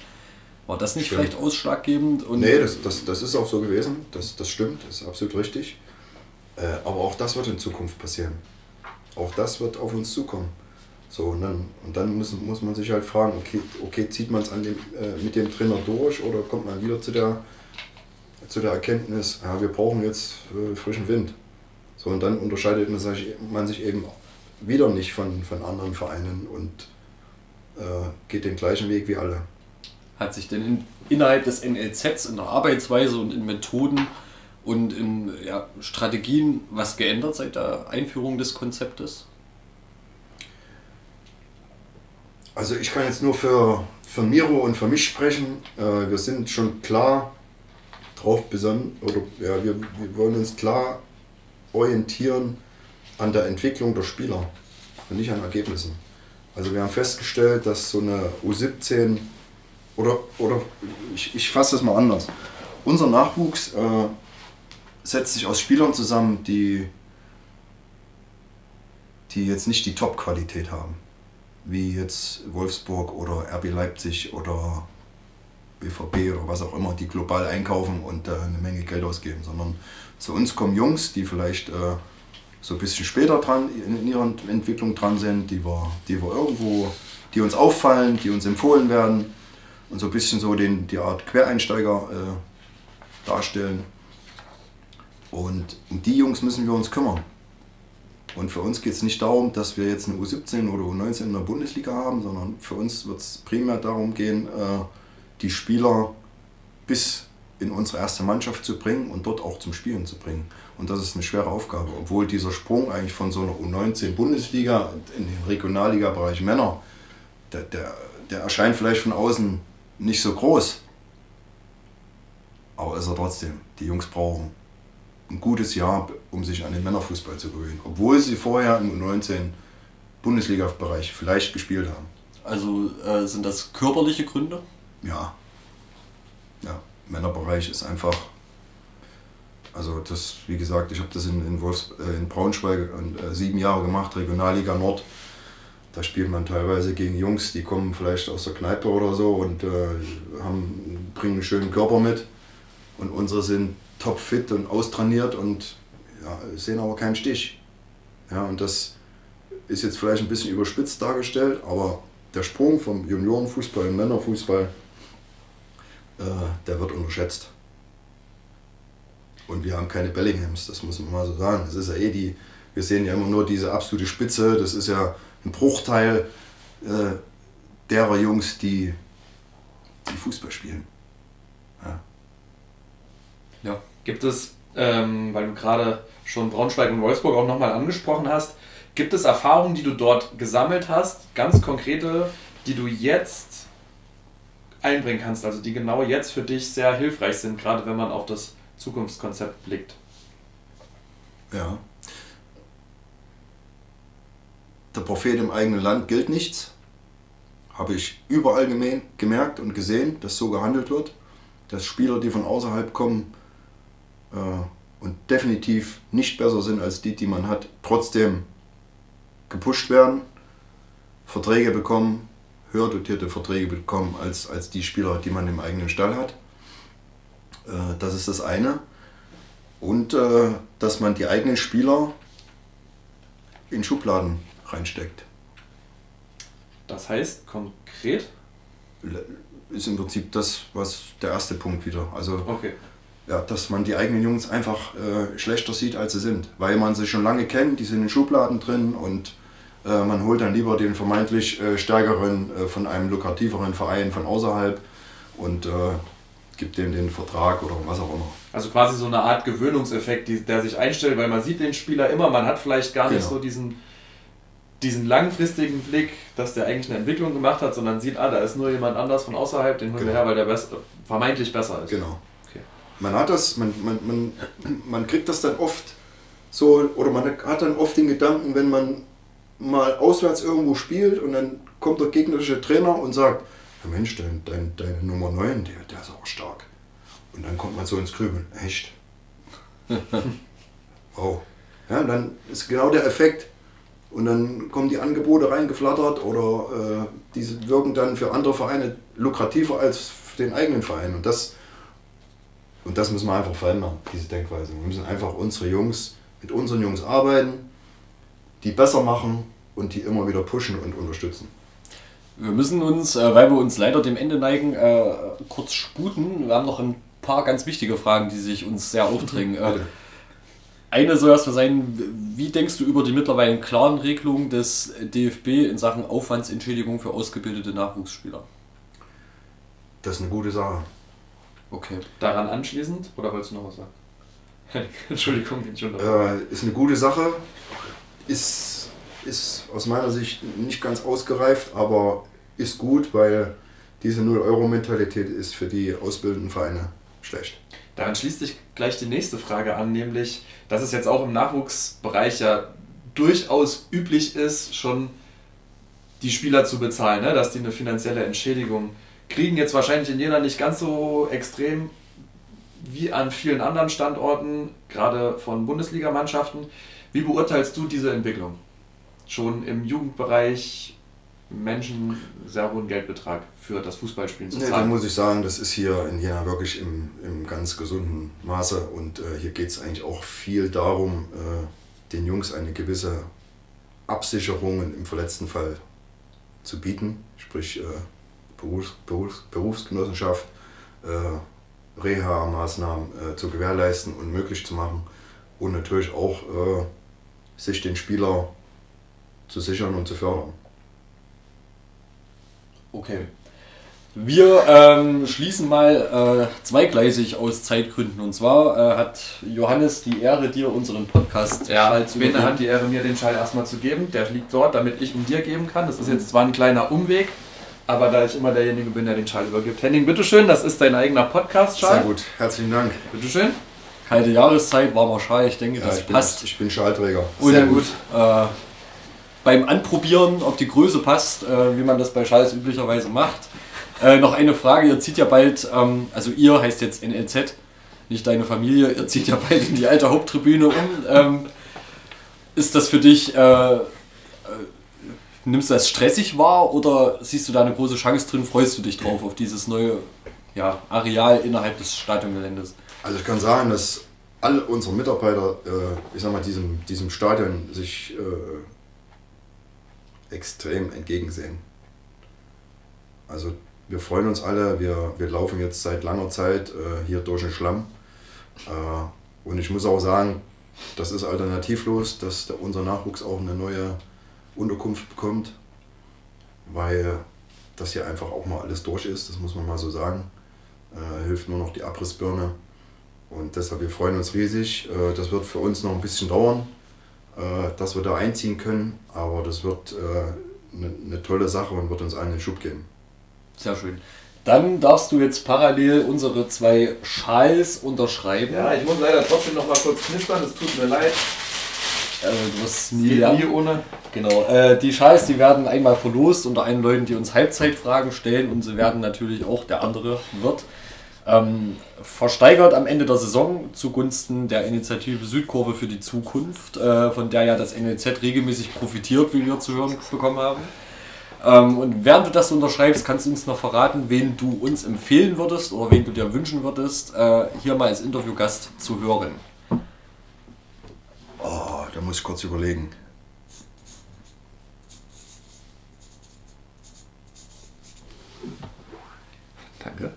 War das nicht Stimmt. vielleicht ausschlaggebend? Und nee, das, das, das ist auch so gewesen. Das, das stimmt, das ist absolut richtig. Äh, aber auch das wird in Zukunft passieren. Auch das wird auf uns zukommen. So, und dann, und dann muss, muss man sich halt fragen, okay, okay zieht man es äh, mit dem Trainer durch oder kommt man wieder zu der, zu der Erkenntnis, ja, wir brauchen jetzt äh, frischen Wind. So, und dann unterscheidet man sich, man sich eben wieder nicht von, von anderen Vereinen und äh, geht den gleichen Weg wie alle. Hat sich denn in, innerhalb des NLZs in der Arbeitsweise und in Methoden und in ja, Strategien was geändert seit der Einführung des Konzeptes? Also ich kann jetzt nur für, für Miro und für mich sprechen. Äh, wir sind schon klar drauf besonnen, oder ja, wir, wir wollen uns klar orientieren an der Entwicklung der Spieler und nicht an Ergebnissen. Also wir haben festgestellt, dass so eine U17 oder, oder ich, ich fasse das mal anders. Unser Nachwuchs äh, setzt sich aus Spielern zusammen, die, die jetzt nicht die Top-Qualität haben. Wie jetzt Wolfsburg oder RB Leipzig oder BVB oder was auch immer, die global einkaufen und äh, eine Menge Geld ausgeben, sondern zu uns kommen Jungs, die vielleicht äh, so ein bisschen später dran in ihrer Entwicklung dran sind, die wir, die wir irgendwo, die uns auffallen, die uns empfohlen werden und so ein bisschen so den, die Art Quereinsteiger äh, darstellen. Und um die Jungs müssen wir uns kümmern. Und für uns geht es nicht darum, dass wir jetzt eine U17 oder U19 in der Bundesliga haben, sondern für uns wird es primär darum gehen, äh, die Spieler bis in unsere erste Mannschaft zu bringen und dort auch zum Spielen zu bringen. Und das ist eine schwere Aufgabe, obwohl dieser Sprung eigentlich von so einer U19 Bundesliga in den Regionalliga-Bereich Männer, der, der, der erscheint vielleicht von außen nicht so groß. Aber ist er trotzdem. Die Jungs brauchen ein gutes Jahr, um sich an den Männerfußball zu gewöhnen. Obwohl sie vorher im U19 Bundesliga-Bereich vielleicht gespielt haben. Also äh, sind das körperliche Gründe? Ja. Ja, Männerbereich ist einfach. Also das, wie gesagt, ich habe das in, in, Wolfs, äh, in Braunschweig äh, sieben Jahre gemacht, Regionalliga Nord. Da spielt man teilweise gegen Jungs, die kommen vielleicht aus der Kneipe oder so und äh, haben, bringen einen schönen Körper mit. Und unsere sind topfit und austrainiert und ja, sehen aber keinen Stich. Ja, und das ist jetzt vielleicht ein bisschen überspitzt dargestellt, aber der Sprung vom Juniorenfußball in Männerfußball, äh, der wird unterschätzt. Und wir haben keine Bellinghams, das muss man mal so sagen. Es ist ja eh die, wir sehen ja immer nur diese absolute Spitze, das ist ja ein Bruchteil äh, derer Jungs, die, die Fußball spielen. Ja. Ja. Gibt es, ähm, weil du gerade schon Braunschweig und Wolfsburg auch nochmal angesprochen hast, gibt es Erfahrungen, die du dort gesammelt hast, ganz konkrete, die du jetzt einbringen kannst, also die genau jetzt für dich sehr hilfreich sind, gerade wenn man auf das Zukunftskonzept blickt? Ja. Der Prophet im eigenen Land gilt nichts. Habe ich überall gemerkt und gesehen, dass so gehandelt wird. Dass Spieler, die von außerhalb kommen äh, und definitiv nicht besser sind als die, die man hat, trotzdem gepusht werden, Verträge bekommen, höher dotierte Verträge bekommen als, als die Spieler, die man im eigenen Stall hat. Äh, das ist das eine. Und äh, dass man die eigenen Spieler in Schubladen reinsteckt. Das heißt konkret? Ist im Prinzip das, was der erste Punkt wieder. Also Okay. ja, dass man die eigenen Jungs einfach äh, schlechter sieht, als sie sind. Weil man sie schon lange kennt, die sind in Schubladen drin und äh, man holt dann lieber den vermeintlich äh, stärkeren äh, von einem lukrativeren Verein von außerhalb und äh, gibt dem den Vertrag oder was auch immer. Also quasi so eine Art Gewöhnungseffekt, die, der sich einstellt, weil man sieht den Spieler immer, man hat vielleicht gar nicht Genau. so diesen, diesen langfristigen Blick, dass der eigentlich eine Entwicklung gemacht hat, sondern sieht, ah, da ist nur jemand anders von außerhalb, den holen wir Genau. her, weil der best, vermeintlich besser ist. Genau. Okay. Man hat das, man, man, man, man kriegt das dann oft so, oder man hat dann oft den Gedanken, wenn man mal auswärts irgendwo spielt und dann kommt der gegnerische Trainer und sagt, ja Mensch, dein, dein, deine Nummer 9, der, der ist auch stark. Und dann kommt man so ins Grübeln, echt? oh. Ja, und dann ist genau der Effekt. Und dann kommen die Angebote reingeflattert oder äh, diese wirken dann für andere Vereine lukrativer als für den eigenen Verein. Und das, und das müssen wir einfach verändern, diese Denkweise. Wir müssen einfach unsere Jungs mit unseren Jungs arbeiten, die besser machen und die immer wieder pushen und unterstützen. Wir müssen uns, äh, weil wir uns leider dem Ende neigen, äh, kurz sputen. Wir haben noch ein paar ganz wichtige Fragen, die sich uns sehr aufdrängen. Äh, eine soll erstmal sein, wie denkst du über die mittlerweile klaren Regelungen des DFB in Sachen Aufwandsentschädigung für ausgebildete Nachwuchsspieler? Das ist eine gute Sache. Okay. Daran anschließend, oder wolltest du noch was sagen? Entschuldigung, bin schon Äh, ist eine gute Sache. Ist, ist aus meiner Sicht nicht ganz ausgereift, aber ist gut, weil diese 0-Euro-Mentalität ist für die ausbildenden Vereine schlecht. Daran schließt sich gleich die nächste Frage an, nämlich, dass es jetzt auch im Nachwuchsbereich ja durchaus üblich ist, schon die Spieler zu bezahlen, ne? dass die eine finanzielle Entschädigung kriegen. Jetzt wahrscheinlich in Jena nicht ganz so extrem wie an vielen anderen Standorten, gerade von Bundesligamannschaften. Wie beurteilst du diese Entwicklung? Schon im Jugendbereich Menschen sehr hohen Geldbetrag für das Fußballspielen zu Nee, da zahlen. muss ich sagen, das ist hier in Jena wirklich im, im ganz gesunden Maße und äh, hier geht es eigentlich auch viel darum, äh, den Jungs eine gewisse Absicherung im verletzten Fall zu bieten, sprich äh, Berufs, Berufs, Berufsgenossenschaft, äh, Reha-Maßnahmen äh, zu gewährleisten und möglich zu machen und natürlich auch äh, sich den Spieler zu sichern und zu fördern. Okay. Wir ähm, schließen mal äh, zweigleisig aus Zeitgründen. Und zwar äh, hat Johannes die Ehre, dir unseren Podcast Ja, Schall zu übergeben. hat die Ehre, mir den Schall erstmal zu geben. Der liegt dort, damit ich ihn dir geben kann. Das ist jetzt zwar ein kleiner Umweg, aber da ich immer derjenige bin, der den Schall übergibt. Henning, bitteschön, das ist dein eigener Podcast-Schall. Sehr gut, herzlichen Dank. Bitteschön. Kalte Jahreszeit, warmer Schal, ich denke, Ja, das ich, bin, passt. ich bin Schallträger. Und, Sehr gut. Äh, beim Anprobieren, ob die Größe passt, äh, wie man das bei Schals üblicherweise macht. Äh, noch eine Frage, ihr zieht ja bald, ähm, also ihr heißt jetzt NLZ, nicht deine Familie, ihr zieht ja bald in die alte Haupttribüne um. Ähm, ist das für dich, äh, äh, nimmst du das stressig wahr oder siehst du da eine große Chance drin, freust du dich drauf auf dieses neue ja, Areal innerhalb des Stadiongeländes? Also ich kann sagen, dass alle unsere Mitarbeiter, äh, ich sag mal, diesem, diesem Stadion sich äh, extrem entgegensehen. Also wir freuen uns alle, wir, wir laufen jetzt seit langer Zeit äh, hier durch den Schlamm. Äh, und ich muss auch sagen, das ist alternativlos, dass der, unser Nachwuchs auch eine neue Unterkunft bekommt, weil das hier einfach auch mal alles durch ist, das muss man mal so sagen. Äh, hilft nur noch die Abrissbirne. Und deshalb, wir freuen uns riesig. Äh, Das wird für uns noch ein bisschen dauern, äh, dass wir da einziehen können. Aber das wird äh, eine eine tolle Sache und wird uns allen den Schub geben. Sehr schön. Dann darfst du jetzt parallel unsere zwei Schals unterschreiben. Ja, ich muss leider trotzdem noch mal kurz knistern, es tut mir leid. Äh, du wirst Nie, nie ohne. Genau. Äh, die Schals, die werden einmal verlost unter allen Leuten, die uns Halbzeitfragen stellen und sie werden natürlich auch, der andere wird, ähm, versteigert am Ende der Saison zugunsten der Initiative Südkurve für die Zukunft, äh, von der ja das NLZ regelmäßig profitiert, wie wir zu hören bekommen haben. Ähm, und während du das unterschreibst, kannst du uns noch verraten, wen du uns empfehlen würdest oder wen du dir wünschen würdest, äh, hier mal als Interviewgast zu hören. Oh, da muss ich kurz überlegen. Danke.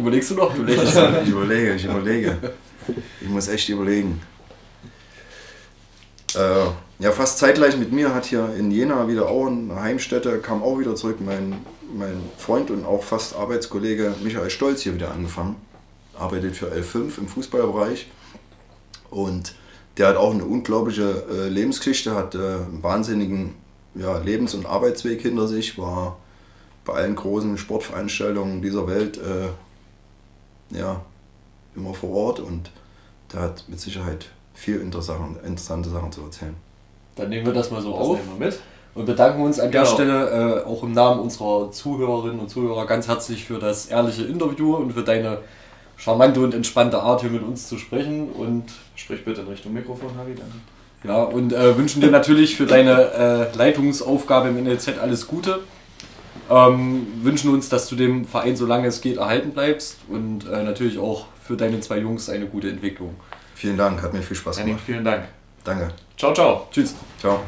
Überlegst du noch? Du. Ich überlege, ich überlege. Ich muss echt überlegen. Äh, ja, fast zeitgleich mit mir hat hier in Jena wieder auch eine Heimstätte, kam auch wieder zurück, mein, mein Freund und auch fast Arbeitskollege Michael Stolz hier wieder angefangen. Arbeitet für L5 im Fußballbereich. Und der hat auch eine unglaubliche äh, Lebensgeschichte, hat äh, einen wahnsinnigen ja, Lebens- und Arbeitsweg hinter sich, war bei allen großen Sportveranstaltungen dieser Welt äh, ja, immer vor Ort und der hat mit Sicherheit viel interessante, interessante Sachen zu erzählen. Dann nehmen wir das mal so Das auf nehmen wir mit. und bedanken uns an der Genau. Stelle äh, auch im Namen unserer Zuhörerinnen und Zuhörer ganz herzlich für das ehrliche Interview und für deine charmante und entspannte Art, hier mit uns zu sprechen. Und Sprich bitte in Richtung Mikrofon, Harry, danke. Ja, und äh, wünschen dir natürlich für deine äh, Leitungsaufgabe im NLZ alles Gute. Ähm, wünschen uns, dass du dem Verein, solange es geht, erhalten bleibst und äh, natürlich auch für deine zwei Jungs eine gute Entwicklung. Vielen Dank, hat mir viel Spaß Henning, gemacht. vielen Dank. Danke. Ciao, ciao. Tschüss. Ciao.